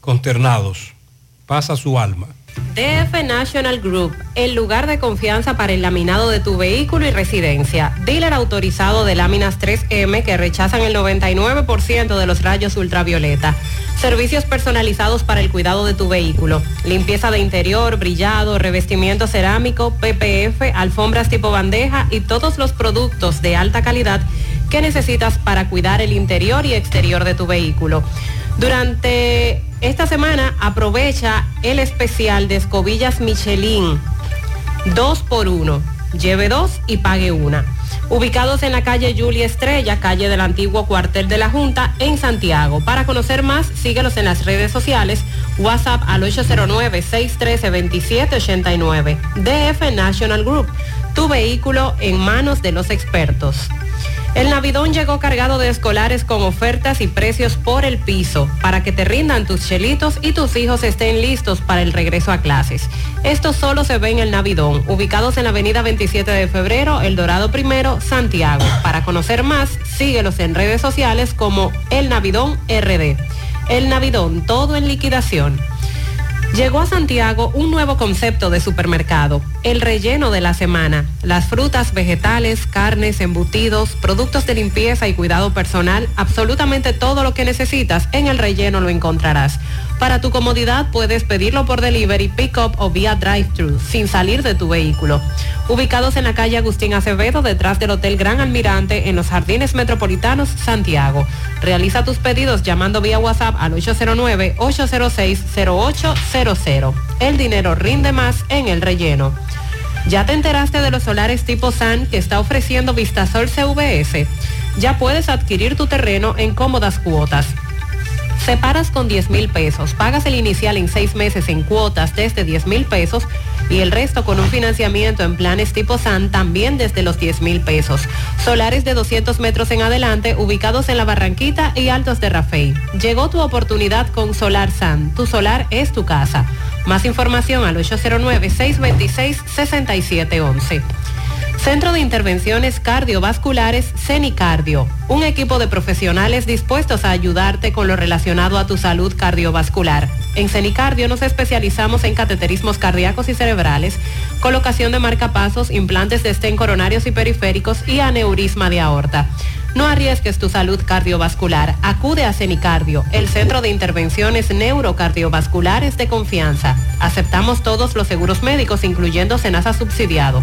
consternados. Pasa su alma. DF National Group, el lugar de confianza para el laminado de tu vehículo y residencia. Dealer autorizado de láminas 3M que rechazan el 99% de los rayos ultravioleta. Servicios personalizados para el cuidado de tu vehículo. Limpieza de interior, brillado, revestimiento cerámico, PPF, alfombras tipo bandeja y todos los productos de alta calidad que necesitas para cuidar el interior y exterior de tu vehículo. Durante esta semana aprovecha el especial de escobillas Michelin. Dos por uno. Lleve dos y pague una. Ubicados en la calle Julia Estrella, calle del antiguo cuartel de la Junta, en Santiago. Para conocer más, síguelos en las redes sociales. WhatsApp al 809-613-2789. DF National Group. Tu vehículo en manos de los expertos. El Navidón llegó cargado de escolares con ofertas y precios por el piso para que te rindan tus chelitos y tus hijos estén listos para el regreso a clases. Esto solo se ve en el Navidón, ubicados en la avenida 27 de febrero, El Dorado Primero, Santiago. Para conocer más, síguelos en redes sociales como El Navidón RD. El Navidón, todo en liquidación. Llegó a Santiago un nuevo concepto de supermercado, el relleno de la semana. Las frutas, vegetales, carnes, embutidos, productos de limpieza y cuidado personal, absolutamente todo lo que necesitas en el relleno lo encontrarás. Para tu comodidad puedes pedirlo por delivery, pick-up o vía drive-thru, sin salir de tu vehículo. Ubicados en la calle Agustín Acevedo, detrás del Hotel Gran Almirante, en los Jardines Metropolitanos, Santiago. Realiza tus pedidos llamando vía WhatsApp al 809-806-0800. El dinero rinde más en el relleno. ¿Ya te enteraste de los solares tipo SAN que está ofreciendo Vistasol CVS? Ya puedes adquirir tu terreno en cómodas cuotas. Separas con 10 mil pesos, pagas el inicial en seis meses en cuotas desde 10 mil pesos y el resto con un financiamiento en planes tipo SAN también desde los 10 mil pesos. Solares de 200 metros en adelante ubicados en la Barranquita y Altos de Rafey. Llegó tu oportunidad con Solar SAN. Tu solar es tu casa. Más información al 809-626-6711. Centro de Intervenciones Cardiovasculares CENICardio, un equipo de profesionales dispuestos a ayudarte con lo relacionado a tu salud cardiovascular. En CENICardio nos especializamos en cateterismos cardíacos y cerebrales, colocación de marcapasos, implantes de estén coronarios y periféricos y aneurisma de aorta. No arriesgues tu salud cardiovascular. Acude a CENICardio, el centro de intervenciones neurocardiovasculares de confianza. Aceptamos todos los seguros médicos, incluyendo Senasa subsidiado.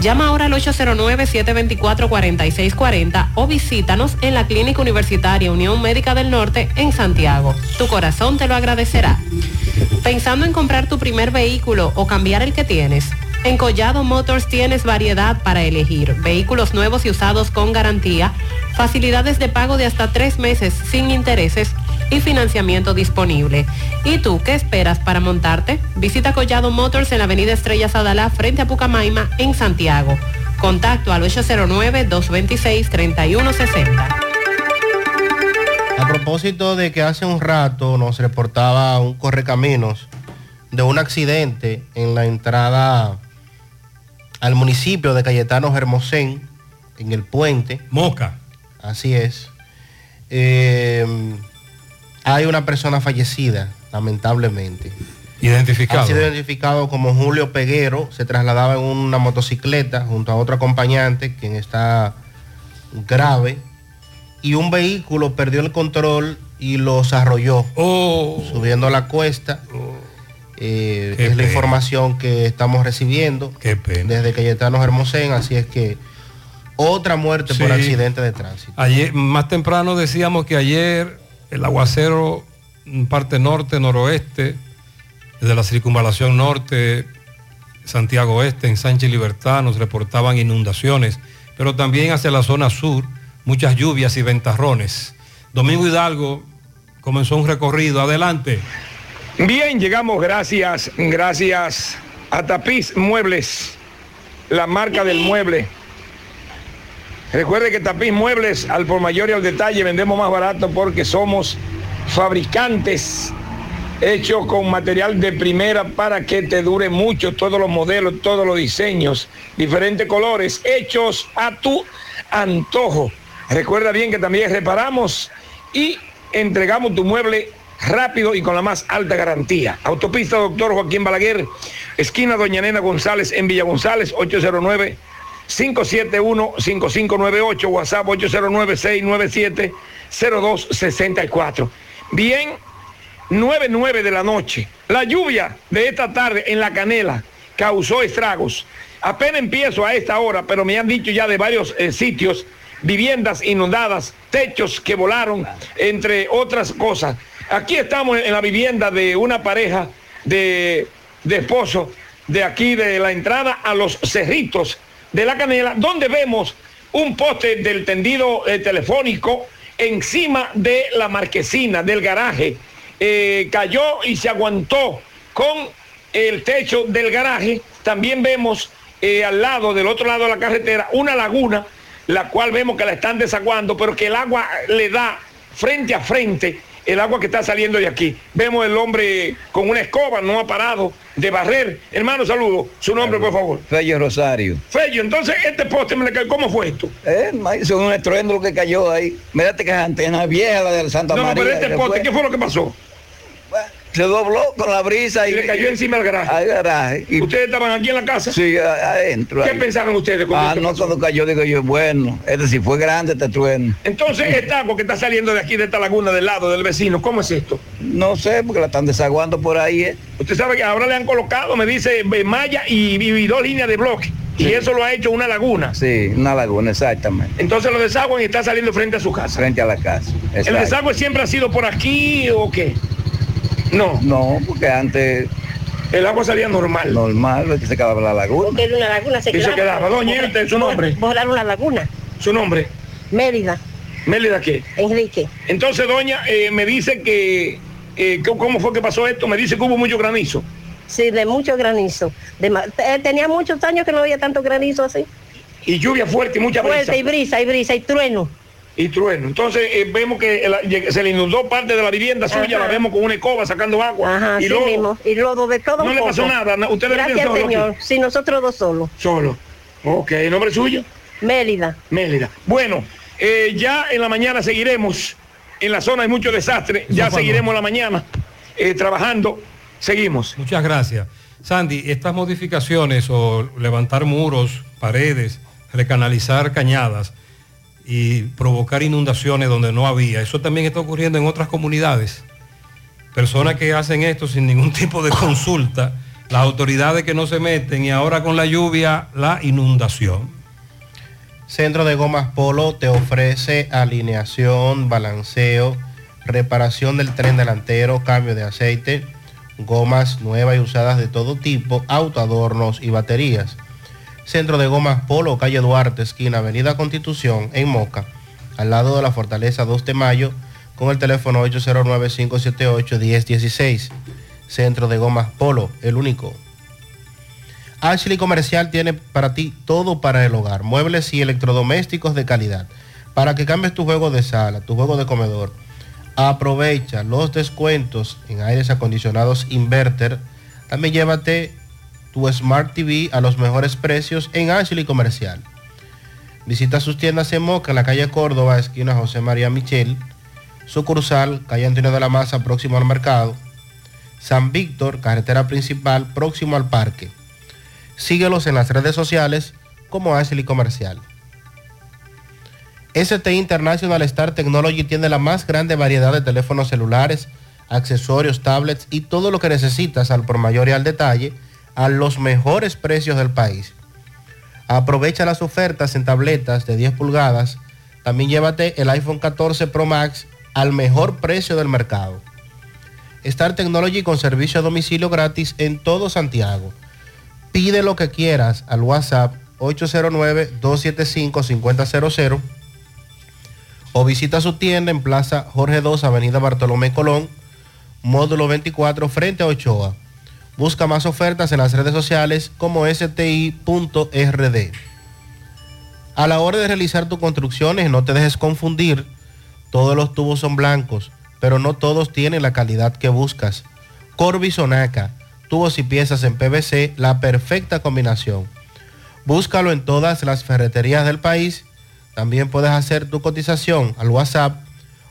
Llama ahora al 809-724-4640 o visítanos en la Clínica Universitaria Unión Médica del Norte en Santiago. Tu corazón te lo agradecerá. Pensando en comprar tu primer vehículo o cambiar el que tienes. En Collado Motors tienes variedad para elegir, vehículos nuevos y usados con garantía, facilidades de pago de hasta tres meses sin intereses y financiamiento disponible. ¿Y tú qué esperas para montarte? Visita Collado Motors en la avenida Estrella Sadalá frente a Pucamaima en Santiago. Contacto al 809-226-3160. A propósito de que hace un rato nos reportaba un correcaminos de un accidente en la entrada al municipio de Cayetano Hermosén, en el puente. Moca. Así es. Eh, hay una persona fallecida, lamentablemente. Identificado. Ha sido identificado como Julio Peguero. Se trasladaba en una motocicleta junto a otro acompañante, quien está grave. Y un vehículo perdió el control y los arrolló. Subiendo la cuesta. Eh, es la información que estamos recibiendo desde Cayetano Hermosén, así es que otra muerte por accidente de tránsito. Ayer, más temprano decíamos que ayer el aguacero, en parte norte, noroeste, desde la circunvalación norte, Santiago Oeste, en Sánchez Libertad, nos reportaban inundaciones, pero también hacia la zona sur, muchas lluvias y ventarrones. Domingo Hidalgo comenzó un recorrido. Adelante. Bien, llegamos gracias, gracias a Tapiz Muebles, la marca del mueble. Recuerde que Tapiz Muebles, al por mayor y al detalle, vendemos más barato porque somos fabricantes hechos con material de primera para que te dure mucho todos los modelos, todos los diseños, diferentes colores, hechos a tu antojo. Recuerda bien que también reparamos y entregamos tu mueble rápido y con la más alta garantía. Autopista Doctor Joaquín Balaguer, esquina Doña Nena González en Villa González, 809 571-5598, WhatsApp 809-697-0264. Bien, 9-9 de la noche. La lluvia de esta tarde en la canela causó estragos. Apenas empiezo a esta hora, pero me han dicho ya de varios eh, sitios, viviendas inundadas, techos que volaron, entre otras cosas. Aquí estamos en la vivienda de una pareja de, esposos de aquí de la entrada a los cerritos de la canela, donde vemos un poste del tendido eh, telefónico encima de la marquesina del garaje. Eh, cayó y se aguantó con el techo del garaje. También vemos eh, al lado, del otro lado de la carretera, una laguna, la cual vemos que la están desaguando, pero que el agua le da frente a frente el agua que está saliendo de aquí. Vemos el hombre con una escoba, no ha parado de barrer. Hermano, saludo. Su nombre, por favor. Fello Rosario. Fello, entonces este poste me le cayó. ¿Cómo fue esto? Eh, un estruendo que cayó ahí. Mírate que es antena vieja la de Santa No, María. pero este poste, ¿qué fue lo que pasó? Se dobló con la brisa y, Y le cayó encima al garaje. Al garaje. Y- ¿Ustedes estaban aquí en la casa? Sí, adentro. ¿Qué ahí. pensaron ustedes cuando Ah, no, pasó? cuando cayó digo yo, bueno, este si fue grande este trueno. Entonces, esta agua que está saliendo de aquí, de esta laguna del lado del vecino, ¿cómo es esto? No sé, porque la están desaguando por ahí. ¿eh? Usted sabe que ahora le han colocado, me dice, eh, malla y, y dos líneas de bloque. Y eso lo ha hecho una laguna. Sí, una laguna, exactamente. Entonces lo desaguan y está saliendo frente a su casa. Frente a la casa. ¿El desagüe siempre ha sido por aquí o qué? No. No, porque antes... El agua salía normal. Normal, que se quedaba la laguna. Porque era una laguna se Y se quedaba. Doña, su nombre. Volar una laguna. ¿Su nombre? Mérida, Mélida qué? Enrique. Entonces, doña, eh, me dice que, eh, ¿cómo fue que pasó esto? Me dice que hubo mucho granizo. Sí, de mucho granizo. De eh, tenía muchos años que no había tanto granizo así. Y lluvia fuerte y mucha brisa. Fuerte y brisa, y brisa, y trueno. Y trueno. Entonces eh, vemos que se le inundó parte de la vivienda suya, Ajá. la vemos con una escoba sacando agua. Ajá, y sí lodo. mismo. Y lodo de todo No le pasó nada, na- ustedes Gracias, solo aquí. señor. Sí, nosotros dos solos. Solo. Ok, ¿el nombre suyo? Mérida. Mélida. Bueno, eh, ya en la mañana seguiremos. En la zona hay mucho desastre. Ya seguiremos en la mañana eh, trabajando. Seguimos. Muchas gracias. Sandy, estas modificaciones o levantar muros, paredes, recanalizar cañadas y provocar inundaciones donde no había, eso también está ocurriendo en otras comunidades. Personas que hacen esto sin ningún tipo de consulta, las autoridades que no se meten y ahora con la lluvia la inundación. Centro de Gomas Polo te ofrece alineación, balanceo, reparación del tren delantero, cambio de aceite, gomas nuevas y usadas de todo tipo, autoadornos y baterías. Centro de Gomas Polo, calle Duarte, esquina Avenida Constitución, en Moca, al lado de la Fortaleza 2 de Mayo, con el teléfono 809-578-1016. Centro de Gomas Polo, el único. Ashley Comercial tiene para ti todo para el hogar, muebles y electrodomésticos de calidad, para que cambies tu juego de sala, tu juego de comedor. Aprovecha los descuentos en aires acondicionados Inverter. También llévate tu Smart TV a los mejores precios en Ashley Comercial. Visita sus tiendas en Moca, en la calle Córdoba, esquina José María Michel, sucursal, calle Antonio de la Maza, próximo al mercado. San Víctor, carretera principal, próximo al parque. Síguelos en las redes sociales como Ashley Comercial. ST International Star Technology tiene la más grande variedad de teléfonos celulares, accesorios, tablets y todo lo que necesitas al por mayor y al detalle a los mejores precios del país. Aprovecha las ofertas en tabletas de 10 pulgadas. También llévate el iPhone 14 Pro Max al mejor precio del mercado. Star Technology con servicio a domicilio gratis en todo Santiago. Pide lo que quieras al WhatsApp 809-275-5000 o visita su tienda en Plaza Jorge II, Avenida Bartolomé Colón, módulo 24, frente a Ochoa. Busca más ofertas en las redes sociales como sti.rd. A la hora de realizar tus construcciones, no te dejes confundir. Todos los tubos son blancos, pero no todos tienen la calidad que buscas. Corby Sonaca, tubos y piezas en PVC, la perfecta combinación. Búscalo en todas las ferreterías del país. También puedes hacer tu cotización al WhatsApp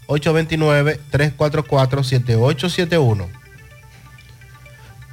829-344-7871.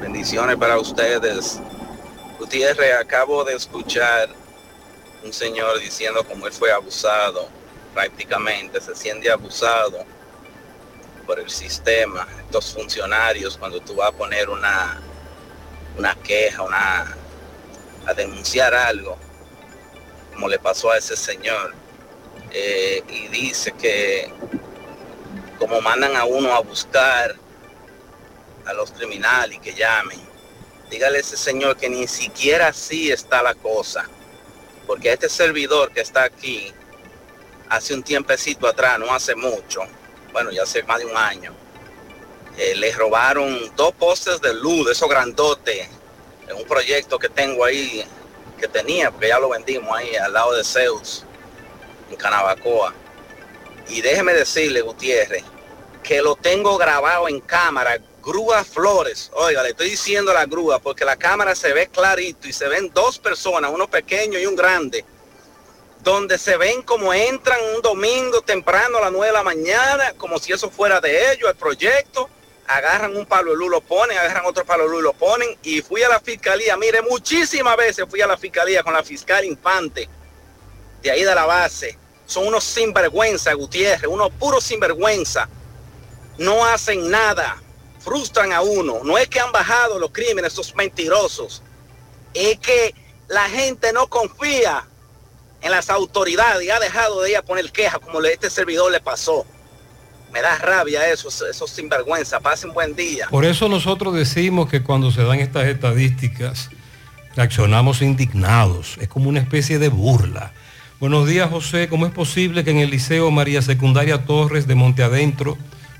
Bendiciones para ustedes. Gutiérrez, acabo de escuchar un señor diciendo cómo él fue abusado, prácticamente se siente abusado por el sistema, estos funcionarios, cuando tú vas a poner una, una queja, una, a denunciar algo, como le pasó a ese señor, eh, y dice que como mandan a uno a buscar a los criminales y que llamen, dígale a ese señor que ni siquiera así está la cosa, porque este servidor que está aquí, hace un tiempecito atrás, no hace mucho, bueno, ya hace más de un año, eh, le robaron dos postes de luz, de esos grandotes, en un proyecto que tengo ahí, que tenía, porque ya lo vendimos ahí al lado de Zeus, en Canabacoa. Y déjeme decirle, Gutiérrez, que lo tengo grabado en cámara, grúa Flores. Oiga, le estoy diciendo la grúa porque la cámara se ve clarito y se ven dos personas, uno pequeño y un grande, donde se ven como entran un domingo temprano a las 9 de la mañana, como si eso fuera de ellos, el proyecto, agarran un palo de luz, lo ponen, agarran otro palo de luz, lo ponen, y fui a la fiscalía, mire, muchísimas veces fui a la fiscalía con la fiscal Infante, de ahí de la base, son unos sinvergüenza, Gutiérrez, unos puros sinvergüenza, no hacen nada, frustran a uno, no es que han bajado los crímenes, esos mentirosos, es que la gente no confía en las autoridades y ha dejado de ir a poner quejas como le- este servidor le pasó. Me da rabia eso, esos sinvergüenza. Pasen buen día. Por eso nosotros decimos que cuando se dan estas estadísticas, reaccionamos indignados. Es como una especie de burla. Buenos días, José. ¿Cómo es posible que en el Liceo María Secundaria Torres de Monte Adentro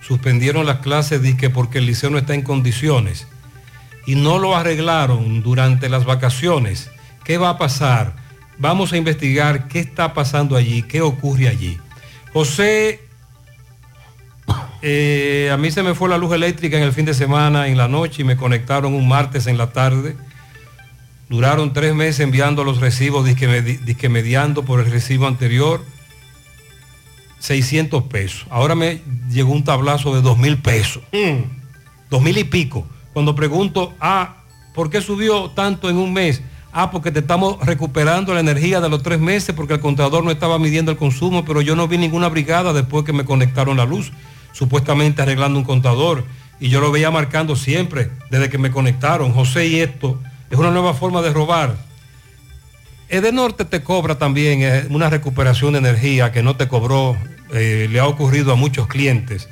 suspendieron las clases disque porque el liceo no está en condiciones? Y no lo arreglaron durante las vacaciones. ¿Qué va a pasar? Vamos a investigar qué está pasando allí, qué ocurre allí. José, eh, a mí se me fue la luz eléctrica en el fin de semana, en la noche, y me conectaron un martes en la tarde. Duraron tres meses enviando los recibos, disque mediando por el recibo anterior, 600 pesos. Ahora me llegó un tablazo de 2 mil pesos. Dos mil y pico. Cuando pregunto, ah, ¿por qué subió tanto en un mes? Ah, porque te estamos recuperando la energía de los tres meses porque el contador no estaba midiendo el consumo, pero yo no vi ninguna brigada después que me conectaron la luz, supuestamente arreglando un contador. Y yo lo veía marcando siempre desde que me conectaron. José, y esto es una nueva forma de robar. Edenorte te cobra también eh, una recuperación de energía que no te cobró, eh, le ha ocurrido a muchos clientes.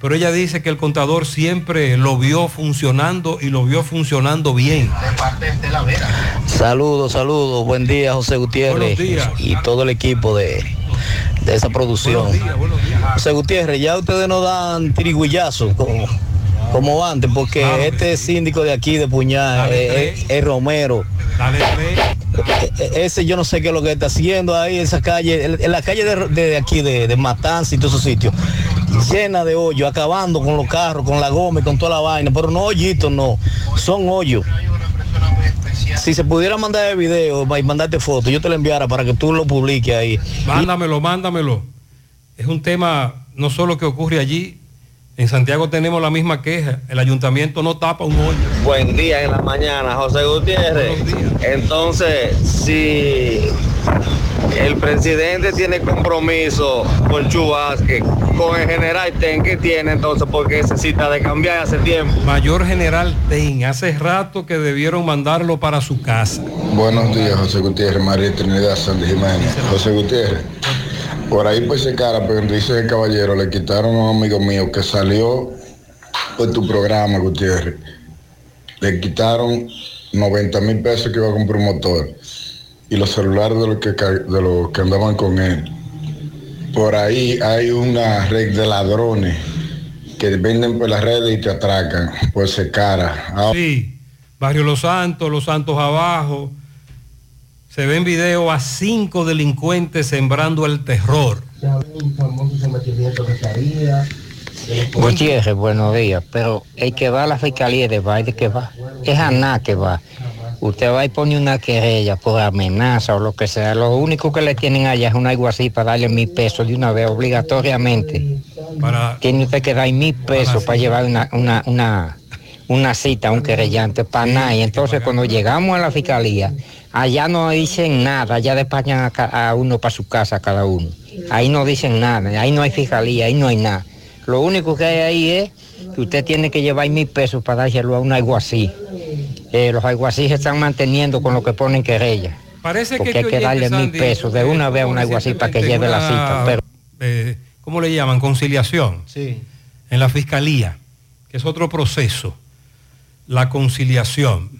Pero ella dice que el contador siempre lo vio funcionando y lo vio funcionando bien. Saludos, saludos. Buen día, José Gutiérrez. Buenos días. Y todo el equipo de, de esa producción. José Gutiérrez, ya ustedes no dan tirigullazo como, como antes, porque este síndico de aquí de Puñal es, es Romero. E- e- Ese yo no sé qué es lo que está haciendo ahí, esa calle, en en la calle de, de aquí, de, de Matanza y todos esos sitios, llena de hoyos, acabando con los carros, con la goma y con toda la vaina, pero no hoyitos, no, son hoyos. Si se pudiera mandar el video y mandarte fotos, yo te lo enviara para que tú lo publiques ahí. Mándamelo, mándamelo. Es un tema no solo que ocurre allí, en Santiago tenemos la misma queja, el ayuntamiento no tapa un hoyo. Buen día en la mañana, José Gutiérrez. Entonces, si el presidente tiene compromiso con Chubasque, con el general Ten que tiene entonces porque necesita de cambiar hace tiempo. Mayor General Ten, hace rato que debieron mandarlo para su casa. Buenos días, José Gutiérrez, María Trinidad Sandy Jiménez. José Gutiérrez, por ahí por ese cara, pero dice el caballero, le quitaron a un amigo mío que salió por tu programa, Gutiérrez. Le quitaron 90 mil pesos que iba a comprar un motor y los celulares de los que, de los que andaban con él. Por ahí hay una red de ladrones que venden por las redes y te atracan, pues se cara. Ahora- Sí, Barrio Los Santos, Los Santos abajo. Se ven videos a cinco delincuentes sembrando el terror. Gutiérrez, buenos días. Pero el que va a la fiscalía de baile que va, es a nada que va. Usted va y pone una querella por amenaza o lo que sea. Lo único que le tienen allá es un algo así para darle mil pesos de una vez obligatoriamente. Tiene usted que dar mil pesos para llevar una, una, una, una cita a un querellante para nada. Y entonces cuando llegamos a la fiscalía, allá no dicen nada, allá despañan a, a uno para su casa cada uno. Ahí no dicen nada, ahí no hay fiscalía, ahí no hay nada. Lo único que hay ahí es que usted tiene que llevar mil pesos para dárselo a un alguacil. Eh, los alguaciles se están manteniendo con lo que ponen querella. Parece Porque que hay este que darle mil pesos de una vez a un alguacil para que lleve la cita. Pero eh, ¿Cómo le llaman? Conciliación. Sí. En la fiscalía, que es otro proceso. La conciliación.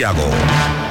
Santiago.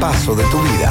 paso de tu vida.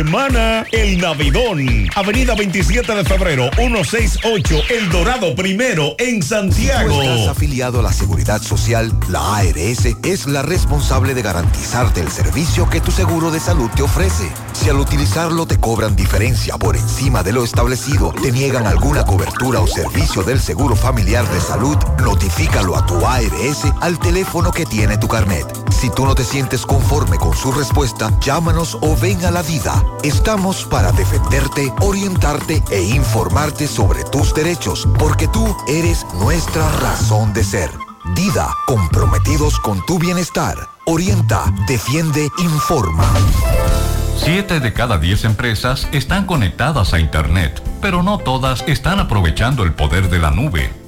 El Navidón. Avenida 27 de febrero, 168, El Dorado Primero, en Santiago. Si estás afiliado a la Seguridad Social, la ARS es la responsable de garantizarte el servicio que tu seguro de salud te ofrece. Si al utilizarlo te cobran diferencia por encima de lo establecido, te niegan alguna cobertura o servicio del seguro familiar de salud, notifícalo a tu ARS al teléfono que tiene tu carnet. Si tú no te sientes conforme con su respuesta, llámanos o ven a la vida. Estamos para defenderte, orientarte e informarte sobre tus derechos, porque tú eres nuestra razón de ser. Dida, comprometidos con tu bienestar. Orienta, defiende, informa. Siete de cada diez empresas están conectadas a Internet, pero no todas están aprovechando el poder de la nube.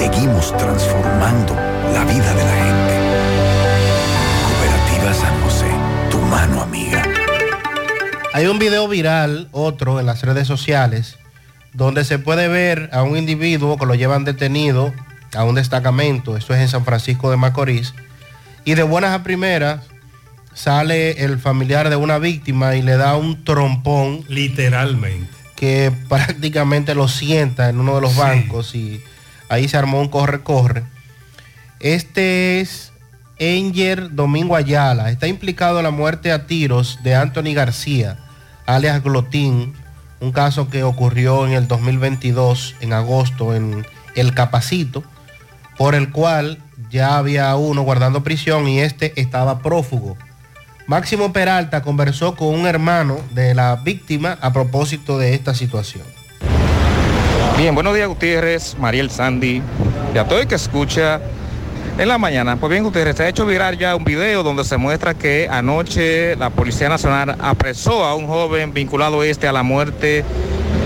seguimos transformando la vida de la gente. Cooperativa San José, tu mano amiga. Hay un video viral, otro, en las redes sociales, donde se puede ver a un individuo que lo llevan detenido a un destacamento, esto es en San Francisco de Macorís, y de buenas a primeras, sale el familiar de una víctima y le da un trompón. Literalmente. Que prácticamente lo sienta en uno de los bancos y ahí se armó un corre-corre. Este es Enger Domingo Ayala. Está implicado en la muerte a tiros de Anthony García, alias Glotín, un caso que ocurrió en el 2022, en agosto, en El Capacito, por el cual ya había uno guardando prisión y este estaba prófugo. Máximo Peralta conversó con un hermano de la víctima a propósito de esta situación. Bien, buenos días Gutiérrez, Mariel Sandy y a todo el que escucha en la mañana. Pues bien Gutiérrez, se ha hecho viral ya un video donde se muestra que anoche la Policía Nacional apresó a un joven vinculado este a la muerte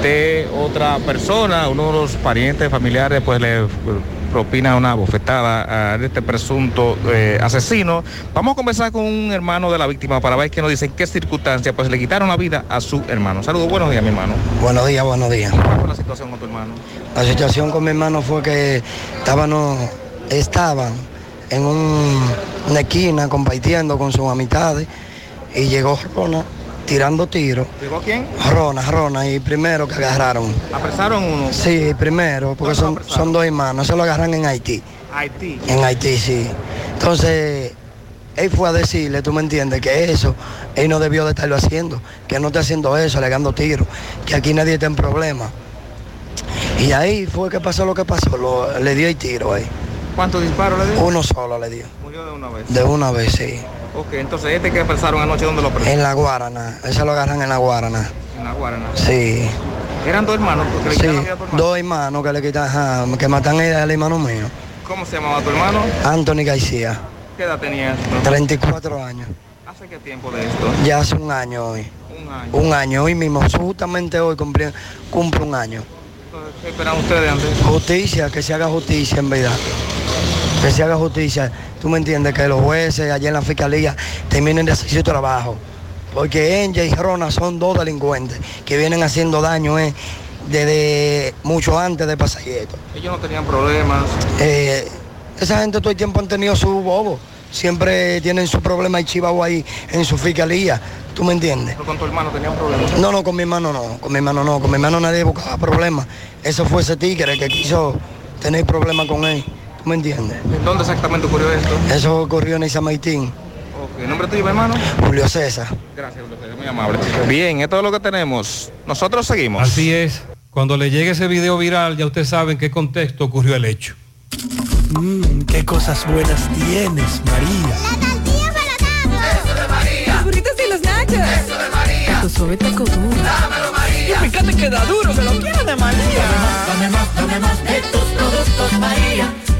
de otra persona, uno de los parientes familiares pues le propina una bofetada a este presunto eh, asesino. Vamos a conversar con un hermano de la víctima para ver qué nos dice en qué circunstancias pues le quitaron la vida a su hermano. Saludos, buenos días mi hermano. Buenos días, buenos días. ¿Cuál fue la situación con tu hermano? La situación con mi hermano fue que estábamos, estaban en un- una esquina compartiendo con sus amistades y llegó Rona tirando tiros. ¿Llegó quién? Rona, Rona, y primero que agarraron. ¿Apresaron uno? Sí, primero, porque son, son dos hermanos, se lo agarran en Haití. Haití. En Haití, sí. Entonces, él fue a decirle, tú me entiendes, que eso, él no debió de estarlo haciendo, que no está haciendo eso, alegando tiros, que aquí nadie está en problema. Y ahí fue que pasó lo que pasó, lo- le dio el tiro ahí. ¿Cuántos disparos le dio? Uno solo le dio. Murió de una vez. De una vez, sí. Ok, entonces este que apresaron anoche, ¿dónde lo apresaron? En la Guarana, eso lo agarran en la Guarana. En la Guarana. Sí. Eran dos hermanos porque le Sí, quitaron la vida a tu hermano. dos hermanos que le quitan, que matan a al hermano mío. ¿Cómo se llamaba tu hermano? Anthony García, ¿Qué edad tenías? 34 años. ¿Hace qué tiempo de esto? Ya hace un año hoy. Un año. Un año, hoy mismo, justamente hoy cumple, cumple un año. ¿Qué esperan ustedes antes? Justicia, que se haga justicia en verdad. Que se haga justicia. Tú me entiendes, que los jueces allá en la fiscalía terminen de hacer su trabajo. Porque Enya y Rona son dos delincuentes que vienen haciendo daño eh, desde mucho antes de pasar esto. Ellos no tenían problemas. Eh, esa gente todo el tiempo han tenido su bobo. Siempre tienen su problema y chivado ahí en su fiscalía. ¿Tú me entiendes? Pero con tu hermano tenían problemas. No, no, con mi hermano no, con mi hermano no, con mi hermano nadie buscaba problemas. Eso fue ese tigre que quiso tener problemas con él. ¿Tú me entiendes? ¿En dónde exactamente ocurrió esto? Eso ocurrió en Ok, ¿El nombre tuyo, hermano? Julio César. Gracias, Julio César, muy amable. Bien, esto es lo que tenemos. Nosotros seguimos. Así es. Cuando le llegue ese video viral, ya ustedes saben en qué contexto ocurrió el hecho. Mmm, qué cosas buenas tienes, María. Eso de María. Los burritos y los nachos. Eso de María. Tu suave taco duro. Dámelo, María. Y fíjate que da duro, que lo quiero de María. Dame más, dame más de tus productos, María.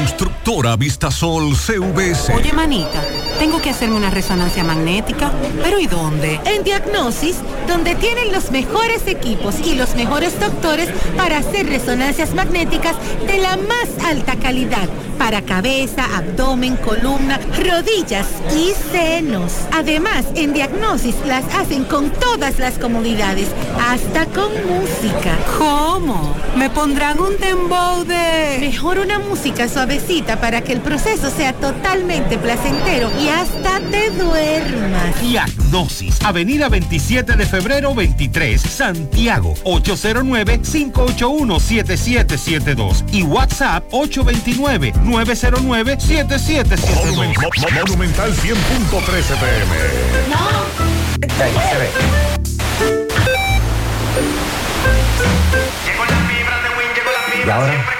Constructora Vistasol CVS. Oye, manita, tengo que hacerme una resonancia magnética, pero ¿y dónde? En Diagnosis, donde tienen los mejores equipos y los mejores doctores para hacer resonancias magnéticas de la más alta calidad para cabeza, abdomen, columna, rodillas y senos. Además, en Diagnosis las hacen con todas las comodidades, hasta con música. ¿Cómo? ¿Me pondrán un dembow de...? Mejor una música suavecita para que el proceso sea totalmente placentero y hasta te duermas. Diagnosis, Avenida 27 de febrero 23, Santiago, 809-581-7772 y WhatsApp 829-909-7772. Monumental 100.13 pm. Y ahora,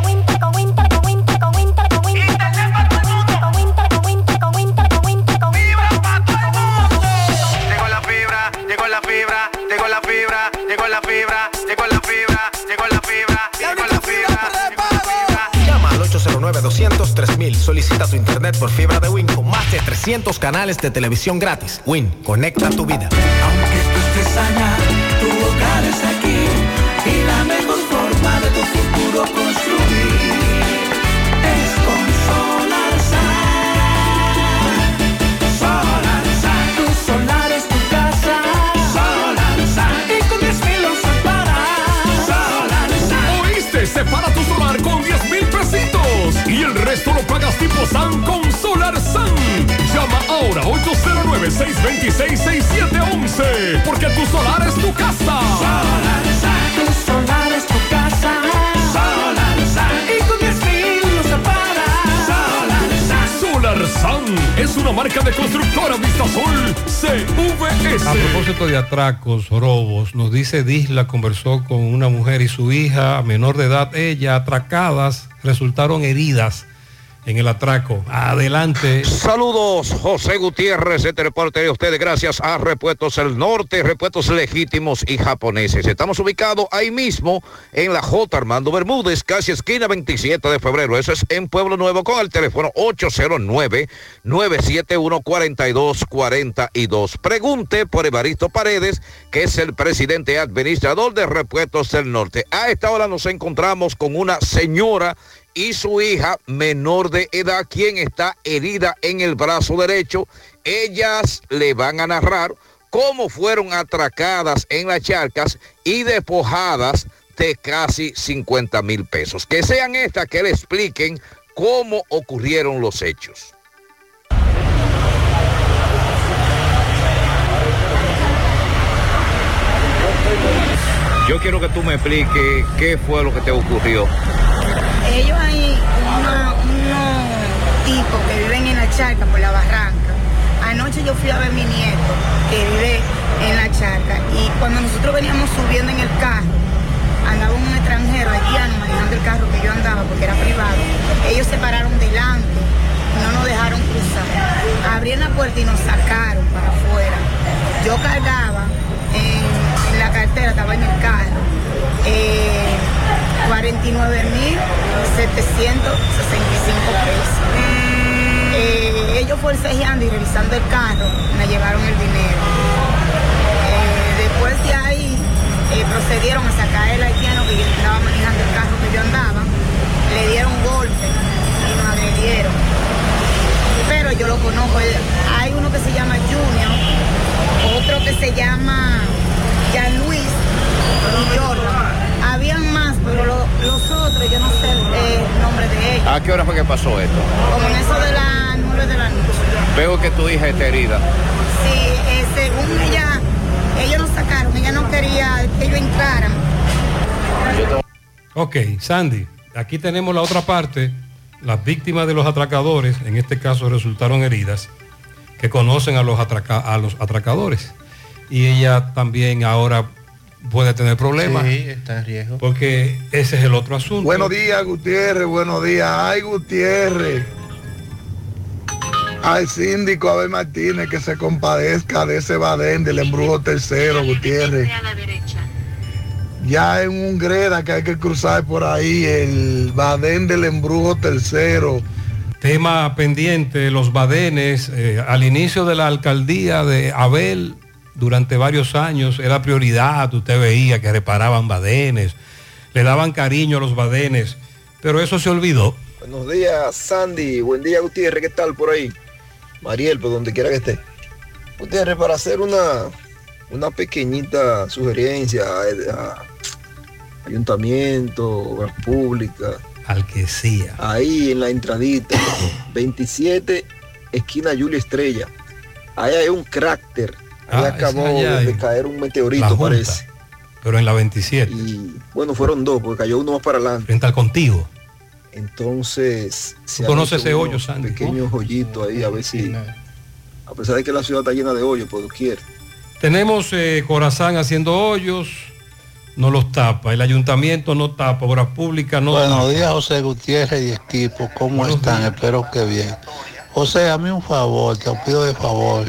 909-200-3000. Solicita tu internet por fibra de Win con más de 300 canales de televisión gratis. Win, conecta tu vida. SAN con Solar SAN. Llama ahora 809-626-6711 porque tu solar es tu casa. Solar tu solar es tu casa. Solar y con 10 mil lo separas. Solar Solar SAN es una marca de constructora Vistasol CVS. A propósito de atracos, robos, nos dice Disla conversó con una mujer y su hija menor de edad, ella atracadas, resultaron heridas en el atraco. Adelante. Saludos, José Gutiérrez, este reporte de ustedes gracias a Repuestos El Norte, Repuestos Legítimos y Japoneses. Estamos ubicados ahí mismo en la J. Armando Bermúdez, casi esquina 27 de febrero. Eso es en Pueblo Nuevo con el teléfono 809-971-4242. Pregunte por Evaristo Paredes, que es el presidente administrador de Repuestos El Norte. A esta hora nos encontramos con una señora y su hija menor de edad, quien está herida en el brazo derecho. Ellas le van a narrar cómo fueron atracadas en las charcas y despojadas de casi 50 mil pesos. Que sean estas que le expliquen cómo ocurrieron los hechos. Yo quiero que tú me expliques qué fue lo que te ocurrió. Ellos hay unos tipos que viven en la charca por la barranca. Anoche yo fui a ver a mi nieto que vive en la charca y cuando nosotros veníamos subiendo en el carro, andaba un extranjero haitiano manejando el carro que yo andaba porque era privado. Ellos se pararon delante, no nos dejaron cruzar. Abrieron la puerta y nos sacaron para afuera. Yo cargaba en, en la cartera, estaba en el carro. eh, 49.765 pesos. Eh, ellos forcejeando y revisando el carro, me llevaron el dinero. Eh, después de ahí, eh, procedieron a sacar el haitiano que estaba manejando el carro que yo andaba. Le dieron golpe y nos agredieron. Pero yo lo conozco. Hay uno que se llama Junior, otro que se llama Jean Luis y Jordan. Habían más, pero lo- los otros yo no sé eh, el nombre de ellos. ¿A qué hora fue que pasó esto? Como en eso de las 9 de la noche. Veo que tu hija está herida. Sí, eh, según ella, ellos nos sacaron, ella no quería que ellos entraran. Ok, Sandy, aquí tenemos la otra parte. Las víctimas de los atracadores, en este caso resultaron heridas, que conocen a los, atraca- a los atracadores. Y ella también ahora puede tener problemas. Sí, está en riesgo. Porque ese es el otro asunto. Buenos días, Gutiérrez, buenos días. Ay, Gutiérrez. Al síndico Abel Martínez que se compadezca de ese badén del embrujo tercero, Gutiérrez. Ya en un greda que hay que cruzar por ahí, el badén del embrujo tercero. Tema pendiente, los badenes, eh, al inicio de la alcaldía de Abel, durante varios años, era prioridad, usted veía que reparaban badenes, le daban cariño a los badenes, pero eso se olvidó. Buenos días, Sandy. Buen día, Gutiérrez. ¿Qué tal por ahí? Mariel, por donde quiera que esté. Gutiérrez, para hacer una, una pequeñita sugerencia a, a ayuntamiento, obras públicas. Al que sea. Ahí en la entradita, 27, esquina Julia Estrella. Ahí hay un cráter. Ahí Ah, acabó allá de caer un meteorito, Junta. parece. Pero en la 27. Y bueno, fueron dos, porque cayó uno más para adelante. Frente al contigo. Entonces, se hecho ese hoyo, Sandy? Pequeños hoyitos ahí, a ver si. A pesar de que la ciudad está llena de hoyos, por doquier. Tenemos eh, Corazán haciendo hoyos, no los tapa. El ayuntamiento no tapa, obras públicas no Buenos tapa. días, José Gutiérrez y equipo. ¿Cómo están? Espero que bien. José, a mí un favor, te pido de favor.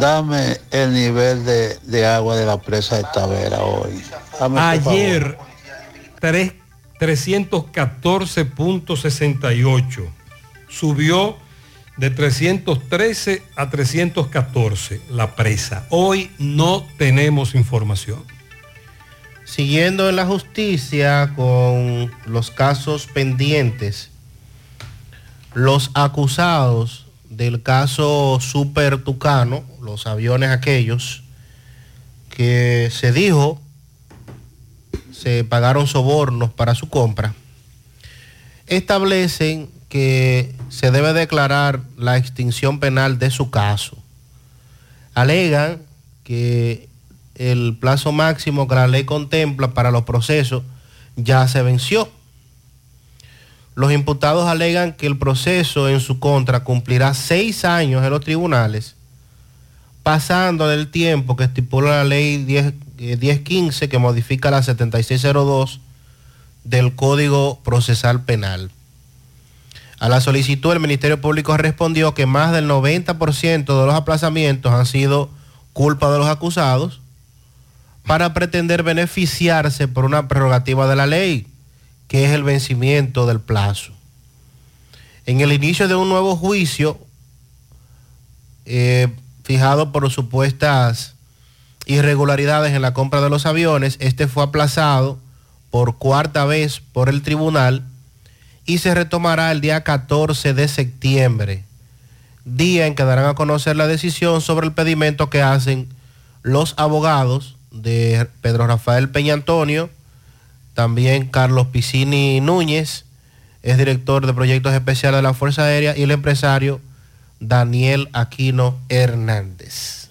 Dame el nivel de, de agua de la presa de Tavera hoy. Dame. Ayer, tres- 314.68. Subió de 313 a 314 la presa. Hoy no tenemos información. Siguiendo en la justicia con los casos pendientes, los acusados del caso Super Tucano, los aviones aquellos, que se dijo se pagaron sobornos para su compra, establecen que se debe declarar la extinción penal de su caso. Alegan que el plazo máximo que la ley contempla para los procesos ya se venció. Los imputados alegan que el proceso en su contra cumplirá seis años en los tribunales, pasando del tiempo que estipula la ley 10, eh, 1015 que modifica la 7602 del Código Procesal Penal. A la solicitud el Ministerio Público respondió que más del 90% de los aplazamientos han sido culpa de los acusados para pretender beneficiarse por una prerrogativa de la ley, que es el vencimiento del plazo. En el inicio de un nuevo juicio, eh, fijado por supuestas irregularidades en la compra de los aviones, este fue aplazado por cuarta vez por el tribunal y se retomará el día 14 de septiembre, día en que darán a conocer la decisión sobre el pedimento que hacen los abogados de Pedro Rafael Peña Antonio, también Carlos Piscini Núñez, es director de proyectos especiales de la Fuerza Aérea, y el empresario Daniel Aquino Hernández.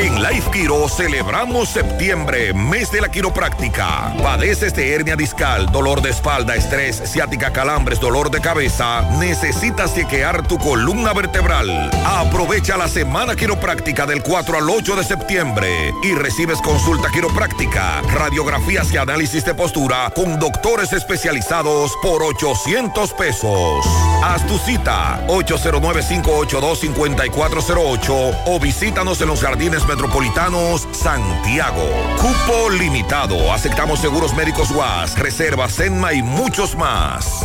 En Life Quiro celebramos septiembre, mes de la quiropráctica. Padeces de hernia discal, dolor de espalda, estrés, ciática, calambres, dolor de cabeza. Necesitas chequear tu columna vertebral. Aprovecha la semana quiropráctica del 4 al 8 de septiembre y recibes consulta quiropráctica, radiografías y análisis de postura con doctores especializados por 800 pesos. Haz tu cita 809-582-5408 o visítanos en los jardines metropolitanos Santiago. Cupo limitado. Aceptamos seguros médicos UAS, reservas, Senma y muchos más.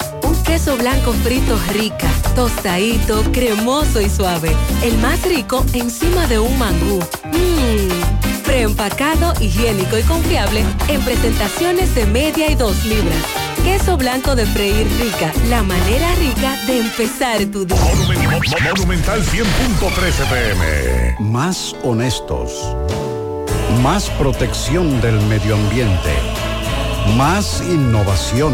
Queso blanco frito rica, tostadito, cremoso y suave. El más rico encima de un mangú. Mmm, preempacado, higiénico y confiable en presentaciones de media y dos libras. Queso blanco de freír rica, la manera rica de empezar tu día. Monumental 100.13 pm. Más honestos. Más protección del medio ambiente. Más innovación.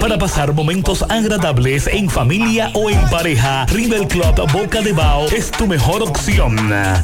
Para pasar momentos agradables en familia o en pareja, River Club Boca de Bao es tu mejor opción.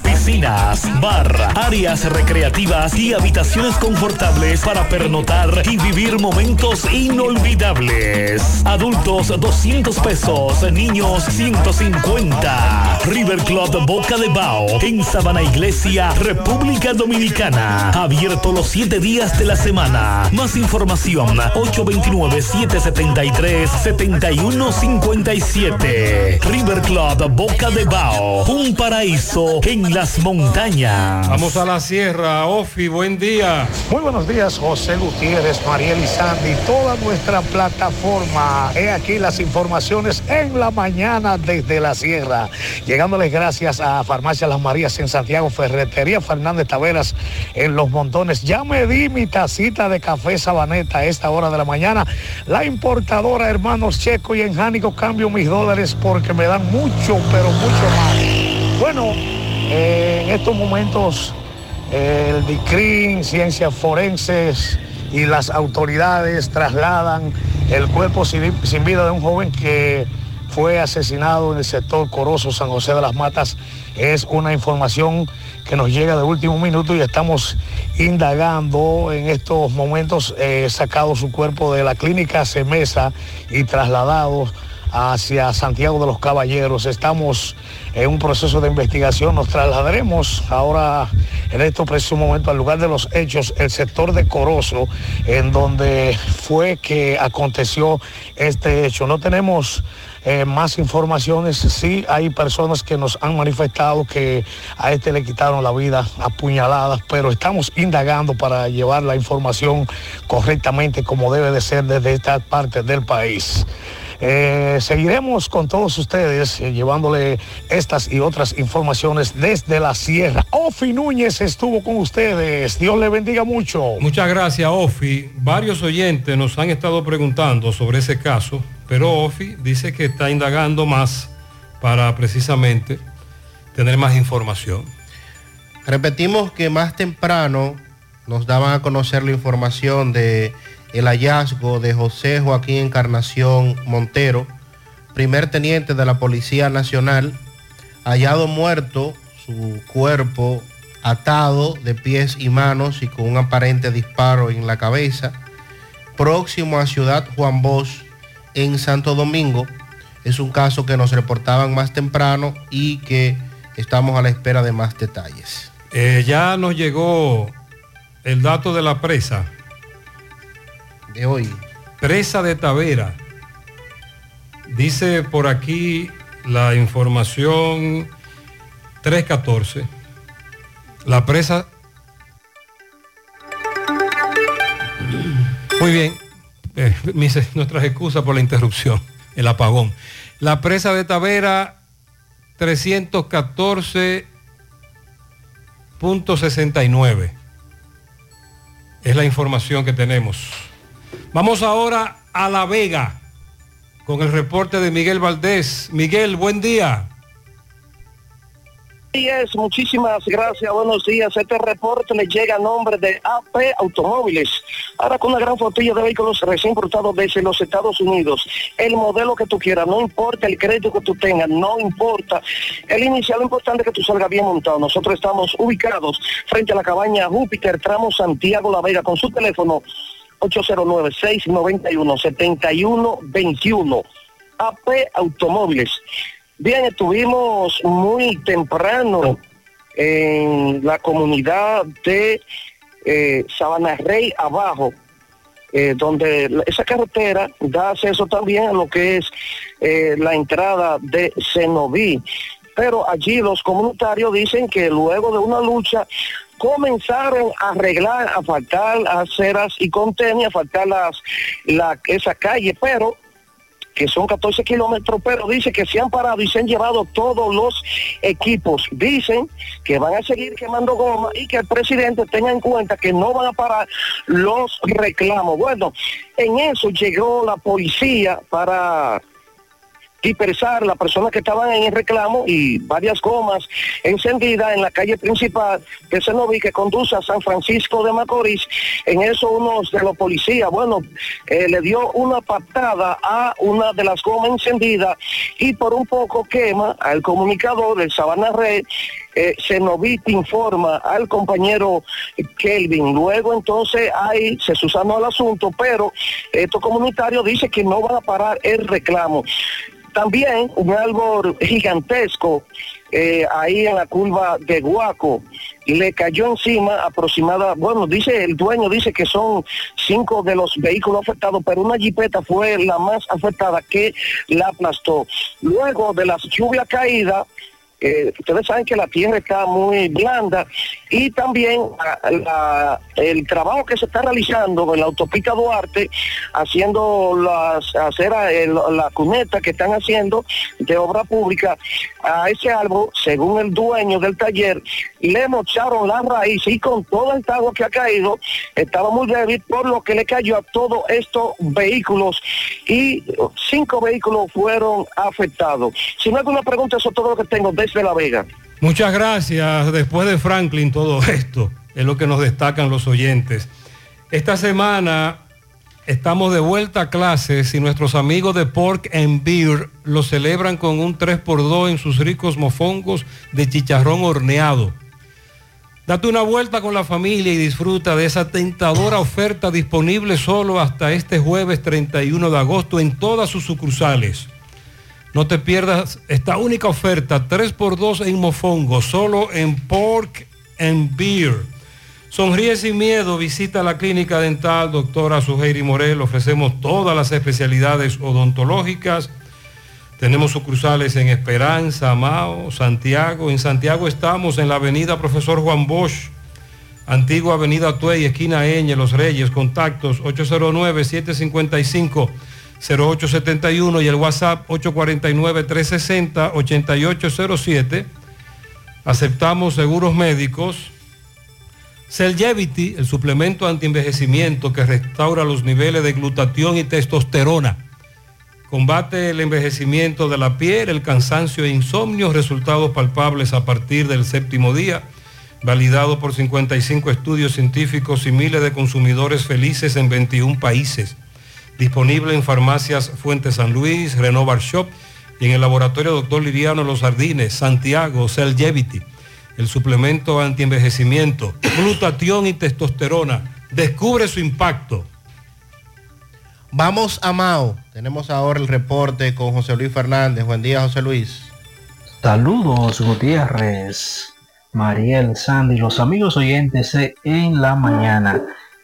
Piscinas, bar, áreas recreativas y habitaciones confortables para pernotar y vivir momentos inolvidables. Adultos 200 pesos, niños 150. River Club Boca de Bao en Sabana Iglesia, República Dominicana. Abierto los 7 días de la semana. Más información 829-773-7157. River Club Boca de Bao, un paraíso en las montañas. Vamos a la sierra, Ofi, buen día. Muy buenos días, José Gutiérrez, Mariel y Sandy, toda nuestra plataforma. He aquí las informaciones en la mañana desde la sierra. Llegándoles gracias a Farmacia Las Marías en Santiago, Ferretería Fernández Taveras en Los Montones. Ya me di mi tacita de café Sabaneta a esta hora de la mañana. La importadora Hermanos Checo y en Jánico cambio mis dólares porque me dan mucho, pero mucho más. Bueno, eh, en estos momentos el DICRIN, Ciencias Forenses y las autoridades trasladan el cuerpo sin, sin vida de un joven que fue asesinado en el sector Corozo, San José de las Matas. Es una información que nos llega de último minuto y estamos indagando en estos momentos, eh, sacado su cuerpo de la clínica Semesa y trasladado hacia Santiago de los Caballeros. Estamos en un proceso de investigación. Nos trasladaremos ahora en estos precisos momentos al lugar de los hechos, el sector de Corozo, en donde fue que aconteció este hecho. No tenemos eh, más informaciones. Sí hay personas que nos han manifestado que a este le quitaron la vida apuñaladas, pero estamos indagando para llevar la información correctamente como debe de ser desde esta parte del país. Eh, seguiremos con todos ustedes eh, llevándole estas y otras informaciones desde la sierra. Ofi Núñez estuvo con ustedes. Dios le bendiga mucho. Muchas gracias, Ofi. Varios oyentes nos han estado preguntando sobre ese caso, pero Ofi dice que está indagando más para precisamente tener más información. Repetimos que más temprano nos daban a conocer la información de el hallazgo de José Joaquín Encarnación Montero, primer teniente de la Policía Nacional, hallado muerto, su cuerpo atado de pies y manos y con un aparente disparo en la cabeza, próximo a Ciudad Juan Bosch, en Santo Domingo. Es un caso que nos reportaban más temprano y que estamos a la espera de más detalles. Eh, ya nos llegó el dato de la presa. De hoy. Presa de Tavera. Dice por aquí la información 314. La presa... Muy bien. Eh, mis- nuestras excusas por la interrupción, el apagón. La presa de Tavera 314.69. Es la información que tenemos. Vamos ahora a La Vega con el reporte de Miguel Valdés. Miguel, buen día. Muchísimas gracias, buenos días. Este reporte le llega a nombre de AP Automóviles. Ahora con una gran flotilla de vehículos recién importados desde los Estados Unidos. El modelo que tú quieras, no importa el crédito que tú tengas, no importa. El inicial, importante es que tú salgas bien montado. Nosotros estamos ubicados frente a la cabaña Júpiter, tramo Santiago La Vega, con su teléfono 809-691-7121. AP Automóviles. Bien, estuvimos muy temprano en la comunidad de eh, Sabana Rey abajo, eh, donde esa carretera da acceso también a lo que es eh, la entrada de Cenoví. Pero allí los comunitarios dicen que luego de una lucha comenzaron a arreglar, a faltar aceras y contener, a faltar las, la, esa calle, pero que son 14 kilómetros, pero dice que se han parado y se han llevado todos los equipos. Dicen que van a seguir quemando goma y que el presidente tenga en cuenta que no van a parar los reclamos. Bueno, en eso llegó la policía para dispersar las personas que estaban en el reclamo y varias gomas encendidas en la calle principal de Cenoví que conduce a San Francisco de Macorís. En eso unos de los policías, bueno, eh, le dio una patada a una de las gomas encendidas y por un poco quema al comunicador del Sabana Red. Eh, informa al compañero Kelvin. Luego entonces ahí se susanó el asunto, pero estos comunitarios dicen que no van a parar el reclamo. También un árbol gigantesco eh, ahí en la curva de Guaco. Le cayó encima aproximada, bueno, dice el dueño, dice que son cinco de los vehículos afectados, pero una jipeta fue la más afectada que la aplastó. Luego de las lluvias caídas, eh, ustedes saben que la tierra está muy blanda y también el trabajo que se está realizando en la autopista Duarte, haciendo las aceras, el- la cuneta que están haciendo de obra pública, a ese árbol, según el dueño del taller, le mocharon la raíz y con toda esta agua que ha caído, estaba muy débil, por lo que le cayó a todos estos vehículos y cinco vehículos fueron afectados. Si no hay alguna pregunta, eso es todo lo que tengo Muchas gracias. Después de Franklin, todo esto es lo que nos destacan los oyentes. Esta semana estamos de vuelta a clases y nuestros amigos de Pork and Beer lo celebran con un 3x2 en sus ricos mofongos de chicharrón horneado. Date una vuelta con la familia y disfruta de esa tentadora oferta disponible solo hasta este jueves 31 de agosto en todas sus sucursales. No te pierdas esta única oferta, 3x2 en mofongo, solo en Pork and Beer. Sonríe sin miedo, visita la clínica dental doctora Suheiri Morel. Ofrecemos todas las especialidades odontológicas. Tenemos sucursales en Esperanza, Mao, Santiago. En Santiago estamos en la avenida Profesor Juan Bosch, antigua avenida Tuey, esquina Eñe, Los Reyes. Contactos 809-755-0871 y el WhatsApp 849-360-8807. Aceptamos seguros médicos. Cellgevity, el suplemento antienvejecimiento que restaura los niveles de glutatión y testosterona. Combate el envejecimiento de la piel, el cansancio e insomnio, resultados palpables a partir del séptimo día, validado por 55 estudios científicos y miles de consumidores felices en 21 países. Disponible en farmacias Fuente San Luis, Renovar Shop y en el laboratorio Dr. Liriano Los Jardines, Santiago, Cellgevity, el suplemento antienvejecimiento, glutatión y testosterona. Descubre su impacto. Vamos a Mao. Tenemos ahora el reporte con José Luis Fernández. Buen día, José Luis. Saludos Gutiérrez, Mariel, Sandy, los amigos oyentes en la mañana.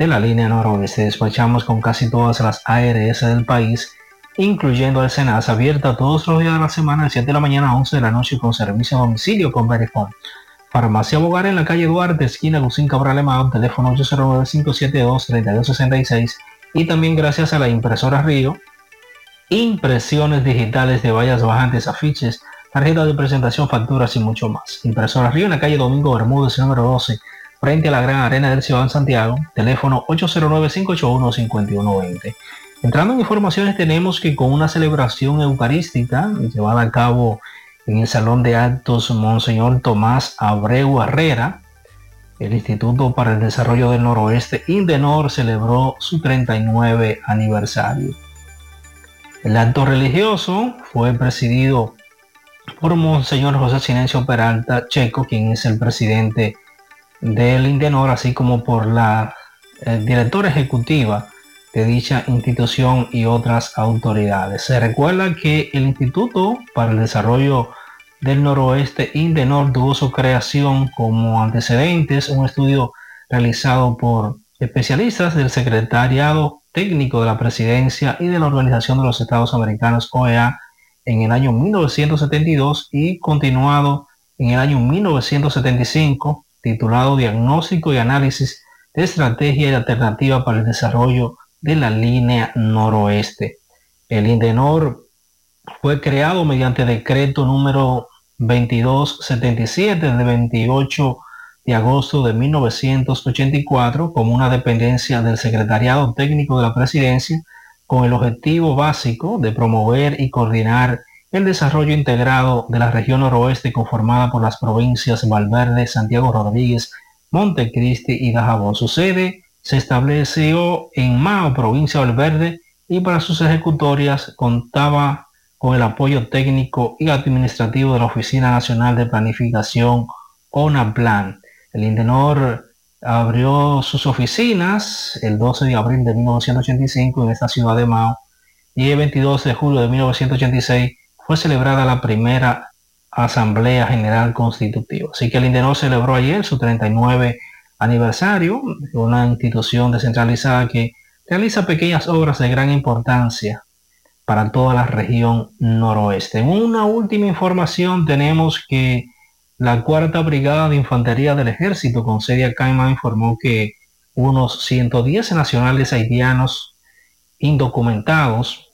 de la línea noroeste. Despachamos con casi todas las ARS del país, incluyendo el Senas, abierta todos los días de la semana, de 7 de la mañana a 11 de la noche con servicio a domicilio con Verifone. Farmacia Bogar en la calle Duarte, esquina Lucín Cabral Emao, teléfono 809-572-3266. Y también gracias a la impresora Río, impresiones digitales de vallas bajantes, afiches, tarjetas de presentación, facturas y mucho más. Impresora Río en la calle Domingo Bermúdez, número 12, frente a la Gran Arena del Ciudad Santiago, teléfono 809-581-5120. Entrando en informaciones tenemos que con una celebración eucarística llevada a cabo en el Salón de Actos Monseñor Tomás Abreu Herrera, el Instituto para el Desarrollo del Noroeste, Indenor, celebró su 39 aniversario. El acto religioso fue presidido por Monseñor José Silencio Peralta Checo, quien es el presidente del Indenor, así como por la eh, directora ejecutiva de dicha institución y otras autoridades. Se recuerda que el Instituto para el Desarrollo del Noroeste Indenor tuvo su creación como antecedentes un estudio realizado por especialistas del Secretariado Técnico de la Presidencia y de la Organización de los Estados Americanos OEA en el año 1972 y continuado en el año 1975 titulado Diagnóstico y Análisis de Estrategia y Alternativa para el Desarrollo de la Línea Noroeste. El INDENOR fue creado mediante decreto número 2277 de 28 de agosto de 1984 como una dependencia del Secretariado Técnico de la Presidencia con el objetivo básico de promover y coordinar el desarrollo integrado de la región noroeste conformada por las provincias Valverde, Santiago Rodríguez, Montecristi y Dajabón. Su sede se estableció en Mao, provincia de Valverde, y para sus ejecutorias contaba con el apoyo técnico y administrativo de la Oficina Nacional de Planificación, ONAPLAN. El Indenor abrió sus oficinas el 12 de abril de 1985 en esta ciudad de Mao y el 22 de julio de 1986 fue celebrada la primera Asamblea General Constitutiva. Así que el Indenor celebró ayer su 39 aniversario, una institución descentralizada que realiza pequeñas obras de gran importancia para toda la región noroeste. En una última información tenemos que la Cuarta Brigada de Infantería del Ejército con sede acá informó que unos 110 nacionales haitianos indocumentados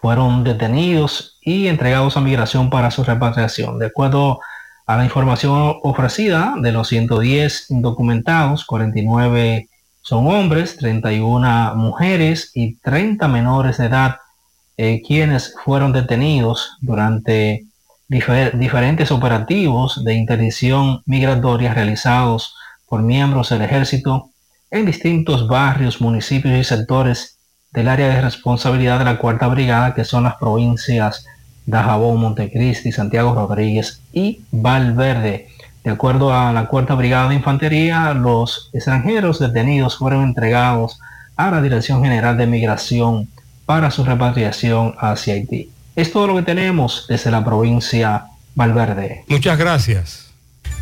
fueron detenidos y entregados a migración para su repatriación. De acuerdo a la información ofrecida, de los 110 indocumentados, 49 son hombres, 31 mujeres y 30 menores de edad, eh, quienes fueron detenidos durante diferentes operativos de interdicción migratoria realizados por miembros del ejército en distintos barrios, municipios y sectores del área de responsabilidad de la Cuarta Brigada, que son las provincias Dajabón, Montecristi, Santiago Rodríguez y Valverde. De acuerdo a la Cuarta Brigada de Infantería, los extranjeros detenidos fueron entregados a la Dirección General de Migración para su repatriación hacia Haití. Es todo lo que tenemos desde la provincia Valverde. Muchas gracias.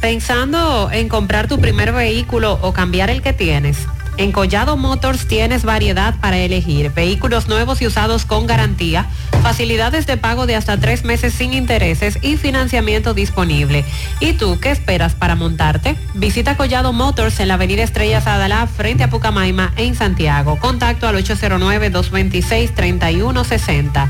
Pensando en comprar tu primer vehículo o cambiar el que tienes. En Collado Motors tienes variedad para elegir, vehículos nuevos y usados con garantía, facilidades de pago de hasta tres meses sin intereses y financiamiento disponible. ¿Y tú qué esperas para montarte? Visita Collado Motors en la avenida Estrellas Adalá frente a Pucamaima en Santiago. Contacto al 809-226-3160.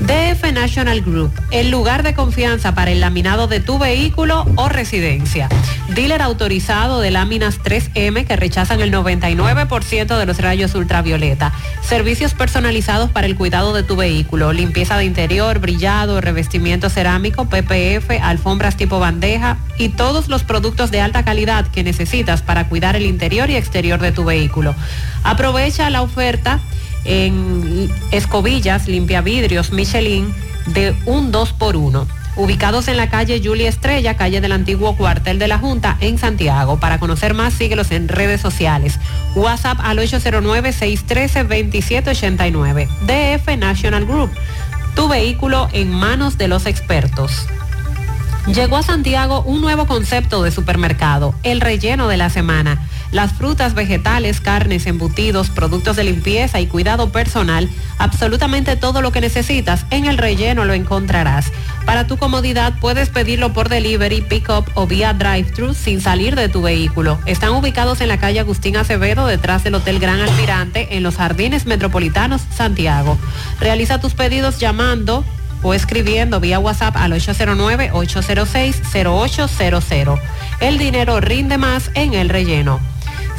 DF National Group, el lugar de confianza para el laminado de tu vehículo o residencia. Dealer autorizado de láminas 3M que rechazan el 99% de los rayos ultravioleta. Servicios personalizados para el cuidado de tu vehículo, limpieza de interior, brillado, revestimiento cerámico, PPF, alfombras tipo bandeja y todos los productos de alta calidad que necesitas para cuidar el interior y exterior de tu vehículo. Aprovecha la oferta en escobillas, limpiavidrios Michelin de un 2 por 1 ubicados en la calle Julia Estrella, calle del antiguo cuartel de la Junta en Santiago. Para conocer más, síguelos en redes sociales. WhatsApp al 809-613-2789. DF National Group, tu vehículo en manos de los expertos. Llegó a Santiago un nuevo concepto de supermercado, el relleno de la semana. Las frutas, vegetales, carnes, embutidos, productos de limpieza y cuidado personal, absolutamente todo lo que necesitas en el relleno lo encontrarás. Para tu comodidad puedes pedirlo por delivery, pick-up o vía drive-thru sin salir de tu vehículo. Están ubicados en la calle Agustín Acevedo detrás del Hotel Gran Almirante en los Jardines Metropolitanos Santiago. Realiza tus pedidos llamando o escribiendo vía WhatsApp al 809-806-0800. El dinero rinde más en el relleno.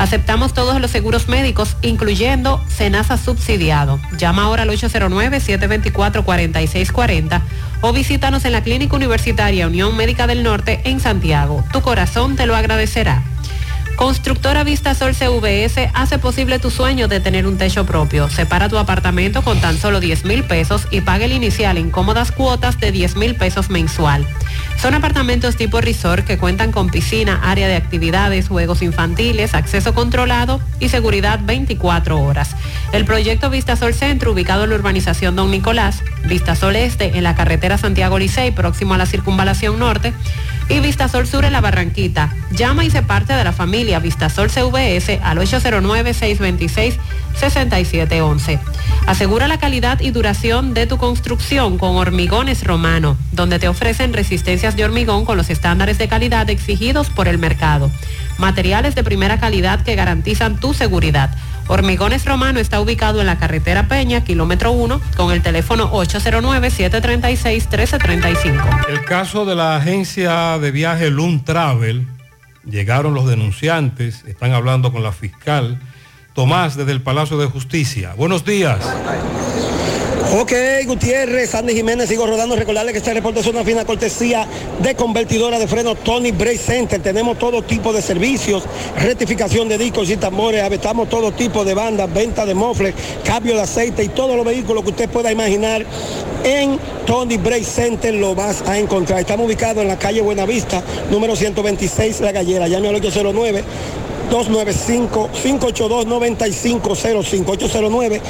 Aceptamos todos los seguros médicos, incluyendo Senasa subsidiado. Llama ahora al 809-724-4640 o visítanos en la Clínica Universitaria Unión Médica del Norte en Santiago. Tu corazón te lo agradecerá. Constructora Vista Sol CVS hace posible tu sueño de tener un techo propio. Separa tu apartamento con tan solo 10 mil pesos y paga el inicial en cómodas cuotas de 10 mil pesos mensual. Son apartamentos tipo resort que cuentan con piscina, área de actividades, juegos infantiles, acceso controlado y seguridad 24 horas. El proyecto Vistasol Centro, ubicado en la urbanización Don Nicolás, Vistasol Este, en la carretera Santiago Licey, próximo a la circunvalación norte, y Vistasol Sur en la Barranquita. Llama y se parte de la familia Vistasol CVS al 809-626-6711. Asegura la calidad y duración de tu construcción con Hormigones Romano, donde te ofrecen resistencias de hormigón con los estándares de calidad exigidos por el mercado. Materiales de primera calidad que garantizan tu seguridad. Hormigones Romano está ubicado en la carretera Peña, kilómetro 1, con el teléfono 809-736-1335. El caso de la agencia de viaje Loon Travel, llegaron los denunciantes, están hablando con la fiscal. Tomás, desde el Palacio de Justicia. Buenos días. Ok, Gutiérrez, Sandy Jiménez, sigo rodando. Recordarle que este reporte es una fina cortesía de convertidora de freno Tony Brake Center. Tenemos todo tipo de servicios, rectificación de discos y tambores, aventamos todo tipo de bandas, venta de mofles, cambio de aceite y todos los vehículos que usted pueda imaginar en Tony Brake Center lo vas a encontrar. Estamos ubicados en la calle Buenavista, número 126, La Gallera. Llame al 809. 295-582-9505,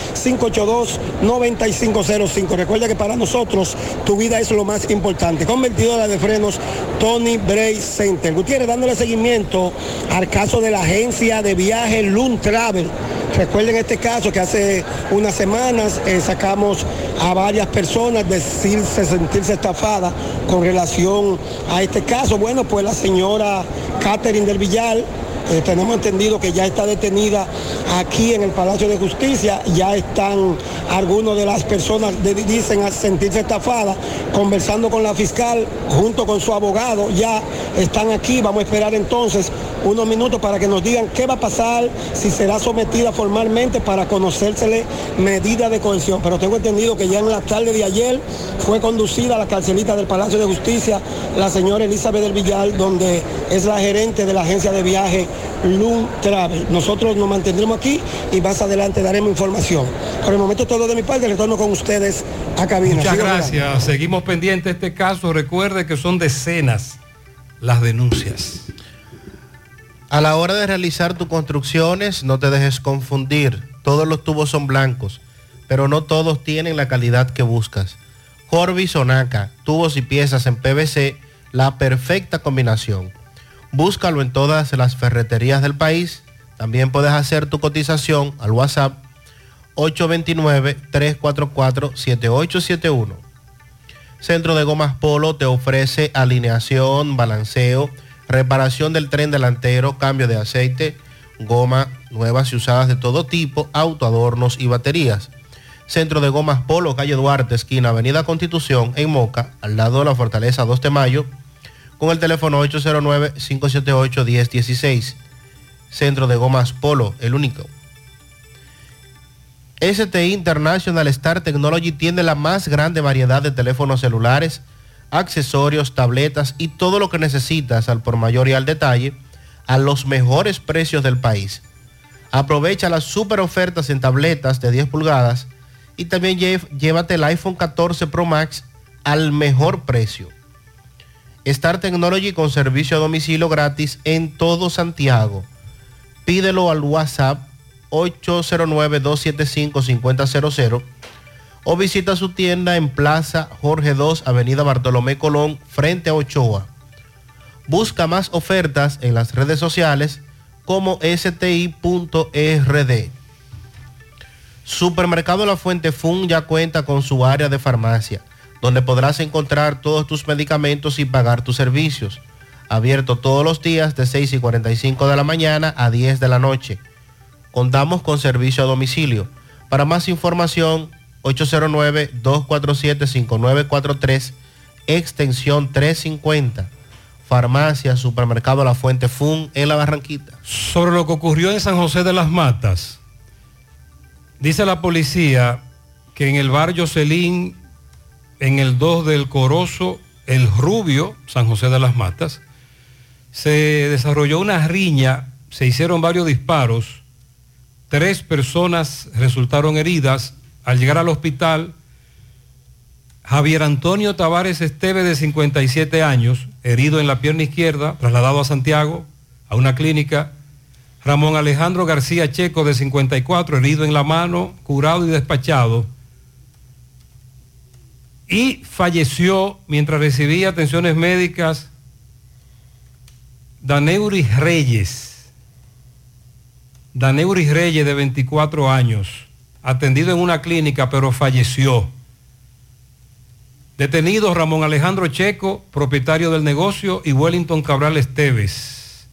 809-582-9505. Recuerda que para nosotros tu vida es lo más importante. Convertidora de frenos Tony Bray Center. Gutiérrez dándole seguimiento al caso de la agencia de viaje Loon Travel. Recuerden este caso que hace unas semanas eh, sacamos a varias personas decirse, sentirse estafadas con relación a este caso. Bueno, pues la señora Catherine del Villar eh, tenemos entendido que ya está detenida aquí en el Palacio de Justicia. Ya están algunas de las personas, de- dicen, a sentirse estafadas, conversando con la fiscal junto con su abogado. Ya están aquí. Vamos a esperar entonces unos minutos para que nos digan qué va a pasar, si será sometida formalmente para conocérsele medida de cohesión. Pero tengo entendido que ya en la tarde de ayer fue conducida a la carcelita del Palacio de Justicia la señora Elizabeth del Villar, donde es la gerente de la agencia de viaje Loon Travel. Nosotros nos mantendremos aquí y más adelante daremos información. Por el momento todo de mi parte, retorno con ustedes a cabina. Muchas Sigo gracias. Seguimos pendientes de este caso. Recuerde que son decenas las denuncias. A la hora de realizar tus construcciones, no te dejes confundir. Todos los tubos son blancos, pero no todos tienen la calidad que buscas. Corby Sonaca, tubos y piezas en PVC, la perfecta combinación. Búscalo en todas las ferreterías del país. También puedes hacer tu cotización al WhatsApp 829-344-7871. Centro de Gomas Polo te ofrece alineación, balanceo, reparación del tren delantero, cambio de aceite, goma nuevas y usadas de todo tipo, autoadornos y baterías. Centro de Gomas Polo, calle Duarte, esquina Avenida Constitución, en Moca, al lado de la Fortaleza 2 de Mayo, con el teléfono 809-578-1016. Centro de Gomas Polo, el único. STI International Star Technology tiene la más grande variedad de teléfonos celulares, accesorios, tabletas y todo lo que necesitas al por mayor y al detalle a los mejores precios del país. Aprovecha las super ofertas en tabletas de 10 pulgadas y también llévate el iPhone 14 Pro Max al mejor precio. Star Technology con servicio a domicilio gratis en todo Santiago. Pídelo al WhatsApp 809-275-5000 o visita su tienda en Plaza Jorge II, Avenida Bartolomé Colón, frente a Ochoa. Busca más ofertas en las redes sociales como sti.rd. Supermercado La Fuente Fun ya cuenta con su área de farmacia, donde podrás encontrar todos tus medicamentos y pagar tus servicios. Abierto todos los días de 6 y 45 de la mañana a 10 de la noche. Contamos con servicio a domicilio. Para más información, 809-247-5943, extensión 350. Farmacia, Supermercado La Fuente Fun en La Barranquita. Sobre lo que ocurrió en San José de las Matas, dice la policía que en el barrio Celín, en el 2 del Corozo, el Rubio, San José de las Matas, se desarrolló una riña, se hicieron varios disparos, tres personas resultaron heridas. Al llegar al hospital, Javier Antonio Tavares Esteve, de 57 años, herido en la pierna izquierda, trasladado a Santiago, a una clínica. Ramón Alejandro García Checo, de 54, herido en la mano, curado y despachado. Y falleció mientras recibía atenciones médicas Daneuris Reyes. Daneuris Reyes de 24 años, atendido en una clínica pero falleció. Detenido Ramón Alejandro Checo, propietario del negocio, y Wellington Cabral Esteves.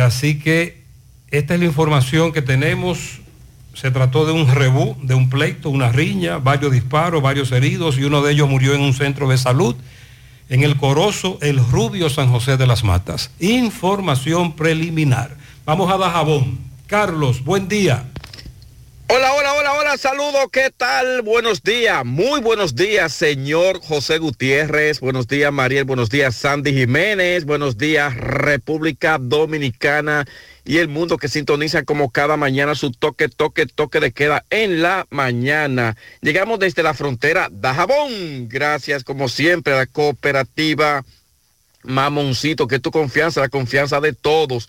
Así que esta es la información que tenemos. Se trató de un rebú, de un pleito, una riña, varios disparos, varios heridos y uno de ellos murió en un centro de salud en el Corozo, el Rubio San José de las Matas. Información preliminar. Vamos a Dajabón. Carlos, buen día. Hola, hola, hola, hola, saludos, ¿qué tal? Buenos días, muy buenos días, señor José Gutiérrez, buenos días, Mariel, buenos días, Sandy Jiménez, buenos días, República Dominicana y el mundo que sintoniza como cada mañana su toque, toque, toque de queda en la mañana. Llegamos desde la frontera Dajabón, gracias como siempre a la cooperativa Mamoncito, que tu confianza, la confianza de todos.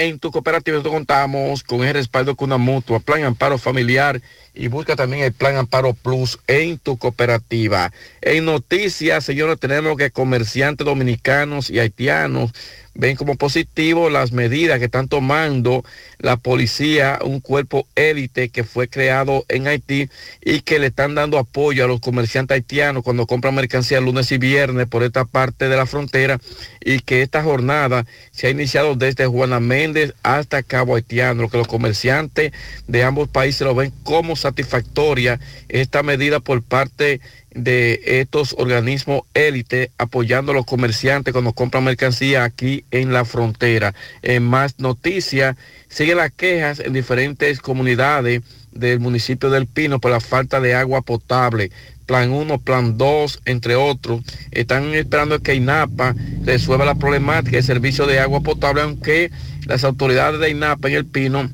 En tu cooperativa nosotros contamos con el respaldo con una mutua, Plan Amparo Familiar y busca también el Plan Amparo Plus en tu cooperativa. En noticias, señores, tenemos que comerciantes dominicanos y haitianos ven como positivo las medidas que están tomando la policía, un cuerpo élite que fue creado en Haití y que le están dando apoyo a los comerciantes haitianos cuando compran mercancía lunes y viernes por esta parte de la frontera y que esta jornada se ha iniciado desde Juana Méndez hasta Cabo Haitiano, que los comerciantes de ambos países lo ven como satisfactoria esta medida por parte de estos organismos élite apoyando a los comerciantes cuando compran mercancía aquí en la frontera. En más noticias, siguen las quejas en diferentes comunidades del municipio del Pino por la falta de agua potable. Plan 1, Plan 2, entre otros, están esperando que INAPA resuelva la problemática del servicio de agua potable, aunque las autoridades de INAPA en el Pino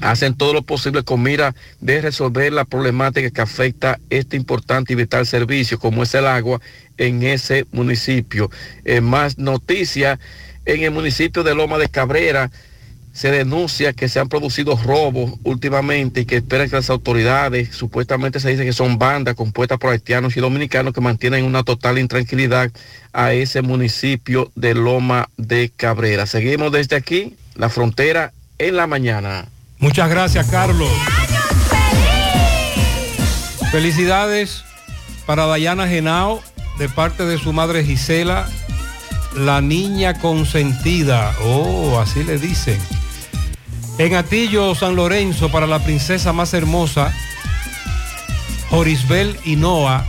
hacen todo lo posible con mira de resolver la problemática que afecta este importante y vital servicio como es el agua en ese municipio. En más noticias, en el municipio de Loma de Cabrera se denuncia que se han producido robos últimamente y que esperan que las autoridades, supuestamente se dice que son bandas compuestas por haitianos y dominicanos que mantienen una total intranquilidad a ese municipio de Loma de Cabrera. Seguimos desde aquí, la frontera en la mañana. Muchas gracias, Carlos. Felicidades para Dayana Genao de parte de su madre Gisela, la niña consentida. Oh, así le dicen. En Atillo, San Lorenzo, para la princesa más hermosa, Jorisbel Hinoa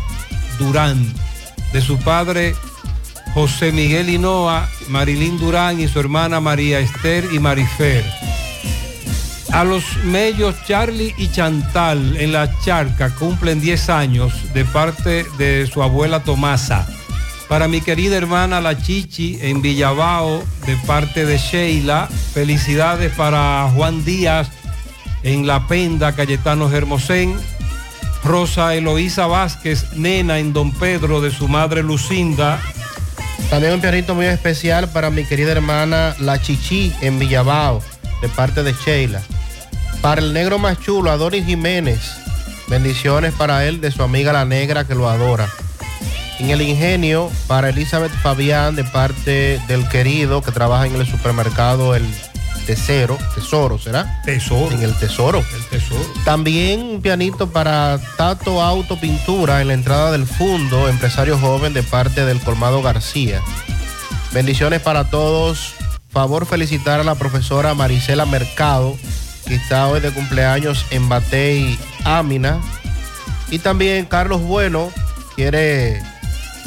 Durán, de su padre José Miguel Hinoa, Marilín Durán y su hermana María Esther y Marifer. A los mellos Charlie y Chantal en la charca cumplen 10 años de parte de su abuela Tomasa. Para mi querida hermana La Chichi en Villabao de parte de Sheila. Felicidades para Juan Díaz en La Penda, Cayetano Hermosén. Rosa Eloísa Vázquez, nena en Don Pedro de su madre Lucinda. También un pianito muy especial para mi querida hermana La Chichi en Villabao, de parte de Sheila. Para el negro más chulo, Adonis Jiménez. Bendiciones para él de su amiga la negra que lo adora. En el ingenio, para Elizabeth Fabián, de parte del querido que trabaja en el supermercado El Tesoro, Tesoro, ¿será? Tesoro. En el Tesoro. El tesoro. También un pianito para Tato Auto Pintura en la entrada del Fundo, empresario joven de parte del Colmado García. Bendiciones para todos. Favor felicitar a la profesora Marisela Mercado, que está hoy de cumpleaños en Batey, Ámina. Y también Carlos Bueno quiere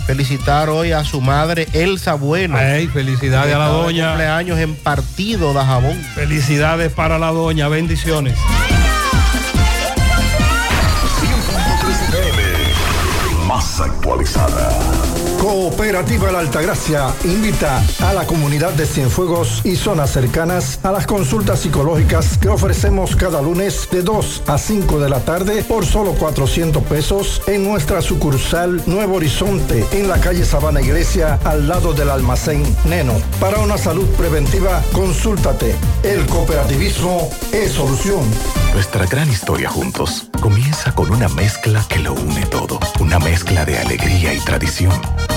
felicitar hoy a su madre Elsa Bueno. Ay, felicidades a la de doña. cumpleaños en partido de jabón. Felicidades para la doña, bendiciones. Más actualizada. Cooperativa La Altagracia invita a la comunidad de Cienfuegos y zonas cercanas a las consultas psicológicas que ofrecemos cada lunes de 2 a 5 de la tarde por solo 400 pesos en nuestra sucursal Nuevo Horizonte en la calle Sabana Iglesia al lado del almacén Neno. Para una salud preventiva, consúltate. El cooperativismo es solución. Nuestra gran historia juntos comienza con una mezcla que lo une todo. Una mezcla de alegría y tradición.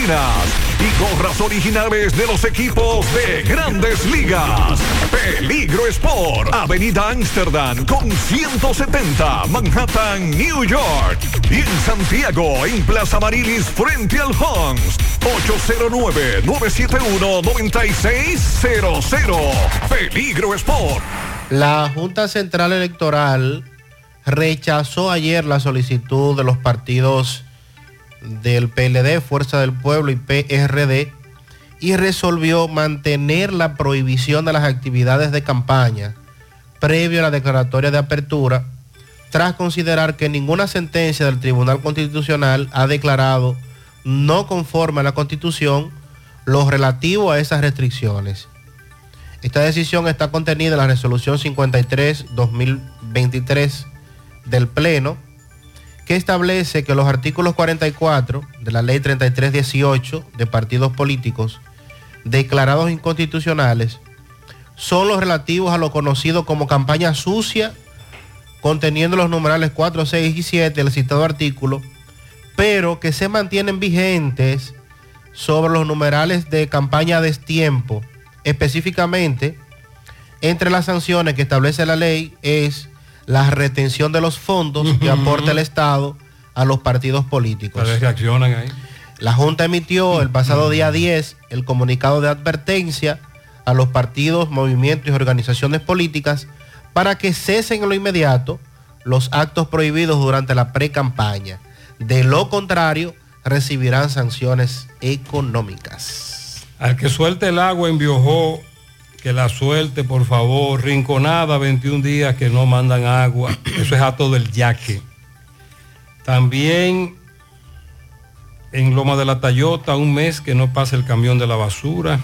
y gorras originales de los equipos de grandes ligas. Peligro Sport, Avenida Amsterdam con 170, Manhattan, New York. Y en Santiago, en Plaza Marilis, frente al Hans, 809-971-9600. Peligro Sport. La Junta Central Electoral rechazó ayer la solicitud de los partidos del PLD, Fuerza del Pueblo y PRD y resolvió mantener la prohibición de las actividades de campaña previo a la declaratoria de apertura tras considerar que ninguna sentencia del Tribunal Constitucional ha declarado no conforme a la Constitución lo relativo a esas restricciones. Esta decisión está contenida en la resolución 53-2023 del Pleno que establece que los artículos 44 de la ley 3318 de partidos políticos declarados inconstitucionales son los relativos a lo conocido como campaña sucia, conteniendo los numerales 4, 6 y 7 del citado artículo, pero que se mantienen vigentes sobre los numerales de campaña a destiempo. Específicamente, entre las sanciones que establece la ley es la retención de los fondos que aporta el Estado a los partidos políticos. reaccionan ahí. La Junta emitió el pasado día 10 el comunicado de advertencia a los partidos, movimientos y organizaciones políticas para que cesen en lo inmediato los actos prohibidos durante la pre-campaña. De lo contrario, recibirán sanciones económicas. Al que suelte el agua en Biojó, que la suelte, por favor. Rinconada, 21 días que no mandan agua. Eso es a todo el yaque. También en Loma de la Tayota, un mes que no pasa el camión de la basura.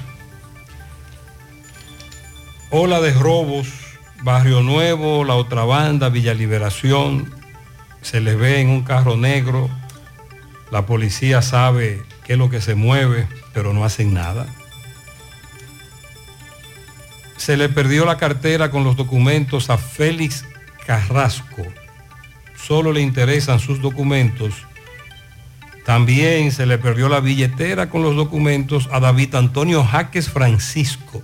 Ola de robos, Barrio Nuevo, La Otra Banda, Villa Liberación. Se les ve en un carro negro. La policía sabe qué es lo que se mueve, pero no hacen nada se le perdió la cartera con los documentos a Félix Carrasco. Solo le interesan sus documentos. También se le perdió la billetera con los documentos a David Antonio Jaques Francisco.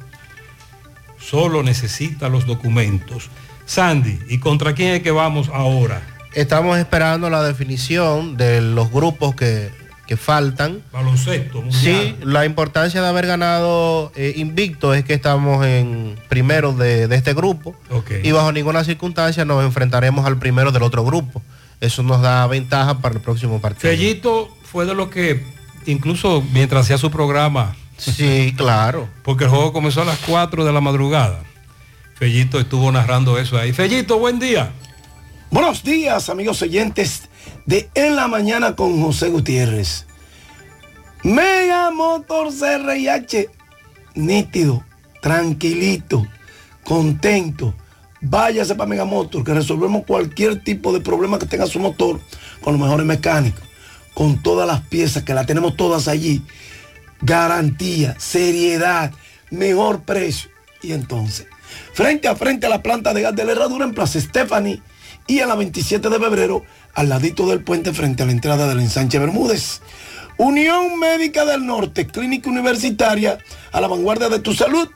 Solo necesita los documentos. Sandy, ¿y contra quién es que vamos ahora? Estamos esperando la definición de los grupos que que faltan. Baloncesto, Sí, la importancia de haber ganado eh, invicto es que estamos en primero de, de este grupo y bajo ninguna circunstancia nos enfrentaremos al primero del otro grupo. Eso nos da ventaja para el próximo partido. Fellito fue de lo que, incluso mientras hacía su programa. Sí, claro. Porque el juego comenzó a las 4 de la madrugada. Fellito estuvo narrando eso ahí. Fellito, buen día. Buenos días, amigos oyentes de En la Mañana con José Gutiérrez. Mega Motor CRIH, nítido, tranquilito, contento. Váyase para Mega Motor, que resolvemos cualquier tipo de problema que tenga su motor con los mejores mecánicos, con todas las piezas, que las tenemos todas allí. Garantía, seriedad, mejor precio. Y entonces, frente a frente a la planta de gas de la herradura en Plaza Stephanie y a la 27 de febrero, al ladito del puente frente a la entrada del ensanche Bermúdez. Unión Médica del Norte, clínica universitaria a la vanguardia de tu salud.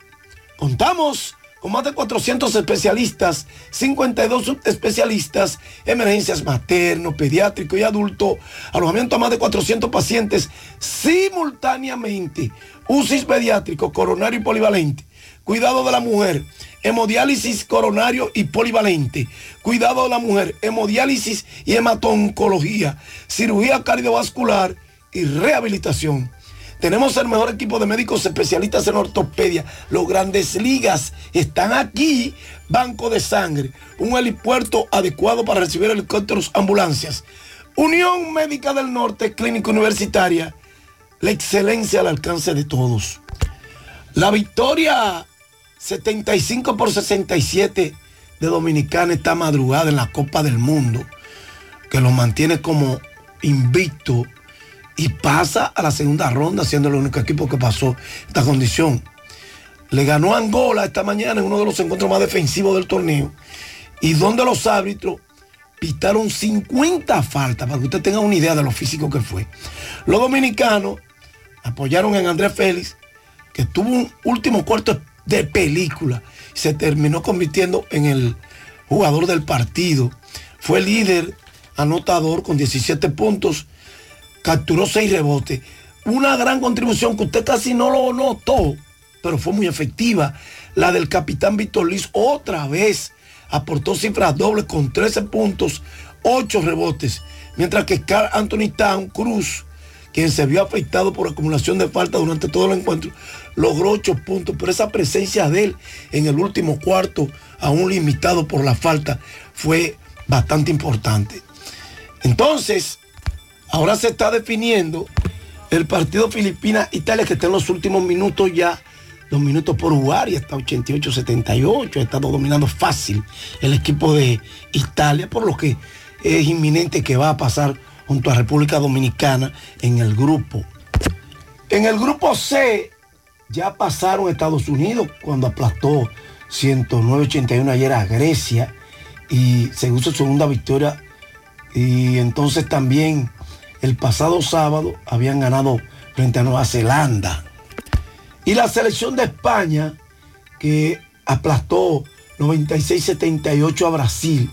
Contamos con más de 400 especialistas, 52 subespecialistas, emergencias materno, pediátrico y adulto, alojamiento a más de 400 pacientes simultáneamente, UCIS pediátrico, coronario y polivalente, cuidado de la mujer, hemodiálisis coronario y polivalente, cuidado de la mujer, hemodiálisis y hematoncología, cirugía cardiovascular y rehabilitación. Tenemos el mejor equipo de médicos especialistas en ortopedia. Los grandes ligas están aquí. Banco de sangre, un helipuerto adecuado para recibir helicópteros, ambulancias. Unión Médica del Norte, Clínica Universitaria. La excelencia al alcance de todos. La victoria 75 por 67 de Dominicana esta madrugada en la Copa del Mundo, que lo mantiene como invicto y pasa a la segunda ronda, siendo el único equipo que pasó esta condición. Le ganó Angola esta mañana en uno de los encuentros más defensivos del torneo, y donde los árbitros pitaron 50 faltas, para que usted tenga una idea de lo físico que fue. Los dominicanos apoyaron en Andrés Félix, que tuvo un último cuarto de película. Se terminó convirtiendo en el jugador del partido. Fue líder anotador con 17 puntos. Capturó 6 rebotes. Una gran contribución que usted casi no lo notó, pero fue muy efectiva. La del capitán Víctor Liz otra vez aportó cifras dobles con 13 puntos, 8 rebotes. Mientras que Carl Anthony Town Cruz, quien se vio afectado por acumulación de falta durante todo el encuentro, logró 8 puntos, pero esa presencia de él en el último cuarto, aún limitado por la falta, fue bastante importante. Entonces, ahora se está definiendo el partido Filipinas-Italia que está en los últimos minutos ya, dos minutos por jugar y está 88-78, ha estado dominando fácil el equipo de Italia, por lo que es inminente que va a pasar junto a República Dominicana en el grupo. En el grupo C ya pasaron Estados Unidos cuando aplastó 109-81 ayer a Grecia y se hizo segunda victoria. Y entonces también el pasado sábado habían ganado frente a Nueva Zelanda. Y la selección de España que aplastó 96-78 a Brasil,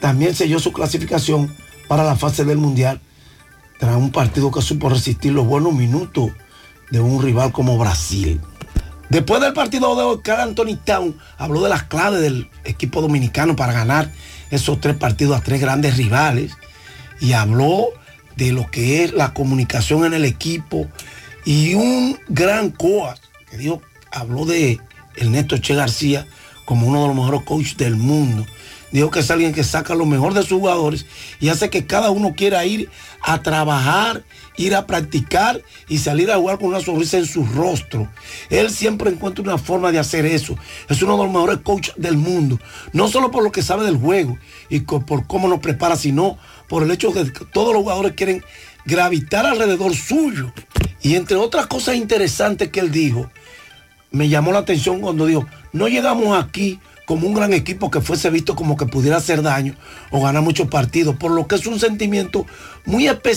también selló su clasificación para la fase del Mundial tras un partido que supo resistir los buenos minutos de un rival como Brasil. Después del partido de hoy, Carl Anthony Town habló de las claves del equipo dominicano para ganar esos tres partidos a tres grandes rivales y habló de lo que es la comunicación en el equipo y un gran coach que dijo, habló de Ernesto Che García como uno de los mejores coaches del mundo. Dijo que es alguien que saca lo mejor de sus jugadores y hace que cada uno quiera ir a trabajar, ir a practicar y salir a jugar con una sonrisa en su rostro. Él siempre encuentra una forma de hacer eso. Es uno de los mejores coaches del mundo. No solo por lo que sabe del juego y por cómo nos prepara, sino por el hecho de que todos los jugadores quieren gravitar alrededor suyo. Y entre otras cosas interesantes que él dijo, me llamó la atención cuando dijo, no llegamos aquí como un gran equipo que fuese visto como que pudiera hacer daño o ganar muchos partidos, por lo que es un sentimiento muy especial